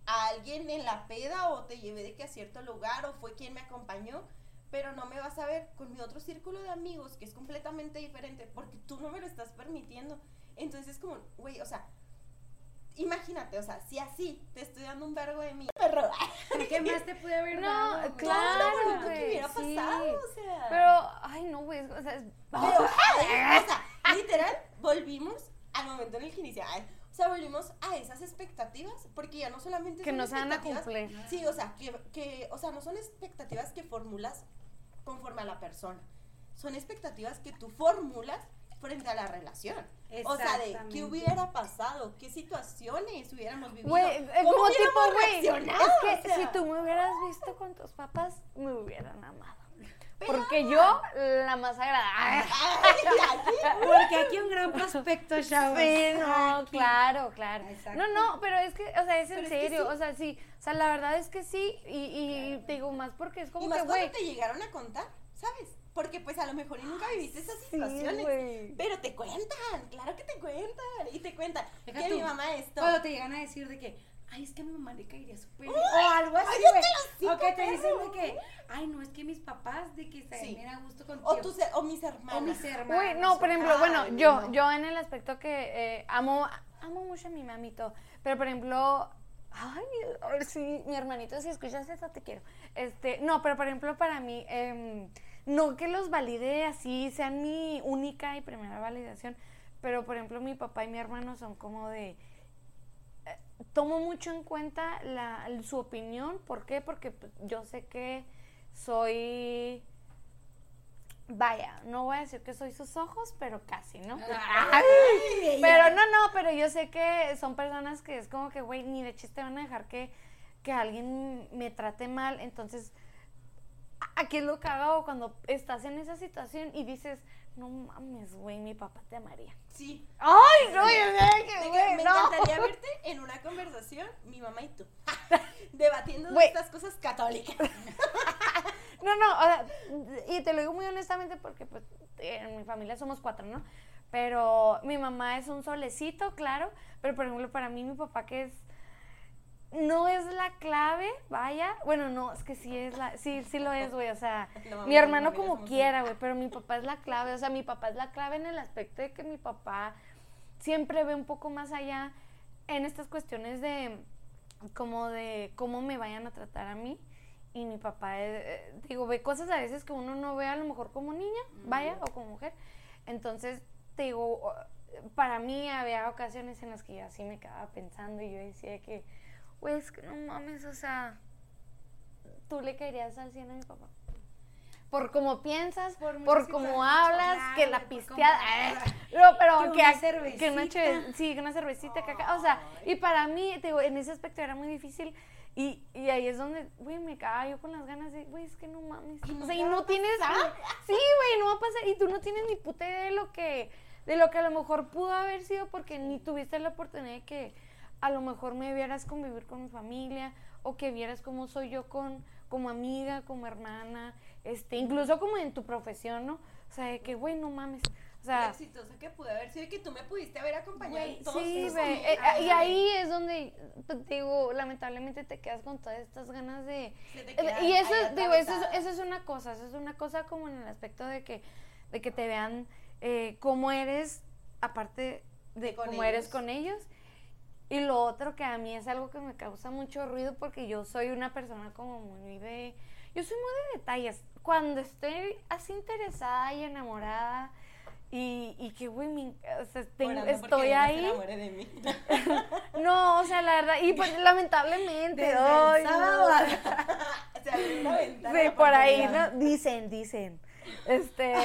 Speaker 2: a alguien en la peda o te llevé de que a cierto lugar o fue quien me acompañó, pero no me vas a ver con mi otro círculo de amigos que es completamente diferente porque tú no me lo estás permitiendo. Entonces, como, güey, o sea, imagínate, o sea, si así te estoy dando un vergo de mí, perro,
Speaker 1: ¿qué más te pude haber
Speaker 3: no, Claro,
Speaker 2: que hubiera pasado, o sea.
Speaker 3: Pero, ay, no, güey, o sea,
Speaker 2: o sea, literal, volvimos al momento en el que iniciaba. O sea, volvimos a esas expectativas, porque ya no solamente
Speaker 3: que no se van a cumplir.
Speaker 2: Sí, o sea, que, que, o sea, no son expectativas que formulas conforme a la persona. Son expectativas que tú formulas frente a la relación. O sea, de qué hubiera pasado, qué situaciones hubiéramos vivido.
Speaker 3: Eh, como tipo, güey, es que si tú me hubieras visto con tus papás, me hubieran amado. Porque yo, la más agradable.
Speaker 1: Porque aquí un gran prospecto, chavos.
Speaker 3: Sí, no, claro, claro. No, no, pero es que, o sea, es en serio. O sea, sí. O sea, la verdad es que sí. Y, y te digo más porque es como
Speaker 2: y
Speaker 3: más
Speaker 2: que, güey. te llegaron a contar, ¿sabes? Porque pues a lo mejor nunca viviste esas situaciones. pero te cuentan, claro que te cuentan. Y te cuentan que mi mamá esto.
Speaker 1: Cuando te llegan a decir de que, ay, es que a mi mamá le caería súper O algo así, güey. O que te dicen de que, ay, no, es que mis papás, de que se sí. a gusto contigo.
Speaker 2: O, tus, o mis hermanos.
Speaker 1: O mis hermanos.
Speaker 3: Uy, no, por ejemplo, bueno, yo, yo en el aspecto que eh, amo, amo mucho a mi mamito. Pero, por ejemplo, Ay, sí, mi hermanito, si escuchas eso, te quiero. Este, no, pero por ejemplo, para mí, eh, no que los valide así, sean mi única y primera validación, pero por ejemplo, mi papá y mi hermano son como de. Eh, tomo mucho en cuenta la, su opinión. ¿Por qué? Porque pues, yo sé que soy vaya, no voy a decir que soy sus ojos, pero casi, ¿no? pero no, no, pero yo sé que son personas que es como que, güey, ni de chiste van a dejar que, que alguien me trate mal. Entonces, aquí es lo hago cuando estás en esa situación y dices, no mames, güey, mi papá te amaría.
Speaker 2: Sí.
Speaker 3: Ay, no, yo que, güey,
Speaker 2: Me encantaría verte en una conversación, mi mamá y tú, debatiendo de estas cosas católicas.
Speaker 3: No, no, o sea, y te lo digo muy honestamente porque pues en mi familia somos cuatro, ¿no? Pero mi mamá es un solecito, claro, pero por ejemplo para mí mi papá que es no es la clave, vaya. Bueno, no, es que sí es la, sí, sí lo es, güey. O sea, mi hermano como quiera, güey, pero mi papá es la clave. O sea, mi papá es la clave en el aspecto de que mi papá siempre ve un poco más allá en estas cuestiones de como de cómo me vayan a tratar a mí y mi papá, eh, eh, digo, ve cosas a veces que uno no ve a lo mejor como niña, vaya, o como mujer. Entonces, te digo, para mí había ocasiones en las que yo así me quedaba pensando y yo decía que, güey, es que no mames, o sea, tú le querías al cielo a mi papá. Por cómo piensas, por, por cómo hablas, que la pisteada. no, pero que, una cervecita. Que una, sí, una cervecita, o sea, y para mí, te digo, en ese aspecto era muy difícil y, y ahí es donde, güey, me cago yo con las ganas de, güey, es que no mames. o sea, y no tienes. Sí, güey, no va a pasar. Y tú no tienes ni puta idea de lo que. De lo que a lo mejor pudo haber sido porque ni tuviste la oportunidad de que a lo mejor me vieras convivir con mi familia o que vieras cómo soy yo con como amiga, como hermana, este, incluso como en tu profesión, ¿no? O sea, de que, güey, no mames. O sea,
Speaker 2: exitosa que pude haber sido que tú me pudiste haber acompañado en
Speaker 3: todos Sí, ve, eh, y ahí es donde digo, lamentablemente te quedas con todas estas ganas de eh, y eso digo, eso es, eso es una cosa, eso es una cosa como en el aspecto de que de que te vean eh, cómo eres aparte de cómo eres con ellos. Y lo otro que a mí es algo que me causa mucho ruido porque yo soy una persona como muy de yo soy muy de detalles. Cuando estoy así interesada y enamorada, y, y que, güey, o sea, estoy ahí.
Speaker 2: No, de mí.
Speaker 3: no, o sea, la verdad, y pues lamentablemente, hoy. sí, por ahí, ¿no? Dicen, dicen. Este.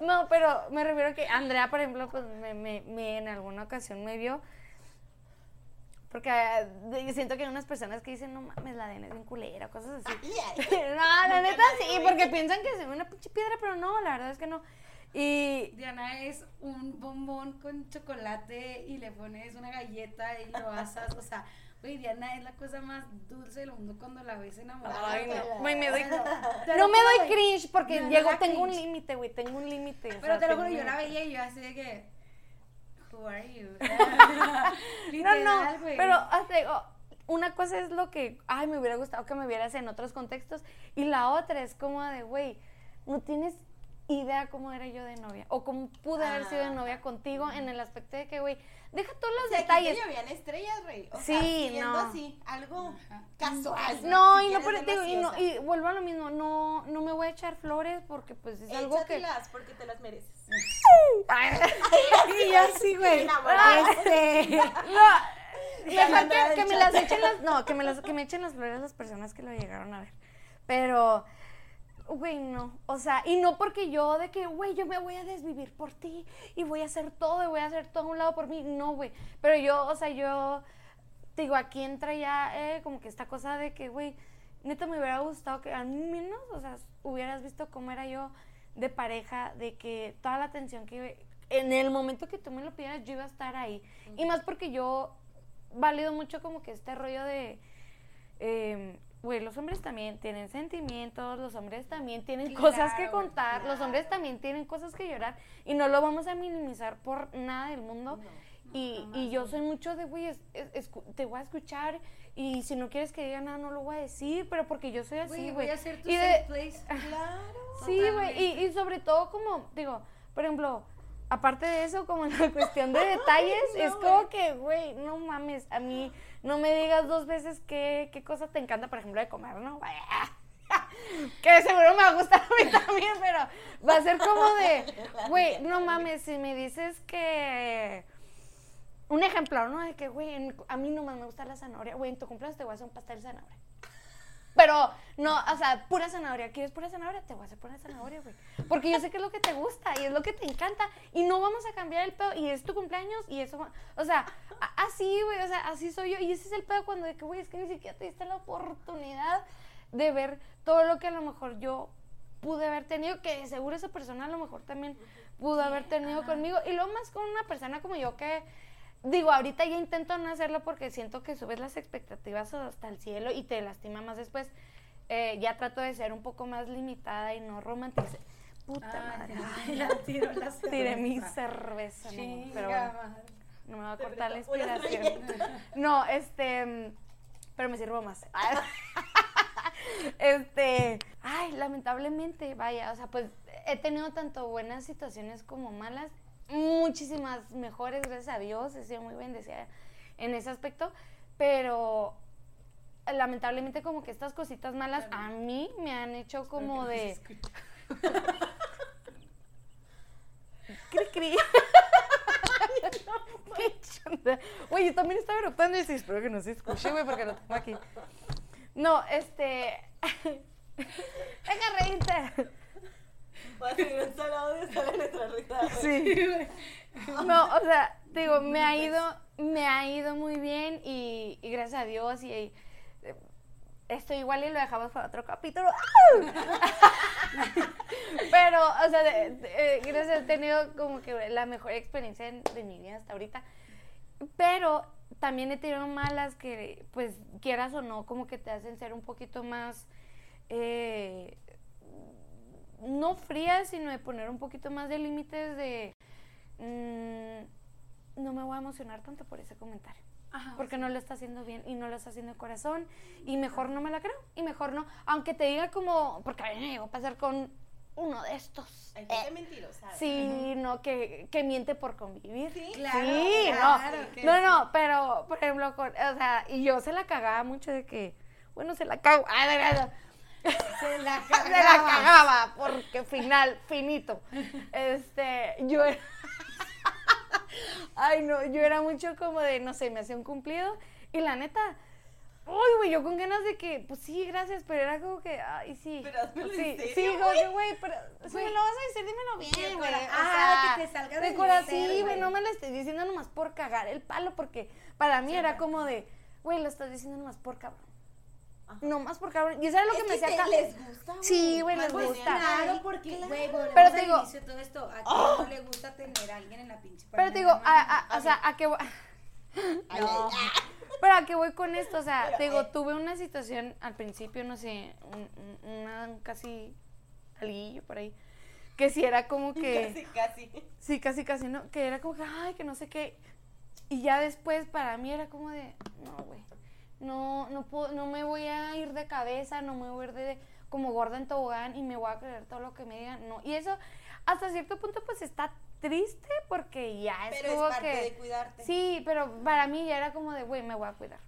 Speaker 3: no, pero me refiero a que Andrea, por ejemplo, pues me, me, me en alguna ocasión me vio. Porque uh, siento que hay unas personas que dicen, no mames, la DNA es bien culera, cosas así. no, la neta sí, porque piensan que se ve una pinche piedra, pero no, la verdad es que no. Y
Speaker 1: Diana es un bombón con chocolate y le pones una galleta y lo asas, o sea, güey, Diana es la cosa más dulce del mundo cuando la ves enamorada. Ay,
Speaker 3: no. me doy, no me doy cringe porque llego, tengo un límite, güey, tengo un límite.
Speaker 1: Pero te lo juro, yo la veía y yo así de que, who are you?
Speaker 3: no, no, pero hasta una cosa es lo que, ay, me hubiera gustado que me vieras en otros contextos y la otra es como de, güey, no tienes idea cómo era yo de novia o cómo pude haber sido de novia contigo en el aspecto de que, güey, deja todos los detalles.
Speaker 2: Aquí habían estrellas, rey. O sí, sea, no. así, algo casual.
Speaker 3: No, y no, pero digo, y, no, y vuelvo a lo mismo, no, no me voy a echar flores porque pues es algo que...
Speaker 2: porque te las mereces.
Speaker 1: y así, güey. Este...
Speaker 3: No, mejor que, que me las echen las, no, que me las, que me echen las flores las personas que lo llegaron a ver. Pero güey, no. O sea, y no porque yo de que, güey, yo me voy a desvivir por ti y voy a hacer todo y voy a hacer todo a un lado por mí. No, güey. Pero yo, o sea, yo, digo, aquí entra ya eh, como que esta cosa de que, güey, neta me hubiera gustado que al menos, o sea, hubieras visto cómo era yo de pareja, de que toda la atención que en el momento que tú me lo pidieras, yo iba a estar ahí. Y más porque yo valido mucho como que este rollo de... Eh, güey, los hombres también tienen sentimientos, los hombres también tienen cosas que contar, los hombres también tienen cosas que llorar y no lo vamos a minimizar por nada del mundo. y, y, yo soy mucho de, güey, te voy a escuchar y si no quieres que diga nada, no lo voy a decir, pero porque yo soy así, güey.
Speaker 1: Voy a hacer tu safe place.
Speaker 3: Claro. Sí, güey, y, y sobre todo como, digo, por ejemplo, aparte de eso, como en la cuestión de detalles, es como que, güey, no mames, a mí no me digas dos veces qué, qué cosa te encanta, por ejemplo, de comer, ¿no? que seguro me va a gustar a mí también, pero va a ser como de, güey, no mames, si me dices que... Un ejemplo, ¿no? De que, güey, a mí no más me gusta la zanahoria. Güey, en tu cumpleaños te voy a hacer un pastel de zanahoria. Pero no, o sea, pura zanahoria. ¿Quieres pura zanahoria? Te voy a hacer pura zanahoria, güey. Porque yo sé que es lo que te gusta y es lo que te encanta. Y no vamos a cambiar el pedo. Y es tu cumpleaños y eso. O sea, así, güey. O sea, así soy yo. Y ese es el pedo cuando de que, güey, es que ni siquiera te diste la oportunidad de ver todo lo que a lo mejor yo pude haber tenido. Que seguro esa persona a lo mejor también pudo haber tenido conmigo. Y lo más con una persona como yo que Digo, ahorita ya intento no hacerlo porque siento que subes las expectativas hasta el cielo y te lastima más después. Eh, ya trato de ser un poco más limitada y no romantizar. Puta madre.
Speaker 1: Ya, tiro la cerveza.
Speaker 3: Tiré mi cerveza, pero bueno, no me va a cortar la inspiración. No, este, pero me sirvo más. este, ay, lamentablemente, vaya, o sea, pues he tenido tanto buenas situaciones como malas muchísimas mejores, gracias a Dios, he sido muy bendecida en ese aspecto, pero lamentablemente como que estas cositas malas a mí me han hecho como de... cri cri. Güey, yo también estaba eruptando y sí, espero que no se escuche, güey, porque lo tengo aquí. No, este... Venga, reírte.
Speaker 2: Va a seguir un solo audio sale nuestra risa.
Speaker 3: Sí. No, o sea, digo, me ha ido, me ha ido muy bien y, gracias a Dios y, eh, esto igual y lo dejamos para otro capítulo. Pero, o sea, gracias, he tenido como que la mejor experiencia de, mi vida hasta ahorita. Pero también he tenido malas que, pues, quieras o no, como que te hacen ser un poquito más eh, no fría, sino de poner un poquito más de límites de mm, no me voy a emocionar tanto por ese comentario. porque no lo está haciendo bien y no lo está haciendo de corazón y mejor no me la creo y mejor no, aunque te diga como, porque a mí me llegó a pasar con uno de estos.
Speaker 2: Hay gente eh, mentirosa.
Speaker 3: Sí, no, que, que, miente por convivir.
Speaker 1: Sí, claro. Sí,
Speaker 3: no. No, no, pero, por ejemplo, o sea, y yo se la cagaba mucho de que, bueno, se la cago.
Speaker 1: Se la cagaba.
Speaker 3: porque final, finito. Este, yo era... Ay, no, yo era mucho como de, no sé, me hacía un cumplido y la neta, uy, güey, yo con ganas de que, pues sí, gracias, pero era como que, ay, sí.
Speaker 2: Pero
Speaker 3: sí,
Speaker 2: sí,
Speaker 3: güey, pero si me lo vas a decir, dímelo bien, güey.
Speaker 1: Ah, que te salga
Speaker 3: de corazón. Sí, güey, no me lo estés diciendo nomás por cagar el palo, porque para mí era como de, güey, lo estás diciendo nomás por cabrón. No más por cabrón. Y eso era lo que, me decía acá.
Speaker 2: les gusta,
Speaker 3: Sí, güey, les gusta.
Speaker 1: Claro, porque, güey, bueno,
Speaker 3: pero te digo,
Speaker 1: todo esto, a quién no ¡Oh! le gusta tener a alguien en la pinche
Speaker 3: Pero te digo, a, a, o sea, a qué voy. No. Pero a qué voy con esto, o sea, te digo, eh. tuve una situación al principio, no sé, un, una casi alguillo por ahí, que sí era como que...
Speaker 2: Casi, casi.
Speaker 3: Sí, casi, casi, ¿no? Que era como que, ay, que no sé qué. Y ya después para mí era como de, no, güey no, no, puedo, no me voy a ir de cabeza, no me voy a ir de, como gorda en tobogán y me voy a creer todo lo que me digan, no. Y eso hasta cierto punto pues está triste porque ya es
Speaker 2: pero es parte de cuidarte.
Speaker 3: Sí, pero para mí ya era como de, güey, me voy a cuidar.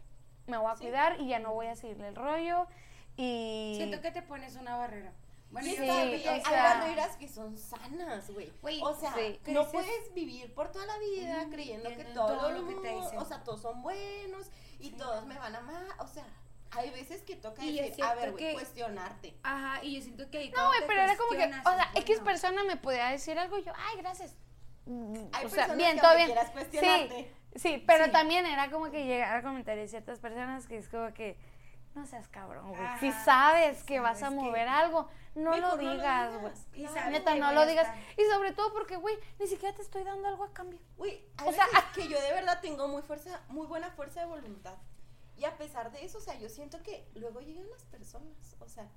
Speaker 3: Me voy a cuidar y ya no voy a seguirle el rollo y...
Speaker 1: Siento que te pones una barrera.
Speaker 2: Bueno, sí, hay barreras que son sanas, güey. O sea, no puedes vivir por toda la vida creyendo que todo, lo que te dicen. O sea, todos son buenos y todos me van a amar. O sea, Hay veces que toca
Speaker 1: Y
Speaker 2: decir, a ver, güey,
Speaker 1: que-
Speaker 2: cuestionarte.
Speaker 1: Ajá, y yo siento que ahí
Speaker 3: No, güey, pero era como que, o sea, X
Speaker 1: bueno.
Speaker 3: persona me podía decir algo y yo, ay, gracias. Mm,
Speaker 2: Hay
Speaker 3: o sea,
Speaker 2: personas
Speaker 3: bien,
Speaker 2: que
Speaker 3: todo bien.
Speaker 2: quieras cuestionarte.
Speaker 3: Sí, sí, pero
Speaker 1: Sí.
Speaker 3: también era como que llegar a comentarios de ciertas personas que es como que, no seas cabrón, güey. Si sabes que vas a
Speaker 1: sabes que-
Speaker 3: mover algo, no
Speaker 2: Mejor
Speaker 3: lo
Speaker 2: no
Speaker 3: digas, güey.
Speaker 2: Claro.
Speaker 1: sabes
Speaker 3: Neta,
Speaker 1: que
Speaker 3: no lo digas. Y sobre todo porque, güey, ni siquiera te estoy dando algo a cambio.
Speaker 2: Güey,
Speaker 3: O sea,
Speaker 2: que yo de verdad tengo muy fuerza, muy buena fuerza de voluntad. Y a pesar de eso, o sea, yo siento que luego llegan las personas, o sea,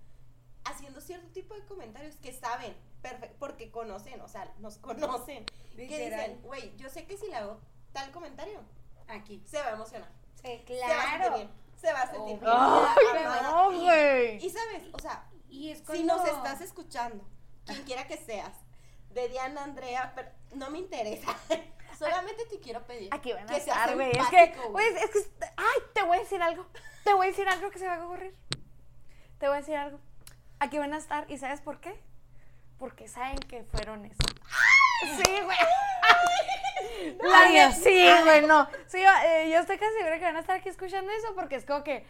Speaker 2: haciendo cierto tipo de comentarios que saben, perfe- porque conocen, o sea, nos conocen. Que
Speaker 1: Literal.
Speaker 2: dicen, güey, yo sé que si le hago tal comentario,
Speaker 1: Aquí.
Speaker 2: se va a emocionar.
Speaker 1: Sí,
Speaker 2: Se va a sentir
Speaker 1: claro.
Speaker 2: bien. Se va a sentir bien.
Speaker 3: Ay,
Speaker 2: amada.
Speaker 3: no,
Speaker 2: Y-. Y sabes, o sea,
Speaker 1: Y es
Speaker 2: si nos estás escuchando, quien quiera que seas, de Diana, Andrea, pero no me interesa. Solamente te quiero pedir
Speaker 3: Aquí van a
Speaker 2: que
Speaker 3: estar, güey. Es
Speaker 2: empático,
Speaker 3: que,
Speaker 2: güey.
Speaker 3: güey, es que, ay, te voy a decir algo. Te voy a decir algo que se va a ocurrir. Te voy a decir algo. Aquí van a estar, ¿y sabes por qué? Porque saben que fueron eso. Sí, güey. Neta, sí, güey, no. Sí, eh, yo estoy casi segura que van a estar aquí escuchando eso porque es como que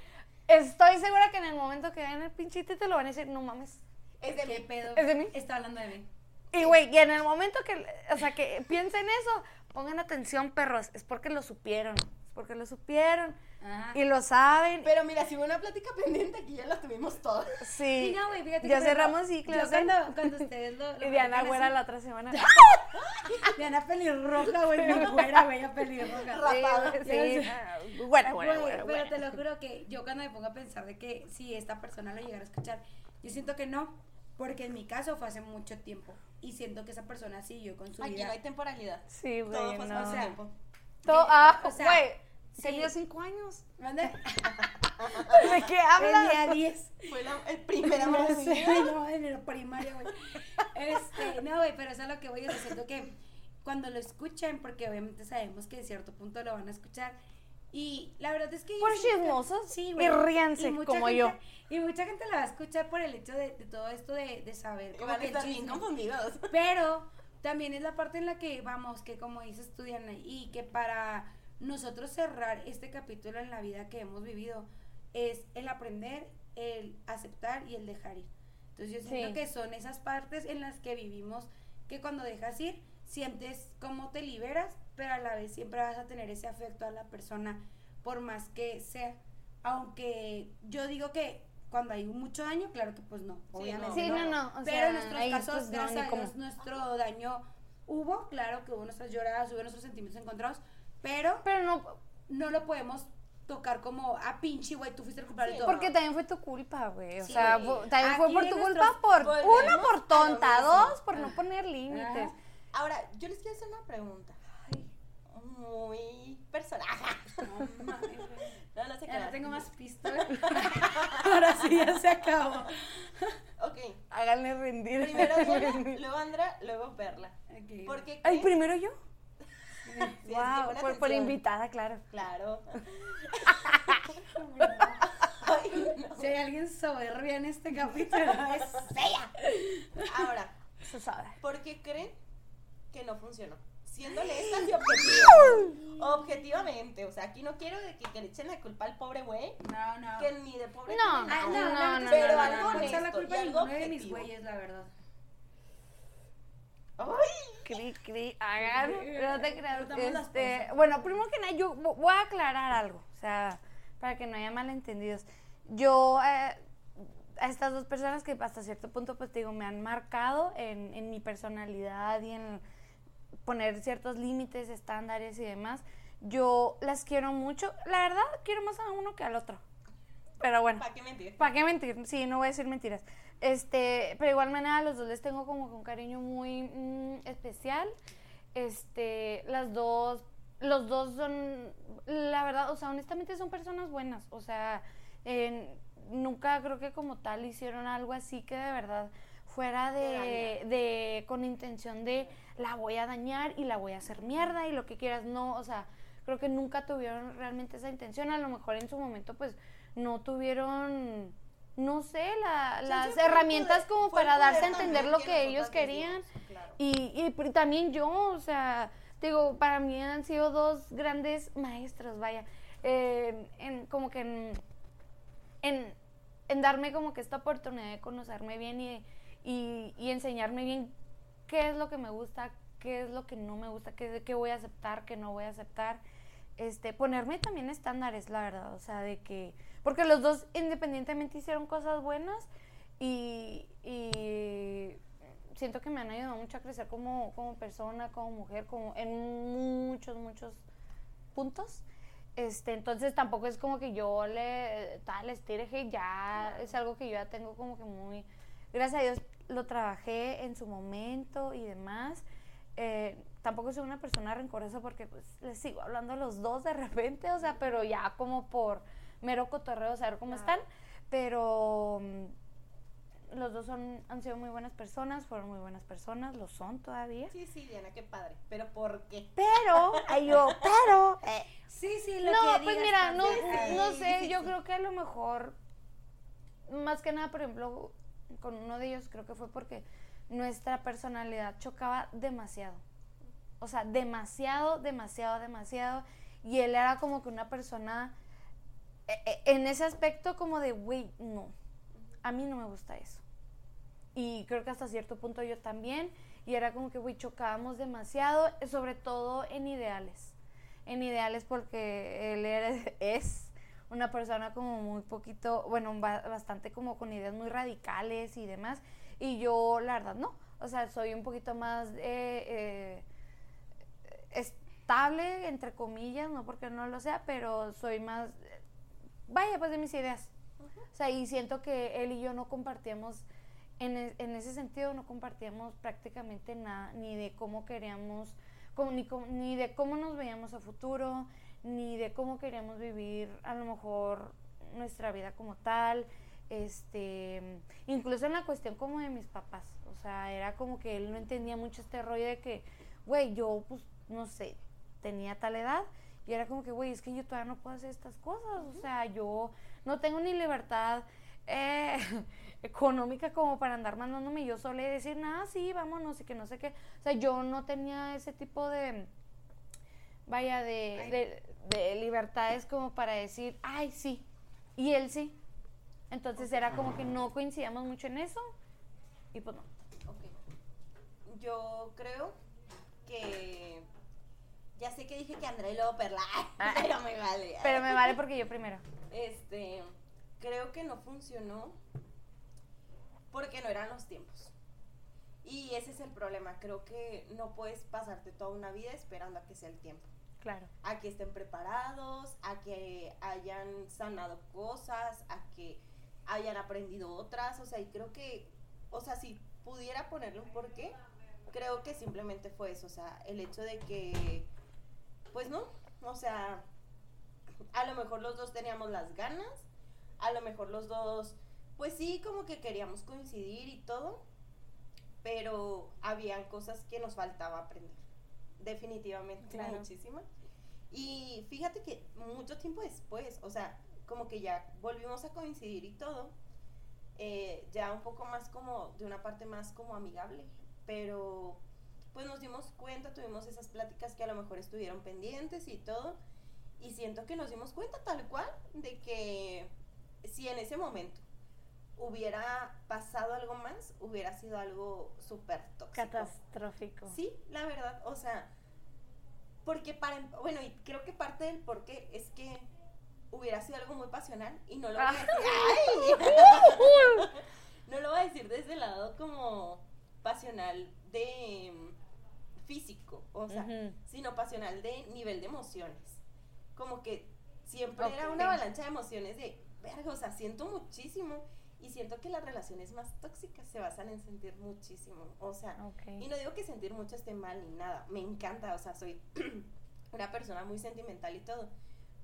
Speaker 3: estoy segura que en el momento que vean el pinchito te lo van a decir, no mames.
Speaker 2: Es de
Speaker 1: ¿Qué
Speaker 2: mí.
Speaker 1: pedo?
Speaker 3: ¿Es de mí?
Speaker 1: Está hablando de mí.
Speaker 3: Y, güey, y en el momento que, o sea, que piensen eso, pongan atención, perros. Es porque lo supieron. Es porque lo supieron.
Speaker 1: Ajá.
Speaker 3: Y lo saben.
Speaker 2: Pero mira, si hubo una plática pendiente, aquí ya la tuvimos todas.
Speaker 3: Sí.
Speaker 1: Sí, no, güey, fíjate
Speaker 3: ya
Speaker 1: que,
Speaker 3: cerramos
Speaker 1: ejemplo,
Speaker 3: ciclo.
Speaker 1: Yo cuando, cuando ustedes lo... lo
Speaker 3: Y Diana Güera
Speaker 1: así,
Speaker 3: la otra semana.
Speaker 1: Diana pelirroja, güey, mi güera, güey, pelirroja.
Speaker 2: Rapada.
Speaker 3: Sí, sí. Güera, güera,
Speaker 1: Güey,
Speaker 3: güera,
Speaker 1: pero
Speaker 3: güera.
Speaker 1: te lo juro que yo cuando me pongo a pensar de que si esta persona lo llegara a escuchar, yo siento que no, porque en mi caso fue hace mucho tiempo y siento que esa persona siguió con su
Speaker 2: Aquí
Speaker 1: vida.
Speaker 2: no hay temporalidad.
Speaker 3: Sí,
Speaker 2: Todo
Speaker 3: güey,
Speaker 2: fue
Speaker 3: no.
Speaker 2: hace
Speaker 1: o sea,
Speaker 2: tiempo.
Speaker 3: Todo- ah,
Speaker 1: o sea,
Speaker 3: güey.
Speaker 1: Sí.
Speaker 3: Tenía cinco años.
Speaker 1: ¿Mande?
Speaker 3: ¿De qué hablas?
Speaker 1: Tenía 10.
Speaker 2: Fue la el primer amor
Speaker 1: No
Speaker 2: vida.
Speaker 1: no, en la primaria, güey. Este, no, güey, pero eso es lo que voy, yo siento que cuando lo escuchen, porque obviamente sabemos que de cierto punto lo van a escuchar, y la verdad es que...
Speaker 3: Por chismosos
Speaker 1: Sí,
Speaker 3: y
Speaker 1: güey.
Speaker 3: ríanse,
Speaker 1: Y
Speaker 3: como
Speaker 1: gente-
Speaker 3: yo.
Speaker 1: Y mucha gente la va a escuchar por el hecho de, de todo esto de, de saber.
Speaker 2: Y
Speaker 1: como
Speaker 2: van a
Speaker 1: que el
Speaker 2: estar bien confundidos.
Speaker 1: Pero también es la parte en la que vamos, que como dices tú, Diana, y que para nosotros cerrar este capítulo en la vida que hemos vivido es el aprender, el aceptar y el dejar ir. Entonces yo siento
Speaker 3: Sí.
Speaker 1: que son esas partes en las que vivimos que cuando dejas ir sientes cómo te liberas, pero a la vez siempre vas a tener ese afecto a la persona por más que sea. Aunque yo digo que cuando hay mucho daño, claro que pues no, obviamente.
Speaker 3: Sí, no, no. O
Speaker 1: Pero
Speaker 3: sea,
Speaker 1: en nuestros casos,
Speaker 3: pues, no,
Speaker 1: gracias a. Dios, nuestro daño hubo, claro que hubo nuestras lloradas, hubo nuestros sentimientos encontrados, pero
Speaker 3: Pero no,
Speaker 1: no lo podemos tocar como, ah, pinche, güey, tú fuiste el culpable
Speaker 2: Sí,
Speaker 1: de todo.
Speaker 3: porque también fue tu culpa, güey. O
Speaker 1: Sí,
Speaker 3: sea, también fue por tu culpa, por
Speaker 2: a
Speaker 3: por tonta, dos, por no
Speaker 1: Ah.
Speaker 3: poner límites.
Speaker 2: Ahora, yo les quiero hacer una pregunta. Ay, muy personal.
Speaker 1: Güey.
Speaker 2: No, no sé
Speaker 1: Ya no tengo más pistola. Ahora sí, ya se acabó.
Speaker 2: Ok.
Speaker 3: Háganle rendir.
Speaker 2: Primero Diana, luego Andra, luego Perla.
Speaker 1: Ok.
Speaker 2: ¿Por qué
Speaker 3: Ay, primero yo.
Speaker 2: Sí,
Speaker 3: wow, por, por invitada, claro.
Speaker 2: Claro. Ay, no.
Speaker 1: Si hay alguien soberbia en este capítulo, es ella.
Speaker 2: Ahora,
Speaker 3: Se sabe.
Speaker 2: ¿por qué creen que no funcionó? Siéndole estas y objetivas. Objetivamente, o sea, aquí no quiero de que, que le echen la culpa al pobre güey,
Speaker 1: No, no.
Speaker 2: que ni de pobre
Speaker 3: No,
Speaker 1: no,
Speaker 3: No,
Speaker 1: no,
Speaker 3: no,
Speaker 2: pero
Speaker 3: no, no,
Speaker 2: algo
Speaker 3: no, no
Speaker 2: honesto
Speaker 1: culpa
Speaker 2: y
Speaker 1: a
Speaker 2: algo
Speaker 1: ninguno de mis
Speaker 2: objetivo.
Speaker 1: güeyes, la verdad.
Speaker 2: Ay,
Speaker 3: Cri, cri, hagan, no te creas. Este, bueno, primero que nada, yo vo- voy a aclarar algo, o sea, para que no haya malentendidos. Yo, eh, a estas dos personas que hasta cierto punto, pues te digo, me han marcado en, en mi personalidad y en poner ciertos límites, estándares y demás, yo las quiero mucho. La verdad, quiero más a uno que al otro. Pero bueno.
Speaker 2: ¿Para qué mentir?
Speaker 3: ¿Para qué mentir? Sí, no voy a decir mentiras. Este, pero igual manera a los dos les tengo como un cariño muy mm, especial. Este, las dos, los dos son, la verdad, o sea, honestamente son personas buenas. O sea, nunca creo que como tal hicieron algo así que de verdad fuera
Speaker 2: de,
Speaker 3: de con intención de la voy a dañar y la voy a hacer mierda y lo que quieras. No, o sea, creo que nunca tuvieron realmente esa intención. A lo mejor en su momento, pues, no tuvieron, no sé, la-
Speaker 2: Sí,
Speaker 3: las herramientas
Speaker 2: poder-
Speaker 3: como para darse a entender lo
Speaker 2: que
Speaker 3: ellos querían.
Speaker 2: claro.
Speaker 3: Y, también yo, o sea, digo, para mí han sido dos grandes maestros, vaya, eh, en, como que en, en, en darme como que esta oportunidad de conocerme bien y, y, y, enseñarme bien qué es lo que me gusta, qué es lo que no me gusta, qué, qué voy a aceptar, qué no voy a aceptar. Este, ponerme también estándares, la verdad, o sea, de que, porque los dos independientemente hicieron cosas buenas y, y siento que me han ayudado mucho a crecer como, como persona, como mujer, como en muchos, muchos puntos. Este, entonces tampoco es como que yo le tal estire ya es algo que yo ya tengo como que muy gracias a Dios lo trabajé en su momento y demás. Eh, tampoco soy una persona rencorosa porque pues les sigo hablando a los dos de repente, o sea, pero ya como por mero cotorreo, saber cómo están. Pero mm, los dos son, han sido muy buenas personas, fueron muy buenas personas, lo son todavía.
Speaker 2: Sí, sí, Diana, qué padre. Pero ¿por qué?
Speaker 3: Pero, ay, yo, pero. Eh,
Speaker 1: sí, sí, lo
Speaker 3: no,
Speaker 1: que
Speaker 3: pues
Speaker 1: digas
Speaker 3: mira, no, no sé, yo creo que a lo mejor, más que nada, por ejemplo, con uno de ellos creo que fue porque nuestra personalidad chocaba demasiado. O sea, demasiado, demasiado, demasiado. Y él era como que una persona, en ese aspecto como de, güey, no, a mí no me gusta eso. Y creo que hasta cierto punto yo también. Y era como que, güey, chocábamos demasiado, sobre todo en ideales. En ideales porque él es una persona como muy poquito, bueno, ba- bastante como con ideas muy radicales y demás. Y yo, la verdad, no. O sea, soy un poquito más eh, eh, estable, entre comillas, no porque no lo sea, pero soy más, eh, vaya, pues de mis ideas. O sea, y siento que él y yo no compartíamos, en, en ese sentido, no compartíamos prácticamente nada, ni de cómo queríamos, como- ni, cómo- ni de cómo nos veíamos a futuro, ni de cómo queríamos vivir a lo mejor nuestra vida como tal. Este, incluso en la cuestión como de mis papás, o sea, era como que él no entendía mucho este rollo de que, güey, yo, pues, no sé, tenía tal edad y era como que, güey, es que yo todavía no puedo hacer estas cosas, o sea, yo no tengo ni libertad eh, económica como para andar mandándome yo sola y decir, nada, sí, vámonos y que no sé qué. O sea, yo no tenía ese tipo de, vaya, de, de, de libertades como para decir, ay, sí, y él sí. Entonces era como que no coincidíamos mucho en eso y pues no.
Speaker 2: Ok. Yo creo que. Ya sé que dije que Andrea y luego Perla, pero me vale.
Speaker 3: Ah. Pero me vale porque yo primero.
Speaker 2: Este. Creo que no funcionó porque no eran los tiempos. Y ese es el problema. Creo que no puedes pasarte toda una vida esperando a que sea el tiempo.
Speaker 3: Claro.
Speaker 2: a que estén preparados, a que hayan sanado cosas, a que hayan aprendido otras, o sea, y creo que, o sea, si pudiera ponerle un porqué, creo que simplemente fue eso, o sea, el hecho de que, pues no, o sea, a lo mejor los dos teníamos las ganas, a lo mejor los dos, pues sí, como que queríamos coincidir y todo, pero habían cosas que nos faltaba aprender, definitivamente,
Speaker 3: Claro.
Speaker 2: muchísimas. Y fíjate que mucho tiempo después, o sea, como que ya volvimos a coincidir y todo, eh, ya un poco más como, de una parte más como amigable, pero pues nos dimos cuenta, tuvimos esas pláticas que a lo mejor estuvieron pendientes y todo, y siento que nos dimos cuenta tal cual de que si en ese momento hubiera pasado algo más, hubiera sido algo súper tóxico.
Speaker 3: Catastrófico.
Speaker 2: Sí, la verdad, o sea, porque para, em- bueno, y creo que parte del por qué es que hubiera sido algo muy pasional y no lo voy a decir, ¡ay! no lo voy a decir desde el lado como pasional de físico, o sea, sino pasional de nivel de emociones. Como que siempre era una avalancha de emociones de, verga, o sea, siento muchísimo y siento que las relaciones más tóxicas se basan en sentir muchísimo, o sea, y no digo que sentir mucho esté mal ni nada, me encanta, o sea, soy una persona muy sentimental y todo,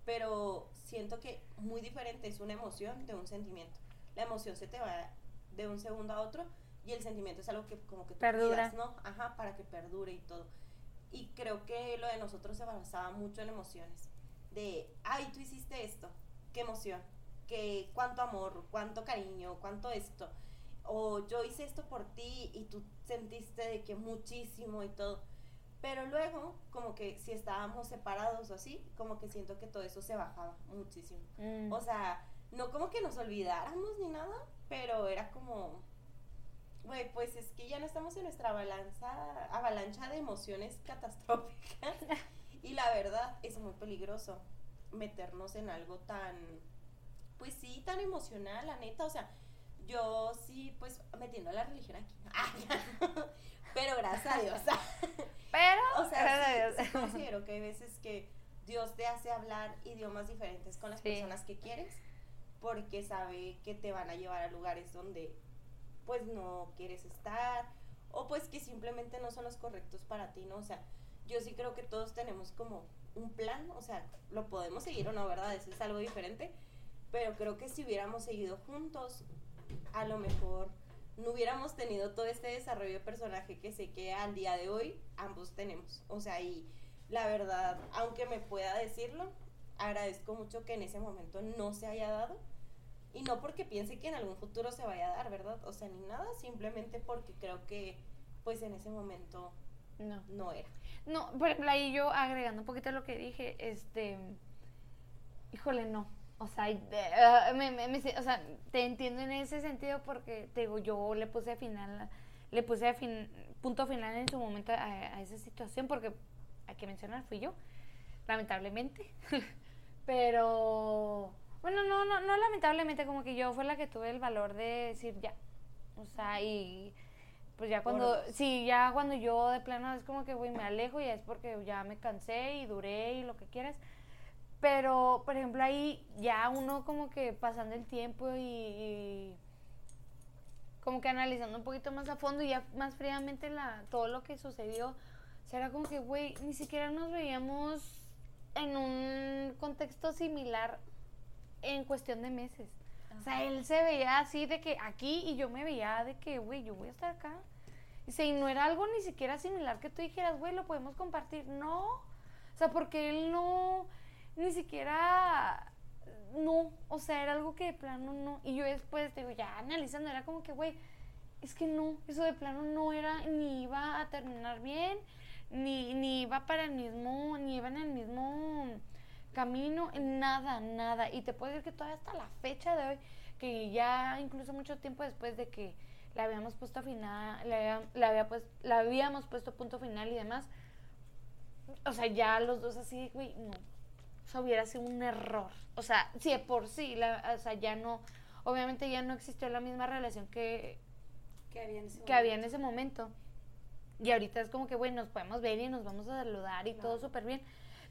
Speaker 2: pero siento que muy diferente es una emoción de un sentimiento. La emoción se te va de un segundo a otro y el sentimiento es algo que como que tú
Speaker 3: Perdura.
Speaker 2: cuidas, ¿no? Ajá, para que perdure y todo. Y creo que lo de nosotros se basaba mucho en emociones. De, ay, tú hiciste esto, qué emoción, que cuánto amor, cuánto cariño, cuánto esto. O yo hice esto por ti y tú sentiste de que muchísimo y todo. Pero luego, como que si estábamos separados o así, como que siento que todo eso se bajaba muchísimo.
Speaker 3: Mm.
Speaker 2: O sea, no como que nos olvidáramos ni nada, pero era como, güey, pues es que ya no estamos en nuestra avalancha, avalancha de emociones catastróficas. y la verdad es muy peligroso meternos en algo tan, pues sí, tan emocional, la neta. O sea, yo sí, pues metiendo la religión aquí. pero gracias a Dios.
Speaker 3: pero,
Speaker 2: o sea, sí, considero que hay veces que Dios te hace hablar idiomas diferentes con las personas que quieres porque sabe que te van a llevar a lugares donde pues no quieres estar o pues que simplemente no son los correctos para ti, ¿no? O sea, yo sí creo que todos tenemos como un plan, o sea, lo podemos seguir o no, ¿verdad? Eso es algo diferente, pero creo que si hubiéramos seguido juntos, a lo mejor no hubiéramos tenido todo este desarrollo de personaje que sé que al día de hoy ambos tenemos. O sea, y la verdad, aunque me pueda decirlo, agradezco mucho que en ese momento no se haya dado. Y no porque piense que en algún futuro se vaya a dar, ¿verdad? O sea, ni nada, simplemente porque creo que pues en ese momento no, no era.
Speaker 3: No, por ejemplo, ahí yo agregando un poquito lo que dije, este, híjole, no. O sea, uh, me, me, o sea, te entiendo en ese sentido porque te digo, yo le puse final, le puse fin, punto final en su momento a, a esa situación porque hay que mencionar, fui yo, lamentablemente. Pero, bueno, no, no, no lamentablemente, como que yo fue la que tuve el valor de decir ya. O sea, y pues ya cuando, sí, ya cuando yo de plano es como que, güey, me alejo y es porque ya me cansé y duré y lo que quieras. Pero, por ejemplo, ahí ya uno como que pasando el tiempo y, como que analizando un poquito más a fondo y ya más fríamente la, todo lo que sucedió, será como que, güey, ni siquiera nos veíamos en un contexto similar en cuestión de meses. O sea, él se veía así de que aquí y yo me veía de que, güey, yo voy a estar acá. Dice, y no era algo ni siquiera similar que tú dijeras, güey, lo podemos compartir. No. O sea, porque él no, ni siquiera, no. O sea, era algo que de plano no. Y yo después, digo, ya analizando, era como que, güey, es que no, eso de plano no era, ni iba a terminar bien ni, ni iba para el mismo, ni iba en el mismo camino, nada, nada. Y te puedo decir que todavía hasta la fecha de hoy, que ya incluso mucho tiempo después de que le habíamos puesto final, le, había, pues, la habíamos puesto punto final y demás, o sea, ya los dos así, güey, no. O sea, hubiera sido un error. O sea, si de por sí, la, o sea, ya no, obviamente ya no existió la misma relación que,
Speaker 1: que había en ese
Speaker 3: que Había en ese momento y ahorita es como que, güey, nos podemos ver y nos vamos a saludar y todo súper bien.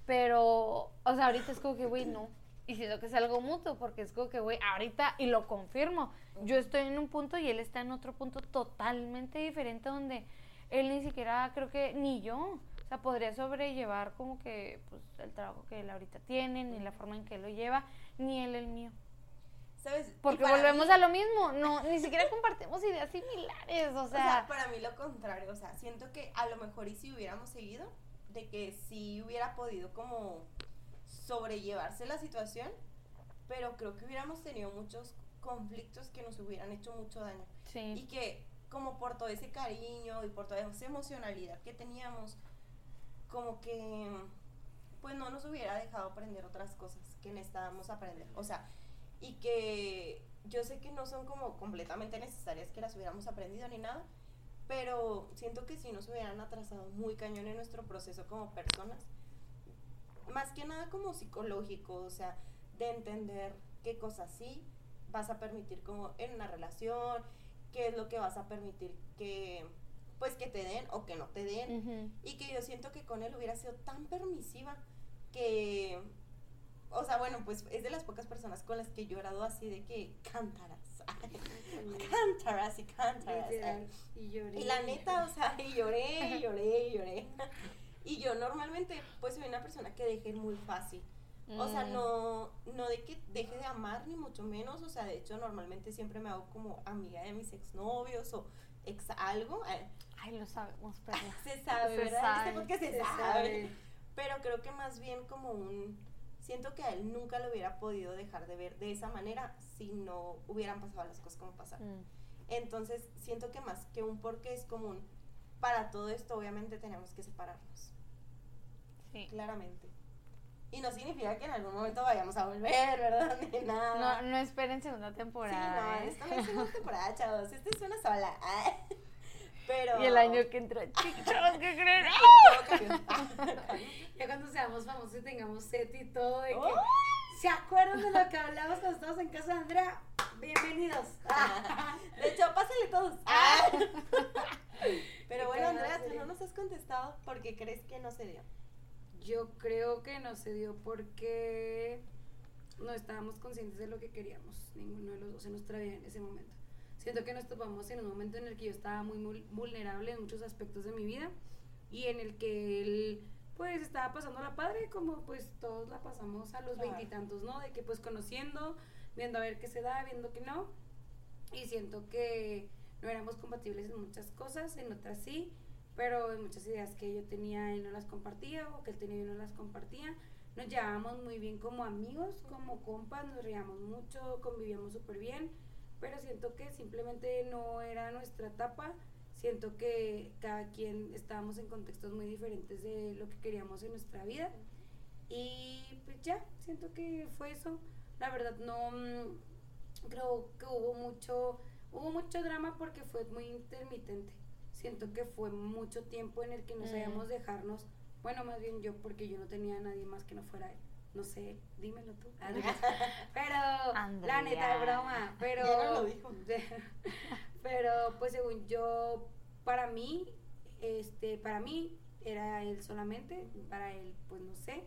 Speaker 3: Pero, o sea, ahorita es como que, güey, no. Y siento que es algo mutuo, porque es como que, güey, ahorita, y lo confirmo, yo estoy en un punto y él está en otro punto totalmente diferente donde él ni siquiera, creo que, ni yo, o sea, podría sobrellevar como que, pues, el trabajo que él ahorita tiene, ni la forma en que él lo lleva, ni él el mío. Porque volvemos a lo mismo, no, ni siquiera compartimos ideas similares, o sea.
Speaker 2: para mí lo contrario, o sea, siento que a lo mejor y si hubiéramos seguido, de que sí hubiera podido como sobrellevarse la situación, pero creo que hubiéramos tenido muchos conflictos que nos hubieran hecho mucho daño. Y que como por todo ese cariño y por toda esa emocionalidad que teníamos, como que pues no nos hubiera dejado aprender otras cosas que necesitábamos aprender. O sea, y que yo sé que no son como completamente necesarias que las hubiéramos aprendido ni nada, pero siento que si nos hubieran atrasado muy cañón en nuestro proceso como personas, más que nada como psicológico, o sea, de entender qué cosas sí vas a permitir como en una relación, qué es lo que vas a permitir que pues que te den o que no te den y que yo siento que con él hubiera sido tan permisiva que o sea, bueno, pues es de las pocas personas con las que he llorado así de que cántaras. Cántaras y cántaras.
Speaker 1: Y lloré.
Speaker 2: Y la neta, o sea, y lloré, y lloré, y lloré. Y yo normalmente, pues soy una persona que deje muy fácil. O sea, mm. no, no de que deje de amar, ni mucho menos. O sea, de hecho, normalmente siempre me hago como amiga de mis exnovios o ex algo.
Speaker 3: Ay, lo sabemos, pero.
Speaker 2: se sabe, ¿verdad? Este porque se, sabe. Pero creo que más bien como un siento que a él nunca lo hubiera podido dejar de ver de esa manera si no hubieran pasado las cosas como pasaron. Mm. Entonces, siento que más que un porque es común, para todo esto obviamente tenemos que separarnos. Sí. Claramente. Y no significa que en algún momento vayamos a volver, ¿verdad? Ni nada.
Speaker 3: No, no esperen segunda temporada.
Speaker 2: Sí, no,
Speaker 3: ¿eh?
Speaker 2: esta no es segunda temporada, chavos. Esta es una sola. Pero...
Speaker 3: Y el año que entra, chavos, ¿qué creen?
Speaker 2: Cambió.
Speaker 1: Ya cuando seamos famosos y tengamos set y todo, de que.
Speaker 2: ¡Oh!
Speaker 1: ¿Se acuerdan de lo que hablamos cuando estábamos en casa de Andrea? Bienvenidos.
Speaker 2: De hecho, pásale todos. Ah. Pero bueno, Andrea, tú no nos has contestado porque crees que no se dio.
Speaker 1: Yo creo que no se dio porque no estábamos conscientes de lo que queríamos, ninguno de los dos en nuestra vida en ese momento. Siento que nos topamos en un momento en el que yo estaba muy vulnerable en muchos aspectos de mi vida y en el que él pues estaba pasando la padre como pues todos la pasamos a los
Speaker 2: Claro.
Speaker 1: veintitantos, ¿no? De que pues conociendo, viendo a ver qué se da, viendo que no. Y siento que no éramos compatibles en muchas cosas, en otras sí, pero en muchas ideas que yo tenía él no las compartía o que él tenía y no las compartía. Nos llevábamos muy bien como amigos, como compas, nos reíamos mucho, convivíamos súper bien, pero siento que simplemente no era nuestra etapa. Siento que cada quien estábamos en contextos muy diferentes de lo que queríamos en nuestra vida. Y pues ya, siento que fue eso. La verdad no mm, creo que hubo mucho hubo mucho drama porque fue muy intermitente. Siento que fue mucho tiempo en el que no
Speaker 3: Mm.
Speaker 1: sabíamos dejarnos. Bueno, más bien yo porque yo no tenía a nadie más que no fuera él. No sé, dímelo tú. Ah. Pero la
Speaker 3: Andrea.
Speaker 1: neta es broma, pero
Speaker 2: Ya no lo dijo.
Speaker 1: pero pues según yo para mí este para mí era él solamente, para él pues no sé,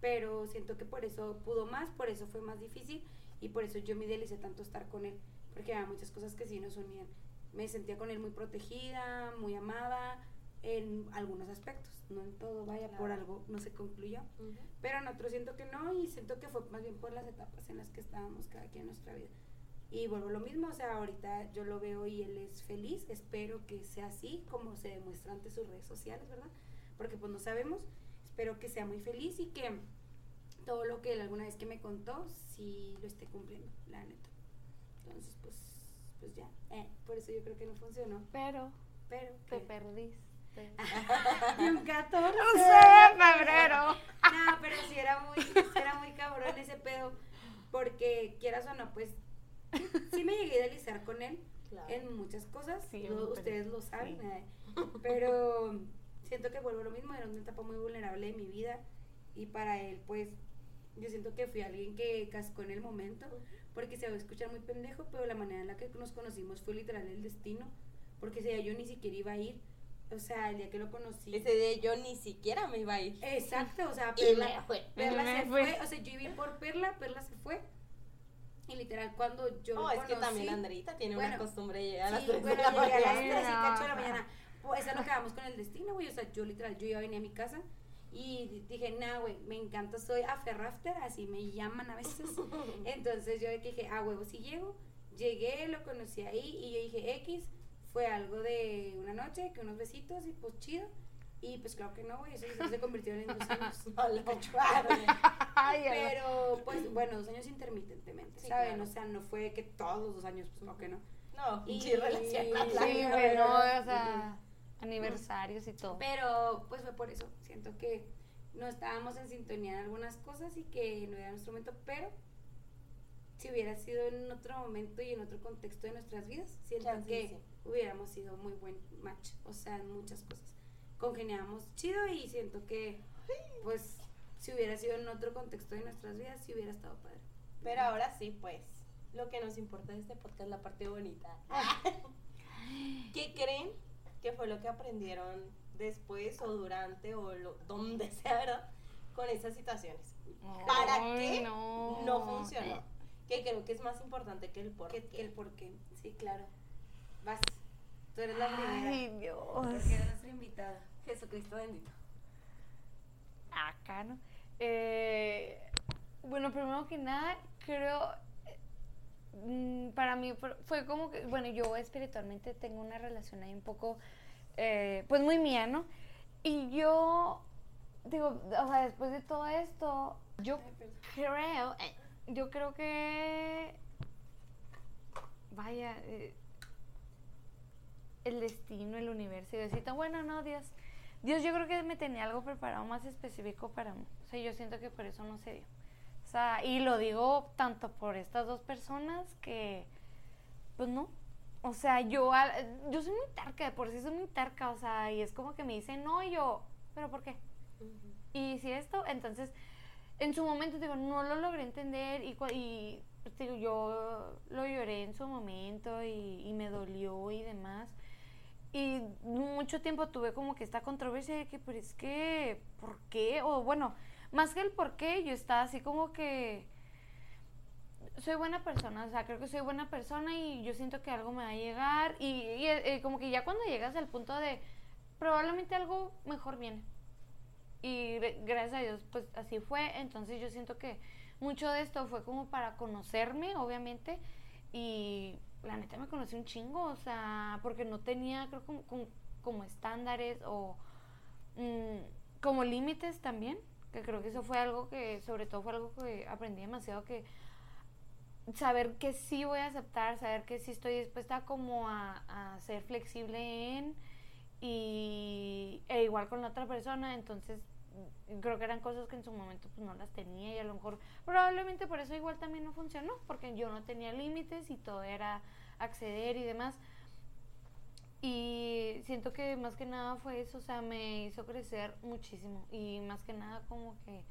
Speaker 1: pero siento que por eso pudo más, por eso fue más difícil y por eso yo me idealicé tanto estar con él, porque había muchas cosas que sí nos unían. Me sentía con él muy protegida, muy amada en algunos aspectos, no en todo, vaya, por algo no se concluyó. Pero en otro siento que no y siento que fue más bien por las etapas en las que estábamos cada quien en nuestra vida. Y vuelvo lo mismo, o sea, ahorita yo lo veo y él es feliz, espero que sea así como se demuestra ante sus redes sociales, ¿verdad? Porque pues no sabemos, espero que sea muy feliz y que todo lo que él alguna vez que me contó, sí lo esté cumpliendo, la neta. Entonces, pues, pues ya, eh, por eso yo creo que no funcionó,
Speaker 3: Pero
Speaker 1: pero...
Speaker 3: te
Speaker 1: ¿qué?
Speaker 3: perdiste.
Speaker 1: Y un 14.
Speaker 3: No sé, febrero.
Speaker 1: No, pero sí era muy, sí era muy cabrón ese pedo. Porque quieras o no, pues sí me llegué a idealizar con él
Speaker 2: Claro.
Speaker 1: en muchas cosas.
Speaker 3: Sí,
Speaker 1: lo- ustedes lo saben.
Speaker 3: sí.
Speaker 1: eh, Pero siento que vuelvo a lo mismo. Era una etapa muy vulnerable de mi vida. Y para él, pues, yo siento que fui alguien que cascó en el momento. Porque se va a escuchar muy pendejo, pero la manera en la que nos conocimos fue literal el destino. Porque día yo ni siquiera iba a ir. O sea, el día que lo conocí.
Speaker 2: Ese día yo ni siquiera me iba a ir.
Speaker 1: Exacto, o sea,
Speaker 2: Y
Speaker 1: Perla,
Speaker 2: me fue.
Speaker 1: Perla
Speaker 3: Me
Speaker 1: se
Speaker 3: fue.
Speaker 1: fue. o sea, yo iba a ir por Perla, Perla se fue. Y literal, cuando yo
Speaker 2: No,
Speaker 1: lo
Speaker 2: es que también Andreita tiene
Speaker 1: Bueno,
Speaker 2: una costumbre de llegar a las
Speaker 1: Sí,
Speaker 2: 3
Speaker 1: bueno,
Speaker 2: de la
Speaker 1: a las
Speaker 2: mañana.
Speaker 1: 3 y cacho de la mañana. Pues eso es lo que vamos con el destino, güey. O sea, yo literal, yo iba a venir a mi casa y di- dije, nah, güey, me encanta, soy aferrafter, así me llaman a veces. Entonces yo dije, ah, huevo, si llego. Llegué, lo conocí ahí y yo dije, X, fue algo de una noche, que unos besitos y pues chido. Y pues claro que no, güey, eso se convirtió en dos años. Pero, pues, bueno, dos años intermitentemente,
Speaker 2: Sí,
Speaker 1: ¿saben?
Speaker 2: claro.
Speaker 1: O sea, no fue que todos los dos años, pues, no que no.
Speaker 2: No,
Speaker 1: Y-
Speaker 2: sí, relación.
Speaker 1: Sí, ver.
Speaker 3: o sea, aniversarios y todo.
Speaker 1: Pero, pues, fue por eso. Siento que no estábamos en sintonía en algunas cosas y que no era nuestro momento, pero si hubiera sido en otro momento y en otro contexto de nuestras vidas, siento que
Speaker 2: sí.
Speaker 1: Hubiéramos sido muy buen match, o sea, en muchas cosas. Congeniábamos chido y siento que, pues, si hubiera sido en otro contexto de nuestras vidas, sí hubiera estado padre.
Speaker 2: Pero ahora sí, pues, lo que nos importa de este podcast, la parte bonita. ¿Qué creen que fue lo que aprendieron después o durante o lo, donde sea, verdad? Con esas situaciones. ¿Para qué
Speaker 3: no.
Speaker 2: No funcionó. Que creo que es más importante que el por
Speaker 1: Que,
Speaker 2: qué.
Speaker 1: que el por qué. Sí, claro. Vas. Tú eres la primera.
Speaker 3: Ay, Dios.
Speaker 1: Porque eres nuestra invitada.
Speaker 2: Jesucristo bendito.
Speaker 3: Acá, ¿no? Eh, bueno, primero que nada, creo, mm, para mí fue- como que, bueno, yo espiritualmente tengo una relación ahí un poco, eh, pues muy mía, ¿no? Y yo, digo, o sea, después de todo esto, yo
Speaker 1: Ay,
Speaker 3: creo, eh, yo creo que, vaya, eh, el destino, el universo, y decir, bueno, no, Dios, Dios yo creo que me tenía algo preparado más específico para mí. O sea, yo siento que por eso no se dio. O sea, y lo digo tanto por estas dos personas que, pues no. O sea, yo, yo soy muy tarca, de por sí soy muy tarca, o sea, y es como que me dicen, no, y yo, ¿pero por qué? Y si esto, entonces, en su momento, digo, no lo logré entender y, y pues, digo, yo lo lloré en su momento y, y me dolió y demás. Y mucho tiempo tuve como que esta controversia de que, pero es que, ¿por qué? O bueno, más que el por qué, yo estaba así como que soy buena persona, o sea, creo que soy buena persona y yo siento que algo me va a llegar y, eh, como que ya cuando llegas al punto de probablemente algo mejor viene. Y gracias a Dios, pues así fue. Entonces yo siento que mucho de esto fue como para conocerme, obviamente, y la neta me conocí un chingo, o sea, porque no tenía, creo, como, como, estándares o mm, como límites también, que creo que eso fue algo que, sobre todo fue algo que aprendí demasiado, que saber que sí voy a aceptar, saber que sí estoy dispuesta como a, ser flexible en y e igual con la otra persona, entonces creo que eran cosas que en su momento pues no las tenía y a lo mejor probablemente por eso igual también no funcionó, porque yo no tenía límites y todo era acceder y demás. Y siento que más que nada fue eso, o sea, me hizo crecer muchísimo y más que nada como que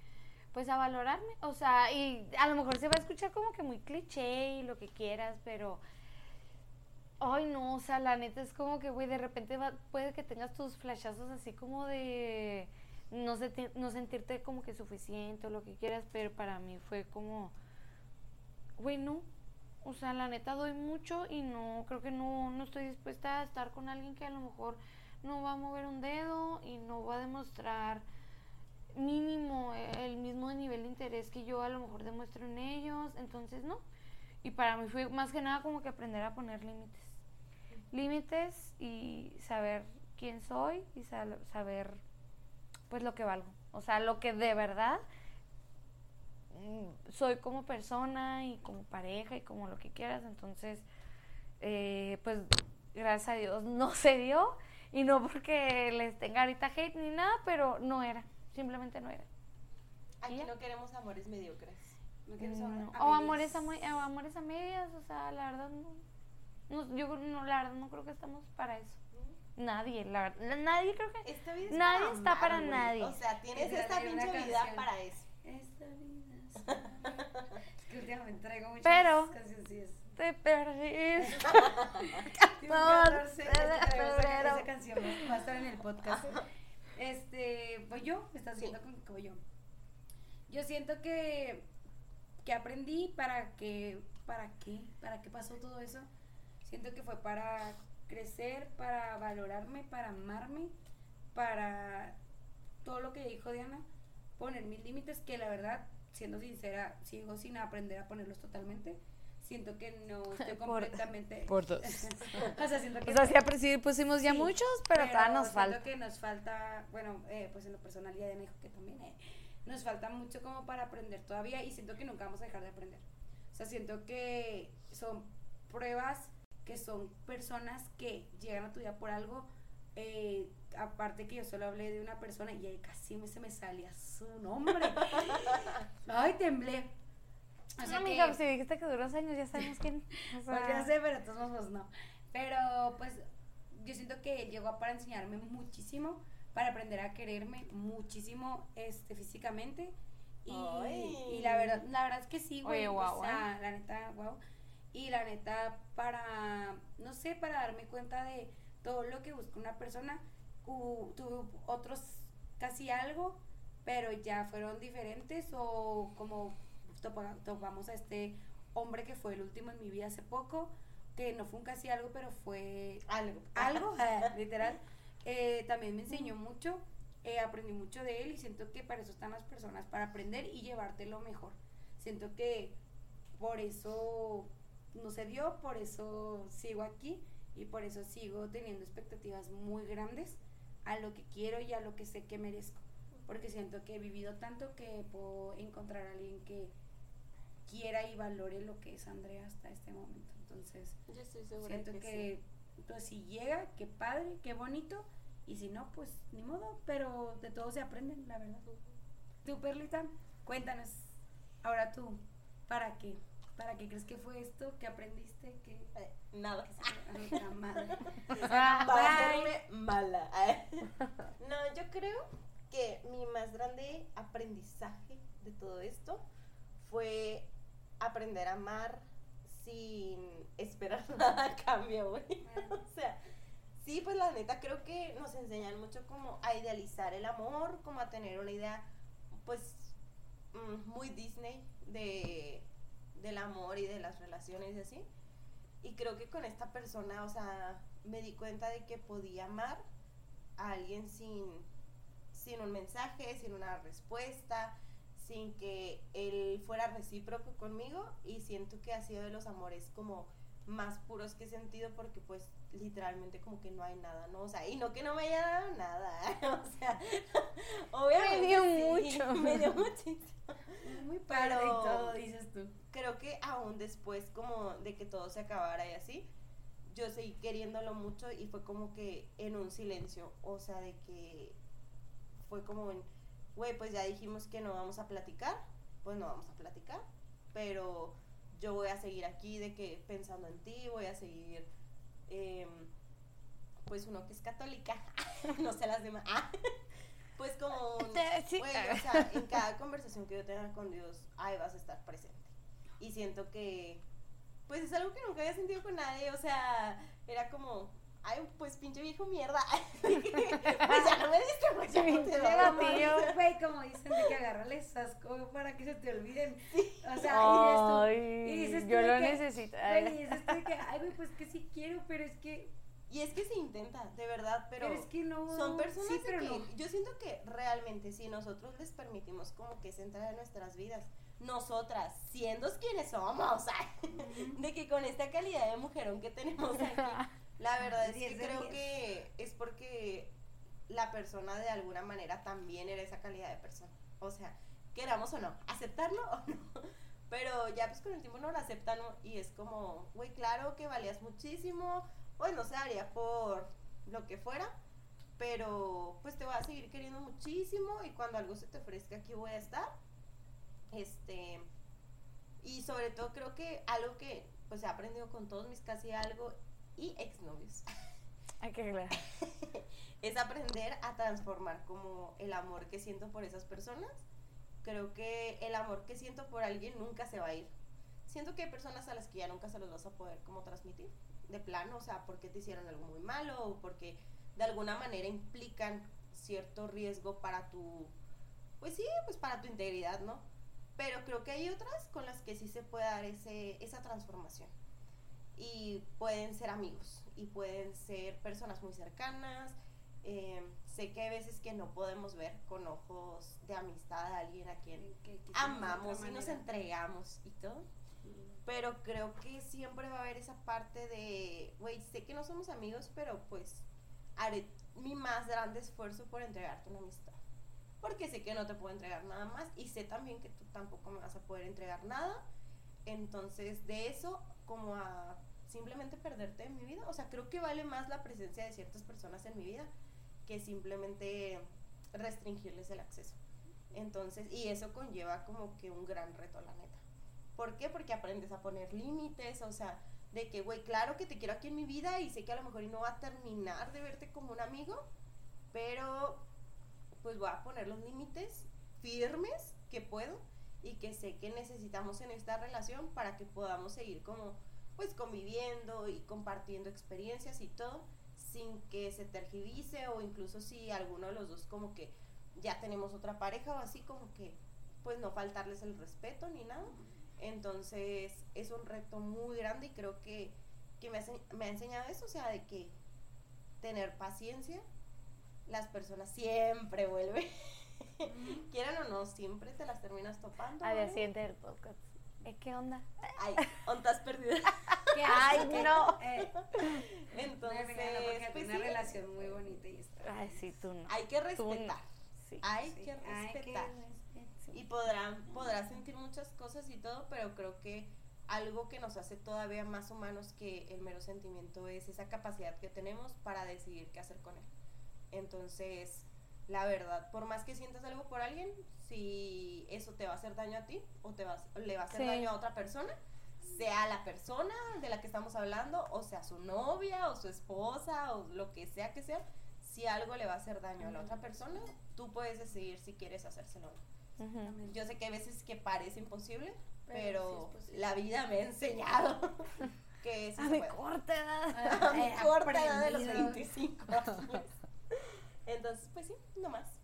Speaker 3: pues a valorarme, o sea, y a lo mejor se va a escuchar como que muy cliché y lo que quieras, pero ay no, o sea, la neta es como que güey, de repente puede que tengas tus flashazos así como de no, no sentirte como que suficiente o lo que quieras, pero para mí fue como, güey, no. O sea, la neta doy mucho y no, creo que no, no estoy dispuesta a estar con alguien que a lo mejor no va a mover un dedo y no va a demostrar mínimo el mismo nivel de interés que yo a lo mejor demuestro en ellos. Entonces, no. Y para mí fue más que nada como que aprender a poner límites. Límites y saber quién soy y saber pues lo que valgo. O sea, lo que de verdad soy como persona y como pareja y como lo que quieras. Entonces, eh, pues gracias a Dios no se dio. Y no porque les tenga ahorita hate ni nada, pero no era. Simplemente no era.
Speaker 2: Aquí no queremos amores mediocres. No
Speaker 3: mm, o amores a, o amores a medias. O sea, la verdad no, yo no, la verdad no creo que estamos para eso. Nadie, la verdad. Nadie creo que. Esta vida nadie está para nadie.
Speaker 2: O sea, tienes esta pinche vida para eso.
Speaker 1: Esta vida es que últimamente traigo muchas
Speaker 3: Pero,
Speaker 1: canciones.
Speaker 3: Te perdiste.
Speaker 1: 14 esa canción va a estar en el podcast. Este, pues yo, estás haciendo como yo. Yo siento que que aprendí para que para qué, para qué pasó todo eso. Siento que fue para crecer, para valorarme, para amarme, para todo lo que dijo Diana, poner mis límites, que la verdad, siendo sincera, sigo sin aprender a ponerlos totalmente. Siento que no estoy completamente.
Speaker 3: Por, dos.
Speaker 1: o sea, siento que.
Speaker 3: O sea, sí, pusimos ya muchos, pero, todavía nos falta.
Speaker 1: que nos falta, bueno, eh, pues en lo personal, ya Diana dijo que también eh, nos falta mucho como para aprender todavía y siento que nunca vamos a dejar de aprender. O sea, siento que son pruebas que son personas que llegan a tu vida por algo. Eh, aparte que yo solo hablé de una persona y ahí casi me, se me salía su nombre. Ay, temblé.
Speaker 3: O sea no, amiga, si dijiste que duró dos años, ya sabemos quién.
Speaker 1: O sea... Pues ya sé, pero todos modos no. Pero pues yo siento que llegó para enseñarme muchísimo, para aprender a quererme muchísimo este, físicamente. Y, y la verdad, la verdad es que sí, güey. Oye, wow, o sea, ¿eh? la neta, wow. Y la neta, para, no sé, para darme cuenta de todo lo que busca una persona, tuve otros casi algo, pero ya fueron diferentes o como topamos a este hombre que fue el último en mi vida hace poco, que no fue un casi algo, pero fue
Speaker 2: algo,
Speaker 1: algo, literal. Eh, también me enseñó mucho, eh, aprendí mucho de él y siento que para eso están las personas, para aprender y llevarte lo mejor. Siento que por eso no se dio, por eso sigo aquí y por eso sigo teniendo expectativas muy grandes a lo que quiero y a lo que sé que merezco. Porque siento que he vivido tanto que puedo encontrar a alguien que quiera y valore lo que es Andrea hasta este momento. Entonces, siento que, pues, si llega, qué padre, qué bonito. y si no, pues ni modo, pero de todo se aprenden, la verdad. Tú, Perlita, cuéntanos, ahora tú, ¿para qué? ¿Para qué crees que fue esto? ¿Qué aprendiste? ¿Qué?
Speaker 2: Nada.
Speaker 1: Ay, la madre.
Speaker 2: Para hacerme mala. no, yo creo que mi más grande aprendizaje de todo esto fue aprender a amar sin esperar nada a cambio, güey. o sea, sí, pues la neta creo que nos enseñan mucho como a idealizar el amor, como a tener una idea, pues, mm, muy Disney de, del amor y de las relaciones y así. Y creo que con esta persona, o sea, me di cuenta de que podía amar a alguien sin, sin un mensaje, sin una respuesta, sin que él fuera recíproco conmigo y siento que ha sido de los amores como más puros que he sentido porque pues literalmente como que no hay nada, ¿no? O sea, y no que no me haya dado nada, o sea, obviamente
Speaker 3: me dio
Speaker 2: sí,
Speaker 3: mucho.
Speaker 2: me dio muchísimo.
Speaker 1: Muy padre y
Speaker 2: Pero-
Speaker 1: todo, dices tú.
Speaker 2: Creo que aún después como de que todo se acabara y así, yo seguí queriéndolo mucho y fue como que en un silencio, o sea, de que fue como en, güey, pues ya dijimos que no vamos a platicar, pues no vamos a platicar, pero yo voy a seguir aquí de que pensando en ti, voy a seguir, em, pues uno que es católica, no sé las demás, pues como un,
Speaker 3: Sí.
Speaker 2: Güey, o sea, en cada conversación que yo tenga con Dios, ahí vas a estar presente. Y siento que, pues es algo que nunca había sentido con nadie, o sea, era como, ay, pues pinche viejo mierda. pues ya no me diste, pues ya no te.
Speaker 1: Tío, güey, como dicen de que agarrarles asco para que se te olviden. O sea,
Speaker 3: Ay,
Speaker 1: y dices tú
Speaker 3: yo lo
Speaker 1: que,
Speaker 3: necesito.
Speaker 1: Güey, y dices tú de que, ay, güey, pues que sí quiero, pero es que,
Speaker 2: Y es que se intenta, de verdad, pero,
Speaker 1: pero, es que no.
Speaker 2: son personas
Speaker 1: sí,
Speaker 2: de
Speaker 1: pero
Speaker 2: que
Speaker 1: no.
Speaker 2: yo siento que realmente si nosotros les permitimos como que se entrar en nuestras vidas, nosotras, siendo quienes somos, de que con esta calidad de mujerón que tenemos aquí, la verdad es que creo que es porque la persona de alguna manera también era esa calidad de persona. O sea, queramos o no, aceptarlo o no. Pero ya pues con el tiempo no lo aceptan ¿no? y es como, güey, claro que valías muchísimo, pues no se haría por lo que fuera, pero pues te voy a seguir queriendo muchísimo y cuando algo se te ofrezca aquí voy a estar. Este, y sobre todo creo que algo que pues he aprendido con todos mis casi algo y exnovios
Speaker 3: Ay, qué claro.
Speaker 2: es aprender a transformar como el amor que siento por esas personas. Creo que el amor que siento por alguien nunca se va a ir. Siento que hay personas a las que ya nunca se los vas a poder como transmitir, de plano, o sea, porque te hicieron algo muy malo o porque de alguna manera implican cierto riesgo para tu, pues sí, pues para tu integridad, ¿no? Pero creo que hay otras con las que sí se puede dar ese, esa transformación. Y pueden ser amigos, y pueden ser personas muy cercanas. Eh, sé que hay veces que no podemos ver con ojos de amistad a alguien a quien
Speaker 1: Que- que
Speaker 2: amamos y nos entregamos y todo. Pero creo que siempre va a haber esa parte de, güey, sé que no somos amigos, pero pues haré mi más grande esfuerzo por entregarte una amistad. Porque sé que no te puedo entregar nada más y sé también que tú tampoco me vas a poder entregar nada. Entonces, de eso, como a simplemente perderte en mi vida, o sea, creo que vale más la presencia de ciertas personas en mi vida que simplemente restringirles el acceso. Entonces, y eso conlleva como que un gran reto, la neta. ¿Por qué? Porque aprendes a poner límites, o sea, de que, güey, claro que te quiero aquí en mi vida y sé que a lo mejor no va a terminar de verte como un amigo, pero pues voy a poner los límites firmes que puedo y que sé que necesitamos en esta relación para que podamos seguir como pues conviviendo y compartiendo experiencias y todo sin que se tergivice o incluso si alguno de los dos como que ya tenemos otra pareja o así como que pues no faltarles el respeto ni nada. Entonces es un reto muy grande y creo que, que me, ha, ense- me ha enseñado eso, o sea, de que tener paciencia, las personas siempre vuelven. Quieran o no, siempre te las terminas topando.
Speaker 3: Al día del podcast. ¿Eh, ¿Qué onda?
Speaker 2: Ay, ontas perdidas.
Speaker 1: ¿Qué
Speaker 3: Ay, no.
Speaker 1: Eh,
Speaker 2: Entonces,
Speaker 1: regaña porque
Speaker 2: pues
Speaker 1: tiene una
Speaker 2: sí,
Speaker 1: relación muy bonita y está.
Speaker 3: Ay, sí, tú no.
Speaker 2: hay que
Speaker 3: no.
Speaker 2: respetar.
Speaker 3: Sí.
Speaker 2: Hay
Speaker 1: Sí,
Speaker 2: que
Speaker 1: hay que
Speaker 2: respetar.
Speaker 1: respetar.
Speaker 2: y podrán podrás sentir muchas cosas y todo, pero creo que algo que nos hace todavía más humanos que el mero sentimiento es esa capacidad que tenemos para decidir qué hacer con él. Entonces, la verdad, por más que sientas algo por alguien, si eso te va a hacer daño a ti o te va, le va a hacer daño a otra persona, sea la persona de la que estamos hablando, o sea su novia o su esposa o lo que sea que sea, si algo le va a hacer daño a la otra persona, tú puedes decidir si quieres hacérselo. Yo sé que hay veces que parece imposible, pero, la vida me ha enseñado que
Speaker 3: a mi corta edad,
Speaker 2: a mi corta edad de los 25 años. Entonces, pues sí, no más.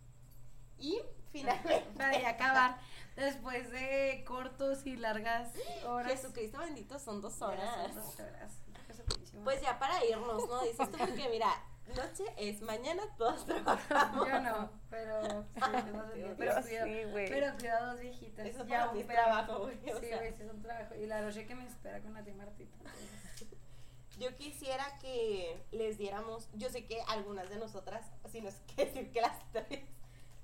Speaker 2: Y finalmente.
Speaker 1: Para acabar, después de cortos y largas horas.
Speaker 2: Jesucristo bendito, son dos horas. Pues ya para irnos, ¿no? Dices tú porque mira, noche es mañana, todos trabajamos.
Speaker 1: Yo no, pero pero, cuidado, pero cuidado dos viejitas.
Speaker 2: Eso ya un trabajo, güey.
Speaker 1: Sí, güey, sí es un trabajo. Y la noche que me espera con la tía Martita.
Speaker 2: Yo quisiera que les diéramos, yo sé que algunas de nosotras, si no es que decir que las tres,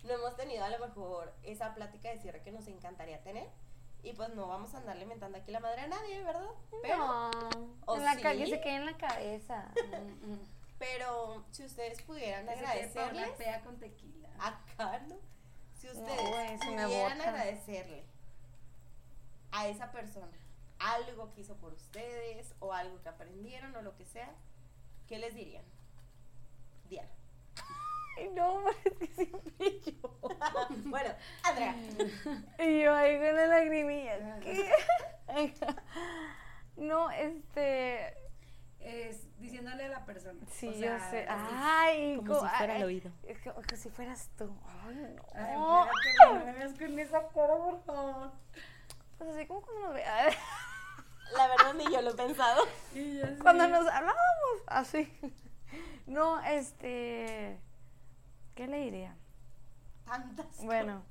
Speaker 2: no hemos tenido a lo mejor esa plática de cierre que nos encantaría tener. Y pues no vamos a andar alimentando aquí la madre a nadie, ¿verdad?
Speaker 3: Pero, no, o en la sí, que se quede en la cabeza.
Speaker 2: Mm, mm. Pero si ustedes pudieran agradecerle.
Speaker 1: pea con tequila.
Speaker 2: Acá, ¿no? Si ustedes pudieran agradecerle a esa persona algo que hizo por ustedes o algo que aprendieron o lo que sea, ¿qué les dirían? Diana.
Speaker 3: Ay, no, es que siempre yo.
Speaker 2: bueno, Andrea.
Speaker 3: Y yo ahí con la lagrimilla. ¿Qué? no, este.
Speaker 1: Es diciéndole a la persona.
Speaker 3: Sí, yo sé. Ay,
Speaker 2: como, si fuera el oído.
Speaker 3: Como, si fueras tú. Ay, no.
Speaker 1: Ay, no me veas con esa cara, por favor.
Speaker 3: Pues así como cuando nos veas.
Speaker 2: La verdad ni yo lo he pensado.
Speaker 3: Cuando nos hablábamos, así. No, este. ¿Qué le diría?
Speaker 2: Tantas.
Speaker 3: Bueno,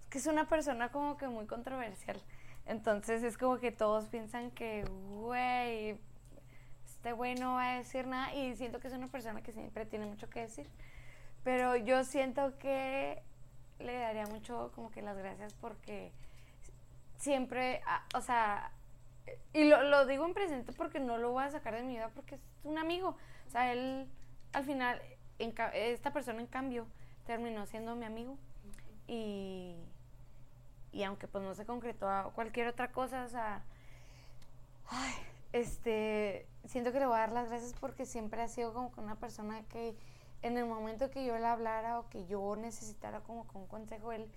Speaker 3: es que es una persona como que muy controversial. Entonces es como que todos piensan que, güey, este güey no va a decir nada. Y siento que es una persona que siempre tiene mucho que decir. Pero yo siento que le daría mucho como que las gracias porque siempre, ah, o sea, y lo, lo, digo en presente porque no lo voy a sacar de mi vida porque es un amigo. O sea, él al final, esta persona en cambio terminó siendo mi amigo. Y, y aunque pues no se concretó a cualquier otra cosa, o sea, ay, este, siento que le voy a dar las gracias porque siempre ha sido como una persona que en el momento que yo le hablara o que yo necesitara como con un consejo, él,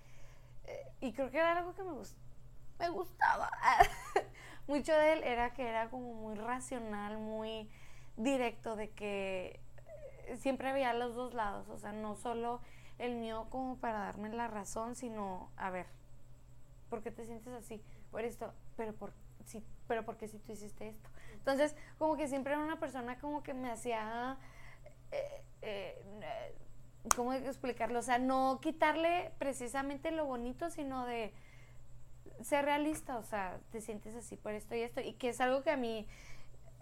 Speaker 3: eh, y creo que era algo que me, gust me gustaba, mucho de él era que era como muy racional, muy directo, de que siempre había los dos lados, o sea, no solo el mío como para darme la razón, sino, a ver, ¿por qué te sientes así? Por esto, pero por sí, pero porque si tú hiciste esto. Entonces, como que siempre era una persona como que me hacía eh, eh, ¿cómo explicarlo? O sea, no quitarle precisamente lo bonito, sino de ser realista, o sea, te sientes así por esto y esto, y que es algo que a mí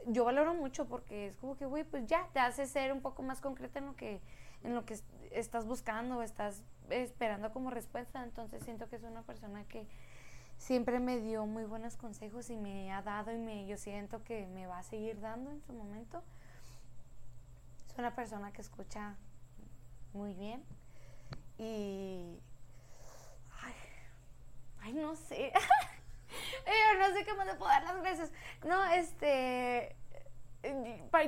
Speaker 3: yo valoro mucho porque es como que, güey, pues ya te hace ser un poco más concreta en lo que en lo que estás buscando o estás esperando como respuesta, entonces siento que es una persona que siempre me dio muy buenos consejos y me ha dado y me yo siento que me va a seguir dando en su momento. Es una persona que escucha muy bien y ay, no sé. yo no sé más le puedo dar las gracias. No, este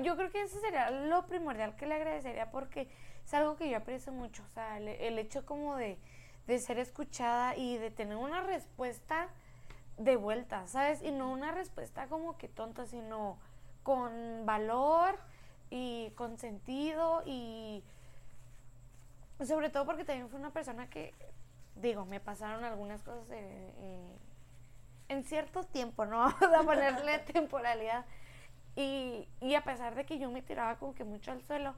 Speaker 3: yo creo que eso sería lo primordial que le agradecería porque es algo que yo aprecio mucho, o sea, el hecho como de de ser escuchada y de tener una respuesta de vuelta, ¿sabes? Y no una respuesta como que tonta, sino con valor y con sentido y sobre todo porque también fue una persona que, digo, me pasaron algunas cosas en cierto tiempo, ¿no? Vamos a ponerle temporalidad. Y, y a pesar de que yo me tiraba como que mucho al suelo,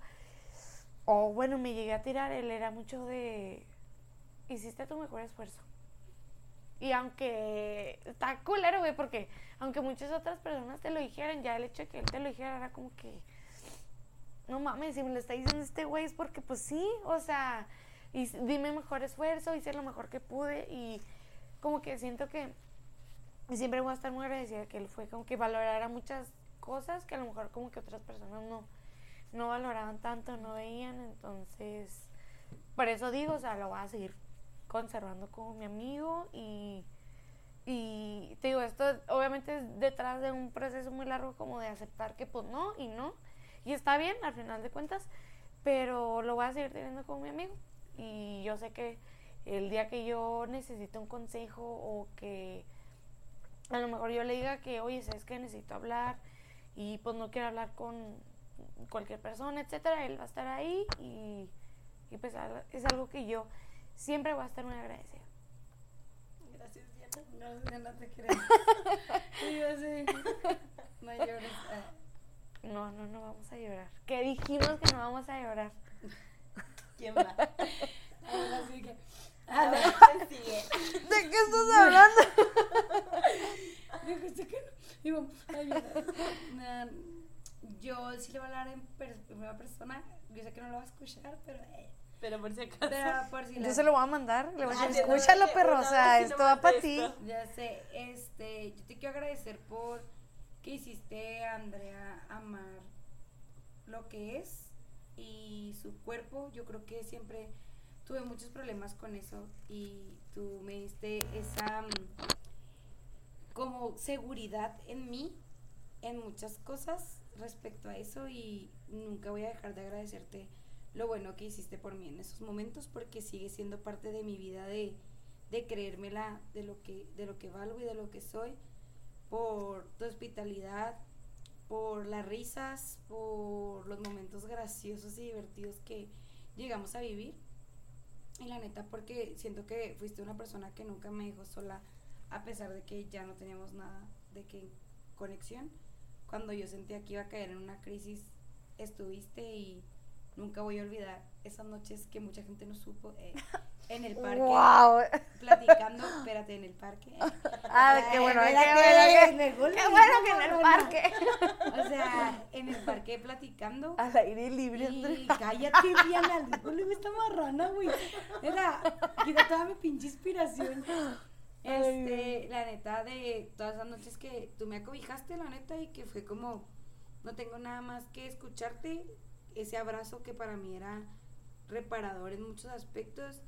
Speaker 3: o bueno, me llegué a tirar, él era mucho de hiciste tu mejor esfuerzo. Y aunque está culero, güey, porque aunque muchas otras personas te lo dijeran, ya el hecho de que él te lo dijera era como que, no mames, si me lo está diciendo este güey es porque pues sí, o sea, y dime mejor esfuerzo, hice lo mejor que pude y como que siento que siempre voy a estar muy agradecida que él fue como que valorara muchas cosas que a lo mejor como que otras personas no, no valoraban tanto, no veían, entonces, por eso digo, o sea, lo voy a seguir conservando como mi amigo y, y te digo, esto obviamente es detrás de un proceso muy largo como de aceptar que pues no y no, y está bien al final de cuentas, pero lo voy a seguir teniendo como mi amigo y yo sé que el día que yo necesite un consejo o que a lo mejor yo le diga que, oye, ¿sabes que necesito hablar? Y pues no quiero hablar con cualquier persona, etcétera, él va a estar ahí y, y pues es algo que yo siempre voy a estar muy agradecida.
Speaker 2: Gracias, Diana.
Speaker 1: No, Diana, te quiero. Y yo así, no llores.
Speaker 3: No, no, no vamos a llorar. ¿Qué dijimos que no vamos a llorar?
Speaker 2: ¿Quién va?
Speaker 1: ahora sí que.
Speaker 2: A ver, ¿quién sigue?
Speaker 3: ¿De qué estás hablando?
Speaker 1: Dijo, sé que no. Digo, ay, mira, yo sí le voy a hablar en primera persona. Yo sé que no lo va a escuchar, pero. eh,
Speaker 2: Pero por si acaso.
Speaker 1: pero por si
Speaker 3: Yo
Speaker 1: la-
Speaker 3: se lo voy a mandar. Le voy a
Speaker 2: Ah,
Speaker 3: decir, escúchalo, perro. O sea, esto
Speaker 2: no
Speaker 3: va para ti.
Speaker 1: Ya sé, este, yo te quiero agradecer por que hiciste a Andrea amar lo que es y su cuerpo. Yo creo que siempre tuve muchos problemas con eso y tú me diste esa mm, como seguridad en mí en muchas cosas respecto a eso y nunca voy a dejar de agradecerte lo bueno que hiciste por mí en esos momentos porque sigue siendo parte de mi vida de, de creérmela de lo que de lo que valgo y de lo que soy por tu hospitalidad por las risas por los momentos graciosos y divertidos que llegamos a vivir. Y la neta porque siento que fuiste una persona que nunca me dejó sola a pesar de que ya no teníamos nada de que conexión. Cuando yo sentía que iba a caer en una crisis estuviste y nunca voy a olvidar esas noches que mucha gente no supo eh, en el parque
Speaker 3: ¡Wow!
Speaker 1: platicando espérate en el parque.
Speaker 3: Ah, qué bueno, qué bueno,
Speaker 1: en el
Speaker 3: qué, bueno que en el parque.
Speaker 1: o sea en el parque platicando
Speaker 3: Al aire libre.
Speaker 1: y cállate, Diana, el me está marrana, güey. Era, quita toda mi pinche inspiración. Este, la neta, de todas las noches que tú me acobijaste, la neta, y que fue como, no tengo nada más que escucharte, ese abrazo que para mí era reparador en muchos aspectos,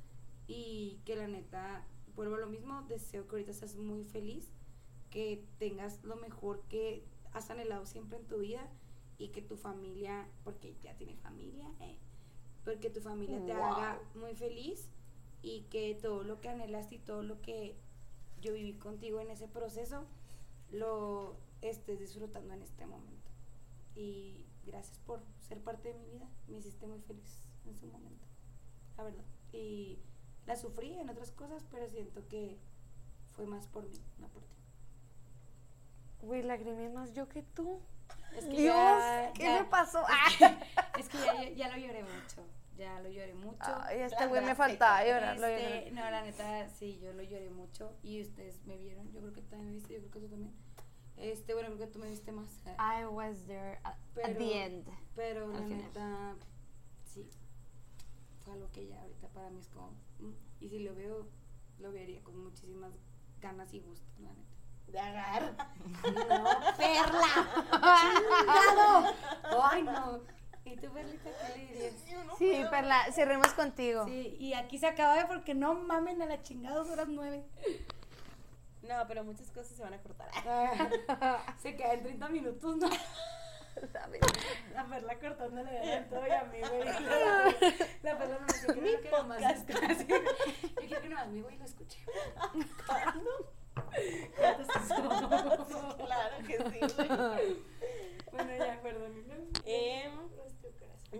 Speaker 1: y que la neta, vuelvo a lo mismo, deseo que ahorita seas muy feliz, que tengas lo mejor que has anhelado siempre en tu vida, y que tu familia, porque ya tiene familia, eh, porque tu familia te
Speaker 3: Wow.
Speaker 1: haga muy feliz y que todo lo que anhelaste y todo lo que yo viví contigo en ese proceso lo estés disfrutando en este momento. Y gracias por ser parte de mi vida, me hiciste muy feliz en su momento, la verdad. Y la sufrí en otras cosas, pero siento que fue más por mí, no por ti.
Speaker 3: Güey, lagrimé más yo que tú.
Speaker 1: Es que
Speaker 3: Dios,
Speaker 1: ya-
Speaker 3: ¿qué
Speaker 1: ya-
Speaker 3: me pasó?
Speaker 1: Es que ya, ya lo lloré mucho, ya lo lloré mucho.
Speaker 3: Ay, este güey me faltaba llorarlo.
Speaker 1: Este, no, la neta, sí, yo lo lloré mucho y ustedes me vieron. Yo creo que también me viste, yo creo que tú también. Este, bueno, creo que tú me viste más.
Speaker 3: I was there at, at
Speaker 1: Pero-
Speaker 3: the end.
Speaker 1: Pero la neta, algo que ya ahorita para mí es como. mm, y si lo veo, lo vería con muchísimas ganas y gusto, la neta.
Speaker 2: De agarrar.
Speaker 1: No, perla. ¡Chingado! Ay, no. ¿Y tú, Perlita, qué le dirías?
Speaker 3: Sí, Perla, cerremos contigo.
Speaker 1: Sí, y aquí se acaba porque no mamen a la chingada horas nueve.
Speaker 2: No, pero muchas cosas se van a cortar.
Speaker 1: se queda en 30 minutos, ¿no? La perla cortándole de todo y a mí, güey. La perla no me yo quiero que nomás. Yo quiero que nomás mi güey lo escuche.
Speaker 2: claro que sí.
Speaker 1: Bueno, ya, perdón.
Speaker 2: Em,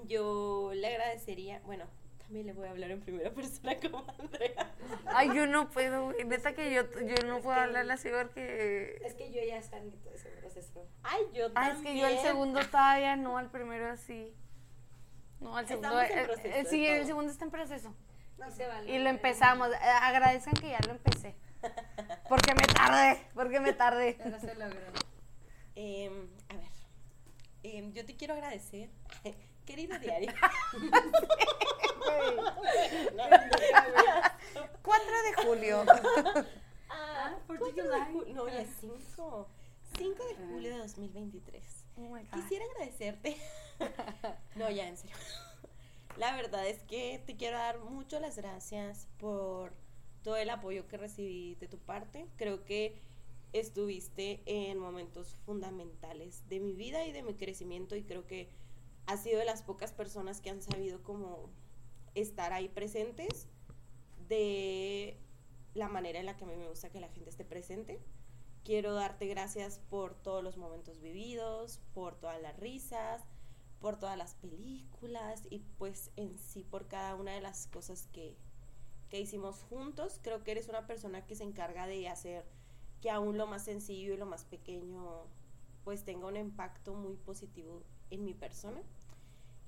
Speaker 2: yo le agradecería, bueno, también le voy a hablar en primera persona como Andrea.
Speaker 3: Ay, yo no puedo, güey. Neta que yo, yo no puedo hablarle así porque...
Speaker 1: Es que yo ya salí todo ese proceso.
Speaker 2: Ay, yo
Speaker 3: Ah,
Speaker 2: también.
Speaker 3: es que yo el segundo todavía no, al primero así. No, el segundo...
Speaker 2: En
Speaker 3: eh,
Speaker 2: proceso
Speaker 3: eh,
Speaker 2: de
Speaker 3: sí, el segundo está en proceso.
Speaker 1: No se vale.
Speaker 3: Y lo empezamos. Eh, Agradezcan que ya lo empecé. Porque me tardé, porque me tardé.
Speaker 1: Pero se logró.
Speaker 2: Em, a ver, em, yo te quiero agradecer, querido diario.
Speaker 3: 4 de julio.
Speaker 2: Ah,
Speaker 1: ¿por
Speaker 2: ¿cuánto
Speaker 1: qué
Speaker 2: de No, ya es 5. 5 de julio de 2023.
Speaker 3: Oh.
Speaker 2: Quisiera agradecerte no, ya, en serio. La verdad es que te quiero dar mucho las gracias por todo el apoyo que recibí de tu parte. Creo que estuviste en momentos fundamentales de mi vida y de mi crecimiento y creo que has sido de las pocas personas que han sabido como estar ahí presentes de la manera en la que a mí me gusta que la gente esté presente. Quiero darte gracias por todos los momentos vividos, por todas las risas, por todas las películas y pues en sí por cada una de las cosas que, que hicimos juntos. Creo que eres una persona que se encarga de hacer que aún lo más sencillo y lo más pequeño pues tenga un impacto muy positivo en mi persona.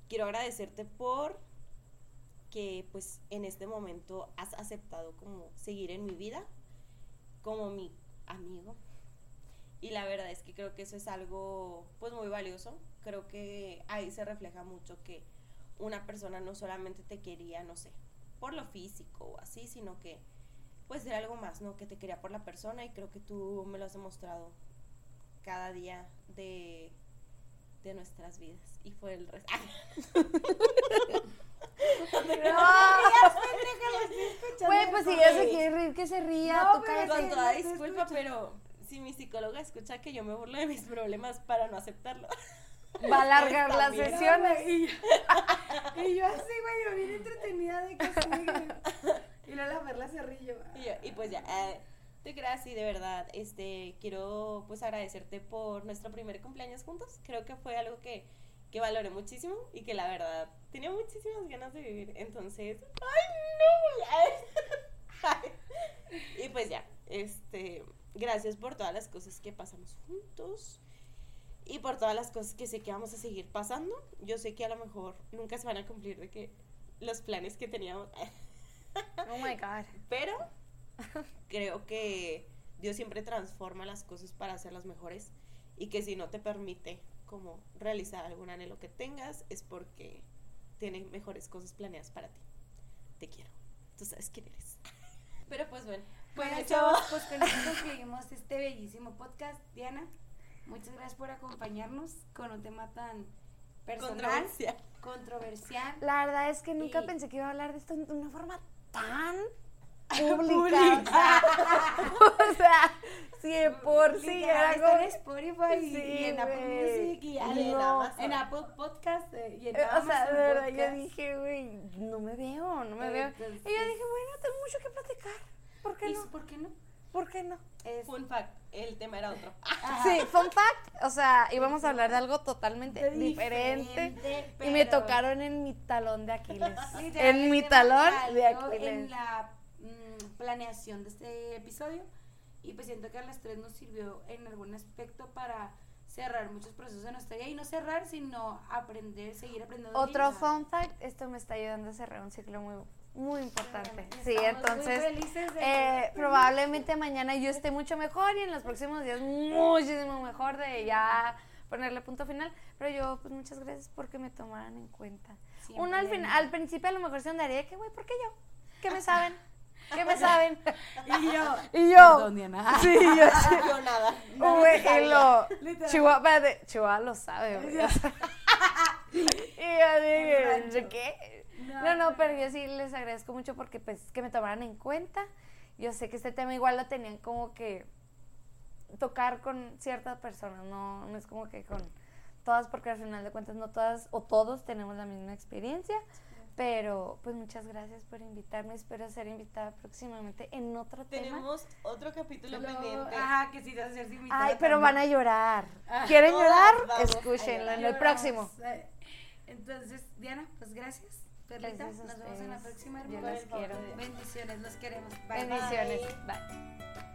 Speaker 2: Quiero agradecerte por que pues en este momento has aceptado como seguir en mi vida como mi amigo. Y la verdad es que creo que eso es algo pues muy valioso. Creo que ahí se refleja mucho que una persona no solamente te quería, no sé, por lo físico o así, sino que pues era algo más, ¿no? Que te quería por la persona y creo que tú me lo has demostrado cada día de, de nuestras vidas. Y fue el resto.
Speaker 3: Güey, pues si ella se quiere reír, que se ría.
Speaker 2: No,
Speaker 3: tú
Speaker 2: pero con toda disculpa, pero si mi psicóloga escucha que yo me burlo de mis problemas para no aceptarlo.
Speaker 3: Va a alargar
Speaker 2: Pues
Speaker 3: las
Speaker 2: también.
Speaker 3: sesiones.
Speaker 1: Y yo, y yo así, güey, yo bien entretenida de que sí. Y luego la Perla Cerrillo.
Speaker 2: Y, yo- y pues ya, eh, te creas y de verdad, este, quiero pues agradecerte por nuestro primer cumpleaños juntos. Creo que fue algo que, que valoré muchísimo y que la verdad tenía muchísimas ganas de vivir. Entonces, ¡ay no! Ay. y pues ya, este, gracias por todas las cosas que pasamos juntos y por todas las cosas que sé que vamos a seguir pasando. Yo sé que a lo mejor nunca se van a cumplir de que los planes que teníamos.
Speaker 3: Oh my God.
Speaker 2: Pero creo que Dios siempre transforma las cosas para hacerlas mejores y que si no te permite como realizar algún anhelo que tengas es porque tiene mejores cosas planeadas para ti. Te quiero. Tú sabes quién eres. Pero pues bueno.
Speaker 1: Bueno, chavos, pues con esto concluimos este bellísimo podcast. Diana, muchas gracias por acompañarnos con un tema tan personal,
Speaker 2: Controversial.
Speaker 1: controversial.
Speaker 3: La verdad es que nunca
Speaker 1: Y-
Speaker 3: pensé que iba a hablar de esto de una forma tan
Speaker 1: Pública.
Speaker 3: o sea, si de por sí
Speaker 1: Literal,
Speaker 3: era
Speaker 1: en. Spotify y-
Speaker 3: Sí,
Speaker 1: y en Apple. Music y
Speaker 2: Y en Amazon.
Speaker 1: Apple Podcast eh, y en
Speaker 3: Eh, O sea,
Speaker 1: Amazon
Speaker 3: de verdad, yo dije, güey, no me veo, no me veo.
Speaker 1: Entonces-
Speaker 3: Y yo dije, bueno, tengo mucho que platicar. ¿Por qué
Speaker 1: ¿Y
Speaker 3: no?
Speaker 1: ¿Por qué no?
Speaker 3: ¿Por qué no?
Speaker 1: Es-
Speaker 2: Fun fact, el tema era otro.
Speaker 1: Ajá.
Speaker 3: Sí, fun fact, o sea, íbamos a hablar de algo totalmente diferente.
Speaker 1: Diferente,
Speaker 3: Y me tocaron en mi talón de Aquiles. En mi talón de Aquiles.
Speaker 1: En la planeación de este episodio. Y pues siento que a las tres nos sirvió en algún aspecto para cerrar muchos procesos de nuestra vida. Y no cerrar, sino aprender, seguir aprendiendo.
Speaker 3: Otro fun fact, esto me está ayudando a cerrar un ciclo muy, muy importante. Sí, entonces, eh, probablemente mañana yo esté mucho mejor y en los próximos días muchísimo mejor de ya ponerle punto final. Pero yo, pues muchas gracias porque me tomaran en cuenta.
Speaker 1: Siempre
Speaker 3: Uno al, fin, al principio a lo mejor se andaría que, güey, ¿por qué yo? ¿Qué me saben? ¿Qué me saben?
Speaker 1: Y yo.
Speaker 3: Y yo.
Speaker 1: Perdón, Diana.
Speaker 3: Sí, yo.
Speaker 2: Yo nada.
Speaker 3: Güey, y lo. Chihuahua, espérate, Chihuahua lo sabe, güey. y yo dije. ¿qué?
Speaker 1: No,
Speaker 3: No, no,
Speaker 1: no.
Speaker 3: pero yo sí les agradezco mucho porque pues que me tomaran en cuenta. Yo sé que este tema igual lo tenían como que tocar con ciertas personas, no, no es como que con todas, porque al final de cuentas no todas o todos tenemos la misma experiencia. Pero pues muchas gracias por invitarme, espero ser invitada próximamente en otro tema.
Speaker 2: Tenemos otro capítulo pendiente.
Speaker 1: Ajá, que sí, vas a sin invitada
Speaker 3: Ay, pero van a llorar.
Speaker 1: Ah.
Speaker 3: ¿Quieren llorar?
Speaker 2: vamos
Speaker 3: Escúchenlo en el próximo.
Speaker 1: Entonces, Diana, pues gracias. Perlita,
Speaker 3: Gracias
Speaker 1: nos vemos en la próxima.
Speaker 3: Yo las quiero.
Speaker 1: Bendiciones, los queremos. Bye.
Speaker 3: Bendiciones.
Speaker 2: Bye.
Speaker 3: Bye.